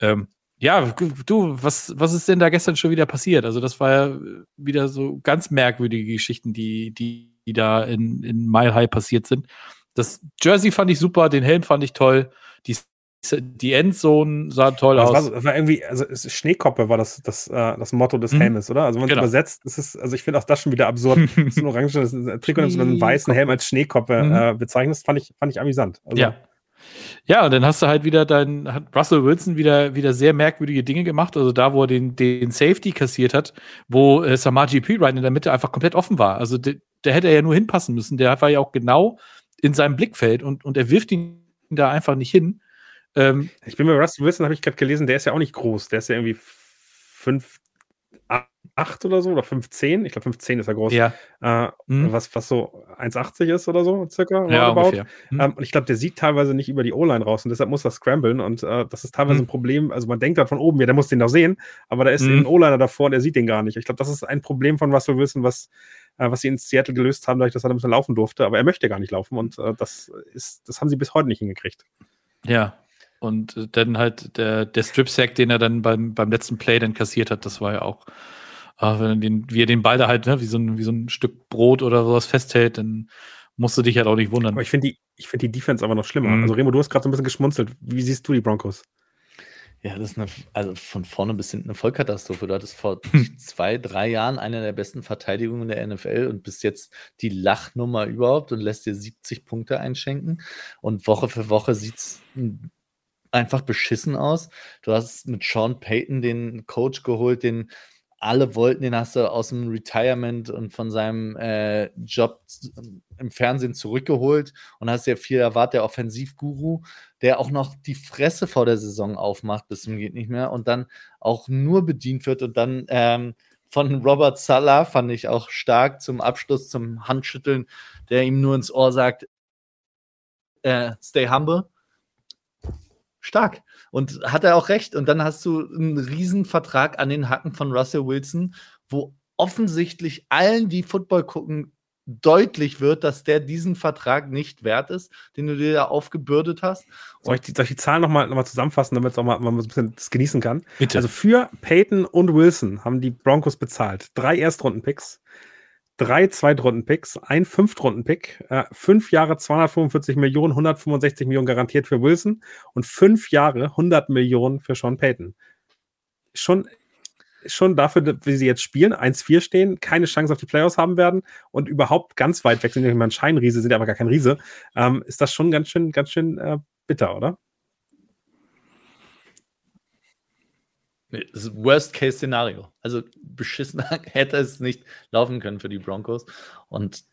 Ähm, ja, du, was, was ist denn da gestern schon wieder passiert? Also, das war ja wieder so ganz merkwürdige Geschichten, die, die, die da in, in Mile High passiert sind. Das Jersey fand ich super, den Helm fand ich toll, die, die Endzone sah toll das aus. War, das war irgendwie, also Schneekoppe war das, das, äh, das Motto des mhm. Helmes, oder? Also wenn man genau. es übersetzt, das ist, also ich finde auch das schon wieder absurd. das ist ein oranges Trikot und einen weißen Helm als Schneekoppe mhm. äh, bezeichnest, fand ich, fand ich amüsant. Also, ja. Ja, und dann hast du halt wieder dein, hat Russell Wilson wieder, wieder sehr merkwürdige Dinge gemacht. Also da, wo er den, den Safety kassiert hat, wo äh, Samaji P-Ride in der Mitte einfach komplett offen war. Also der, der hätte er ja nur hinpassen müssen. Der war ja auch genau in seinem Blickfeld und, und er wirft ihn da einfach nicht hin. Ähm, ich bin bei Russell Wilson, habe ich gerade gelesen, der ist ja auch nicht groß. Der ist ja irgendwie fünf 8 oder so oder 5,10. Ich glaube, 5,10 ist er groß. Ja. Äh, mhm. was, was so 1,80 ist oder so, circa. Ja, ungefähr. Mhm. Ähm, und ich glaube, der sieht teilweise nicht über die O-Line raus und deshalb muss er scramblen. Und äh, das ist teilweise mhm. ein Problem. Also, man denkt dann von oben, ja, der muss den doch sehen, aber da ist mhm. ein O-Liner davor und der sieht den gar nicht. Ich glaube, das ist ein Problem von Russell Wilson, was, äh, was sie in Seattle gelöst haben, dadurch, dass er ein bisschen laufen durfte. Aber er möchte gar nicht laufen und äh, das, ist, das haben sie bis heute nicht hingekriegt. Ja, und dann halt der, der Strip-Sack, den er dann beim, beim letzten Play dann kassiert hat, das war ja auch aber wenn er den, wie er den Ball da halt, ne, wie, so ein, wie so ein Stück Brot oder sowas festhält, dann musst du dich halt auch nicht wundern. Aber ich finde die, find die Defense aber noch schlimmer. Mhm. Also Remo, du hast gerade so ein bisschen geschmunzelt. Wie siehst du die Broncos? Ja, das ist eine, also von vorne bis hinten eine Vollkatastrophe. Du hattest vor zwei, drei Jahren eine der besten Verteidigungen der NFL und bist jetzt die Lachnummer überhaupt und lässt dir 70 Punkte einschenken. Und Woche für Woche sieht es einfach beschissen aus. Du hast mit Sean Payton den Coach geholt, den alle wollten, den hast du aus dem Retirement und von seinem äh, Job im Fernsehen zurückgeholt und hast ja viel erwartet, der Offensivguru, der auch noch die Fresse vor der Saison aufmacht, bis zum geht nicht mehr und dann auch nur bedient wird und dann ähm, von Robert Salah fand ich auch stark zum Abschluss, zum Handschütteln, der ihm nur ins Ohr sagt, äh, stay humble. Stark. Und hat er auch recht. Und dann hast du einen Riesenvertrag an den Hacken von Russell Wilson, wo offensichtlich allen, die Football gucken, deutlich wird, dass der diesen Vertrag nicht wert ist, den du dir da aufgebürdet hast. Soll ich die, soll ich die Zahlen nochmal noch mal zusammenfassen, damit man auch mal, ein bisschen das genießen kann? Bitte. Also für Peyton und Wilson haben die Broncos bezahlt. Drei Erstrunden-Picks, drei Zweitrunden-Picks, ein Fünftrunden-Pick, äh, fünf Jahre 245 Millionen, 165 Millionen garantiert für Wilson und fünf Jahre 100 Millionen für Sean Payton. Schon, schon dafür, wie sie jetzt spielen, 1-4 stehen, keine Chance auf die Playoffs haben werden und überhaupt ganz weit weg sind, mal ein Scheinriese, sind aber gar kein Riese, ähm, ist das schon ganz schön, ganz schön äh, bitter, oder? Worst-Case-Szenario. Also beschissen hätte es nicht laufen können für die Broncos. Und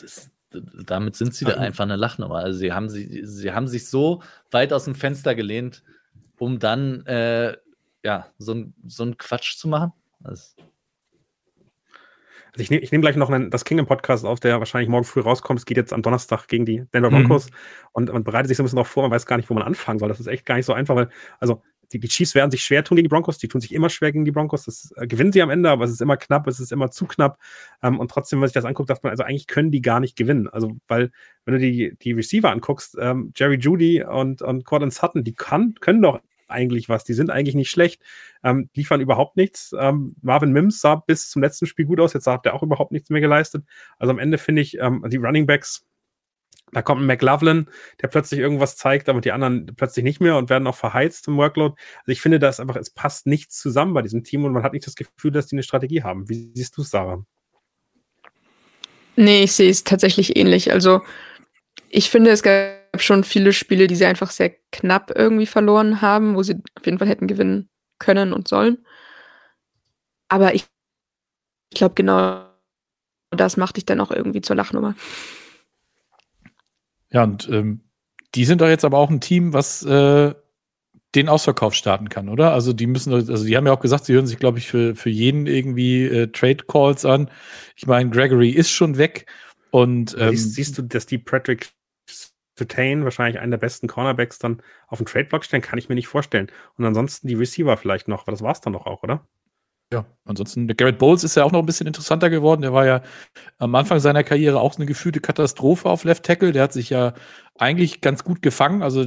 das, damit sind sie da einfach eine Lachnummer. Also sie haben, sie, sie haben sich so weit aus dem Fenster gelehnt, um dann äh, ja, so, ein, so einen Quatsch zu machen. Das also ich nehme nehm gleich noch einen, das Kingdom Podcast auf, der wahrscheinlich morgen früh rauskommt. Es geht jetzt am Donnerstag gegen die Denver Broncos mhm. und man bereitet sich so ein bisschen darauf vor, man weiß gar nicht, wo man anfangen soll. Das ist echt gar nicht so einfach, weil, also die, die Chiefs werden sich schwer tun gegen die Broncos, die tun sich immer schwer gegen die Broncos. Das äh, gewinnen sie am Ende, aber es ist immer knapp, es ist immer zu knapp. Ähm, und trotzdem, wenn man sich das anguckt, sagt man, also eigentlich können die gar nicht gewinnen. Also, weil, wenn du die, die Receiver anguckst, ähm, Jerry Judy und, und Cortland Sutton, die kann, können doch eigentlich was. Die sind eigentlich nicht schlecht, ähm, liefern überhaupt nichts. Ähm, Marvin Mims sah bis zum letzten Spiel gut aus, jetzt hat er auch überhaupt nichts mehr geleistet. Also am Ende finde ich, ähm, die Running Backs da kommt ein McLaughlin, der plötzlich irgendwas zeigt, aber die anderen plötzlich nicht mehr und werden auch verheizt im Workload. Also ich finde, dass einfach, es passt nichts zusammen bei diesem Team und man hat nicht das Gefühl, dass die eine Strategie haben. Wie siehst du es, Sarah? Nee, ich sehe es tatsächlich ähnlich. Also ich finde, es gab schon viele Spiele, die sie einfach sehr knapp irgendwie verloren haben, wo sie auf jeden Fall hätten gewinnen können und sollen. Aber ich, ich glaube, genau das macht dich dann auch irgendwie zur Lachnummer. Ja, und ähm, die sind doch jetzt aber auch ein Team, was äh, den Ausverkauf starten kann, oder? Also die müssen, also die haben ja auch gesagt, sie hören sich, glaube ich, für, für jeden irgendwie äh, Trade Calls an. Ich meine, Gregory ist schon weg und ähm, siehst, siehst, du, dass die Patrick Sertain wahrscheinlich einen der besten Cornerbacks dann auf den Trade Block stellen, kann ich mir nicht vorstellen. Und ansonsten die Receiver vielleicht noch, aber das war es dann doch auch, oder? Ja, ansonsten, der Garrett Bowles ist ja auch noch ein bisschen interessanter geworden. Der war ja am Anfang seiner Karriere auch eine gefühlte Katastrophe auf Left Tackle. Der hat sich ja eigentlich ganz gut gefangen. Also,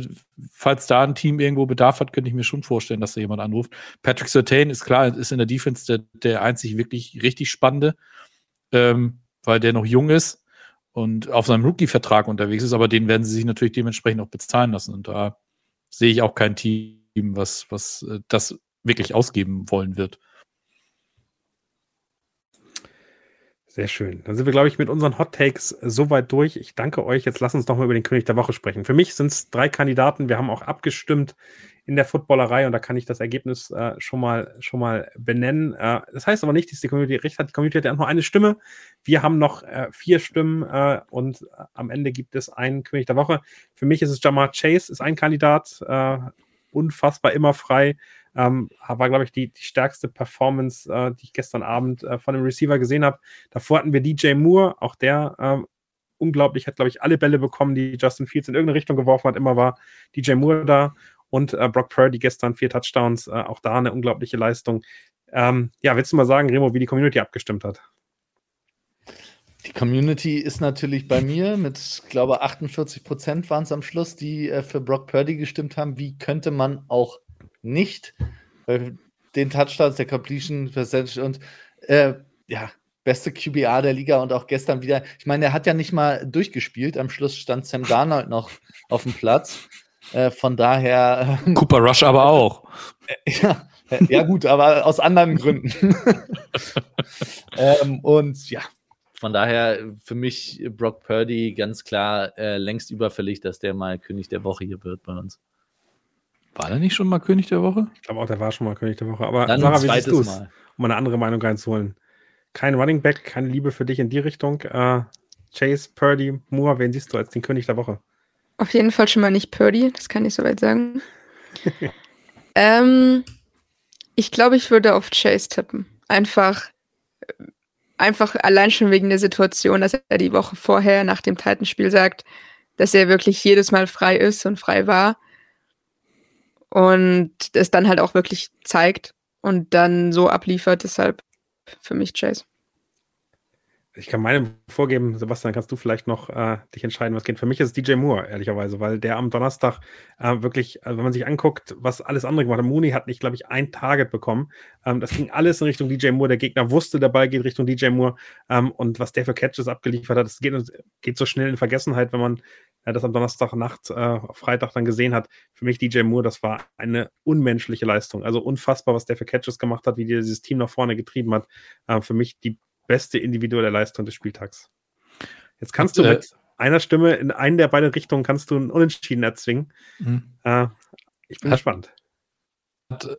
falls da ein Team irgendwo Bedarf hat, könnte ich mir schon vorstellen, dass da jemand anruft. Patrick Sertain ist klar, ist in der Defense der, der einzig wirklich richtig spannende, ähm, weil der noch jung ist und auf seinem Rookie-Vertrag unterwegs ist. Aber den werden sie sich natürlich dementsprechend auch bezahlen lassen. Und da sehe ich auch kein Team, was, was äh, das wirklich ausgeben wollen wird. Sehr schön. Dann sind wir, glaube ich, mit unseren Hot Takes soweit durch. Ich danke euch. Jetzt lass uns noch mal über den König der Woche sprechen. Für mich sind es drei Kandidaten. Wir haben auch abgestimmt in der Footballerei und da kann ich das Ergebnis äh, schon, mal, schon mal benennen. Äh, das heißt aber nicht, dass die Community recht hat. Die Community hat ja nur eine Stimme. Wir haben noch äh, vier Stimmen äh, und äh, am Ende gibt es einen König der Woche. Für mich ist es Jamar Chase, ist ein Kandidat. Äh, unfassbar immer frei. Ähm, war, glaube ich, die, die stärkste Performance, äh, die ich gestern Abend äh, von dem Receiver gesehen habe. Davor hatten wir DJ Moore, auch der ähm, unglaublich, hat, glaube ich, alle Bälle bekommen, die Justin Fields in irgendeine Richtung geworfen hat. Immer war DJ Moore da und äh, Brock Purdy gestern vier Touchdowns, äh, auch da eine unglaubliche Leistung. Ähm, ja, willst du mal sagen, Remo, wie die Community abgestimmt hat? Die Community ist natürlich bei mir mit, glaube 48 Prozent waren es am Schluss, die äh, für Brock Purdy gestimmt haben. Wie könnte man auch nicht. Bei den Touchdowns, der Completion Percentage und äh, ja, beste QBA der Liga und auch gestern wieder. Ich meine, er hat ja nicht mal durchgespielt. Am Schluss stand Sam Darnold noch auf dem Platz. Äh, von daher. Äh, Cooper Rush aber auch. ja, ja, gut, aber aus anderen Gründen. ähm, und ja, von daher für mich Brock Purdy ganz klar äh, längst überfällig, dass der mal König der Woche hier wird bei uns. War er nicht schon mal König der Woche? Ich glaube auch, der war schon mal König der Woche. Aber Dann Sarah, wie siehst zweites du es? Mal. Um eine andere Meinung reinzuholen. Kein Running Back, keine Liebe für dich in die Richtung. Äh, Chase, Purdy, Moore, wen siehst du als den König der Woche? Auf jeden Fall schon mal nicht Purdy, das kann ich soweit sagen. ähm, ich glaube, ich würde auf Chase tippen. Einfach, einfach allein schon wegen der Situation, dass er die Woche vorher nach dem Titanspiel sagt, dass er wirklich jedes Mal frei ist und frei war. Und es dann halt auch wirklich zeigt und dann so abliefert. Deshalb für mich Chase. Ich kann meine vorgeben, Sebastian, kannst du vielleicht noch äh, dich entscheiden, was geht. Für mich ist es DJ Moore, ehrlicherweise, weil der am Donnerstag äh, wirklich, also wenn man sich anguckt, was alles andere gemacht hat, Mooney hat nicht, glaube ich, ein Target bekommen. Ähm, das ging alles in Richtung DJ Moore. Der Gegner wusste, der Ball geht Richtung DJ Moore. Ähm, und was der für Catches abgeliefert hat, das geht, geht so schnell in Vergessenheit, wenn man äh, das am Donnerstagnacht, äh, Freitag dann gesehen hat. Für mich DJ Moore, das war eine unmenschliche Leistung. Also unfassbar, was der für Catches gemacht hat, wie der dieses Team nach vorne getrieben hat. Äh, für mich die beste individuelle Leistung des Spieltags. Jetzt kannst Und, du äh, mit einer Stimme in einen der beiden Richtungen kannst du einen Unentschieden erzwingen. Mhm. Äh, ich bin Hat- gespannt. Hat,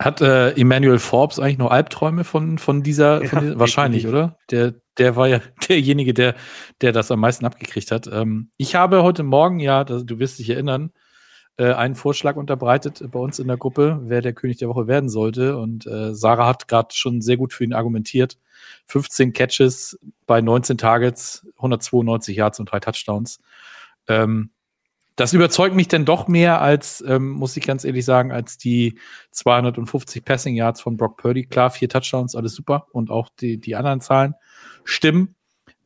hat äh, Emmanuel Forbes eigentlich noch Albträume von, von dieser? Ja, von dieser wahrscheinlich, definitiv. oder? Der, der war ja derjenige, der, der das am meisten abgekriegt hat. Ähm, ich habe heute Morgen, ja, das, du wirst dich erinnern, äh, einen Vorschlag unterbreitet bei uns in der Gruppe, wer der König der Woche werden sollte. Und äh, Sarah hat gerade schon sehr gut für ihn argumentiert. 15 Catches bei 19 Targets, 192 Yards und drei Touchdowns. Ähm, das überzeugt mich denn doch mehr als, ähm, muss ich ganz ehrlich sagen, als die 250 Passing Yards von Brock Purdy. Klar, vier Touchdowns, alles super. Und auch die, die anderen Zahlen stimmen.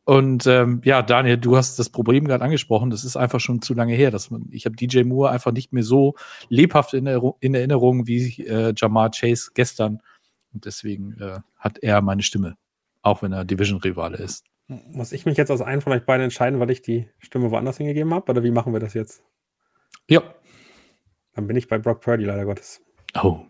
Und ähm, ja, Daniel, du hast das Problem gerade angesprochen. Das ist einfach schon zu lange her. Dass man, ich habe DJ Moore einfach nicht mehr so lebhaft in, Erinnerung- in Erinnerung wie äh, Jamar Chase gestern. Und deswegen äh, hat er meine Stimme, auch wenn er Division-Rivale ist. Muss ich mich jetzt aus einem von euch beiden entscheiden, weil ich die Stimme woanders hingegeben habe? Oder wie machen wir das jetzt? Ja. Dann bin ich bei Brock Purdy, leider Gottes. Oh.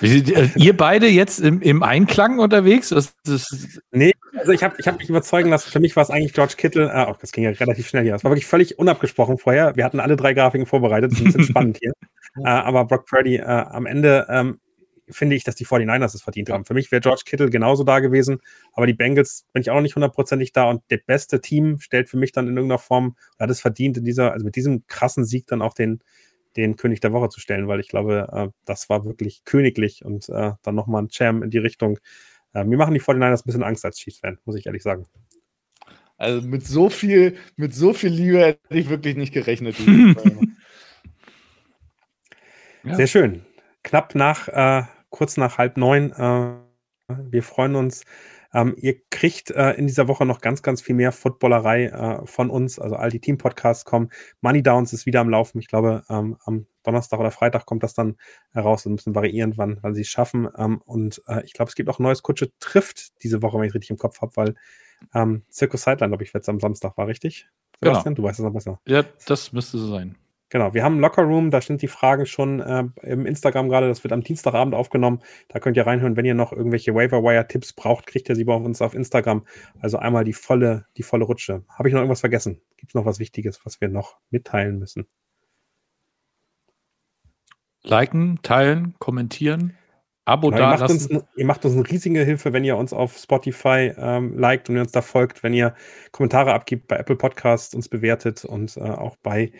Äh, Ihr beide jetzt im, im Einklang unterwegs? Das, das, Nee, also ich habe ich hab mich überzeugen lassen. Für mich war es eigentlich George Kittle. Ah, oh, das ging ja relativ schnell hier. Das war wirklich völlig unabgesprochen vorher. Wir hatten alle drei Grafiken vorbereitet. Das ist ein bisschen spannend hier. Äh, aber Brock Purdy, äh, am Ende ähm, finde ich, dass die 49ers es verdient haben. Für mich wäre George Kittle genauso da gewesen. Aber die Bengals bin ich auch noch nicht hundertprozentig da. Und der beste Team stellt für mich dann in irgendeiner Form, hat es verdient, in dieser, also mit diesem krassen Sieg dann auch den, den König der Woche zu stellen, weil ich glaube, äh, das war wirklich königlich und äh, dann nochmal ein Jam in die Richtung. Äh, mir machen die 49ers ein bisschen Angst als Chiefs-Fan, muss ich ehrlich sagen. Also mit so viel, mit so viel Liebe hätte ich wirklich nicht gerechnet. Ja. Sehr schön. Knapp nach, äh, kurz nach halb neun. Äh, wir freuen uns. Ähm, ihr kriegt äh, in dieser Woche noch ganz, ganz viel mehr Footballerei äh, von uns. Also all die Team-Podcasts kommen. Money Downs ist wieder am Laufen. Ich glaube, ähm, am Donnerstag oder Freitag kommt das dann heraus. Ein bisschen variierend, wann, wann sie es schaffen. Ähm, und äh, ich glaube, es gibt auch ein neues Kutsche trifft diese Woche, wenn ich es richtig im Kopf habe, weil ähm, Circus Sideline, glaube ich, jetzt am Samstag war, richtig? Genau. Sebastian, du weißt es noch besser. ja, das müsste so sein. Genau, wir haben einen Lockerroom, da sind die Fragen schon äh, im Instagram gerade, das wird am Dienstagabend aufgenommen. Da könnt ihr reinhören, wenn ihr noch irgendwelche Waiver-Wire-Tipps braucht, kriegt ihr sie bei uns auf Instagram. Also einmal die volle, die volle Rutsche. Habe ich noch irgendwas vergessen? Gibt es noch was Wichtiges, was wir noch mitteilen müssen? Liken, teilen, kommentieren, Abo Genau, ihr, da macht uns, ihr macht uns eine riesige Hilfe, wenn ihr uns auf Spotify ähm, liked und ihr uns da folgt, wenn ihr Kommentare abgibt bei Apple Podcasts, uns bewertet und äh, auch bei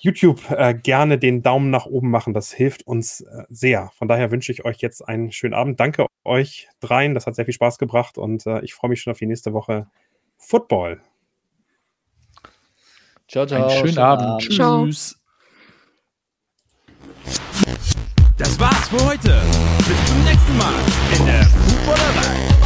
YouTube äh, gerne den Daumen nach oben machen. Das hilft uns äh, sehr. Von daher wünsche ich euch jetzt einen schönen Abend. Danke euch dreien. Das hat sehr viel Spaß gebracht und äh, ich freue mich schon auf die nächste Woche Football. Ciao, ciao. Einen schönen Abend. Ciao. Tschüss. Das war's für heute. Bis zum nächsten Mal in der Footballerei.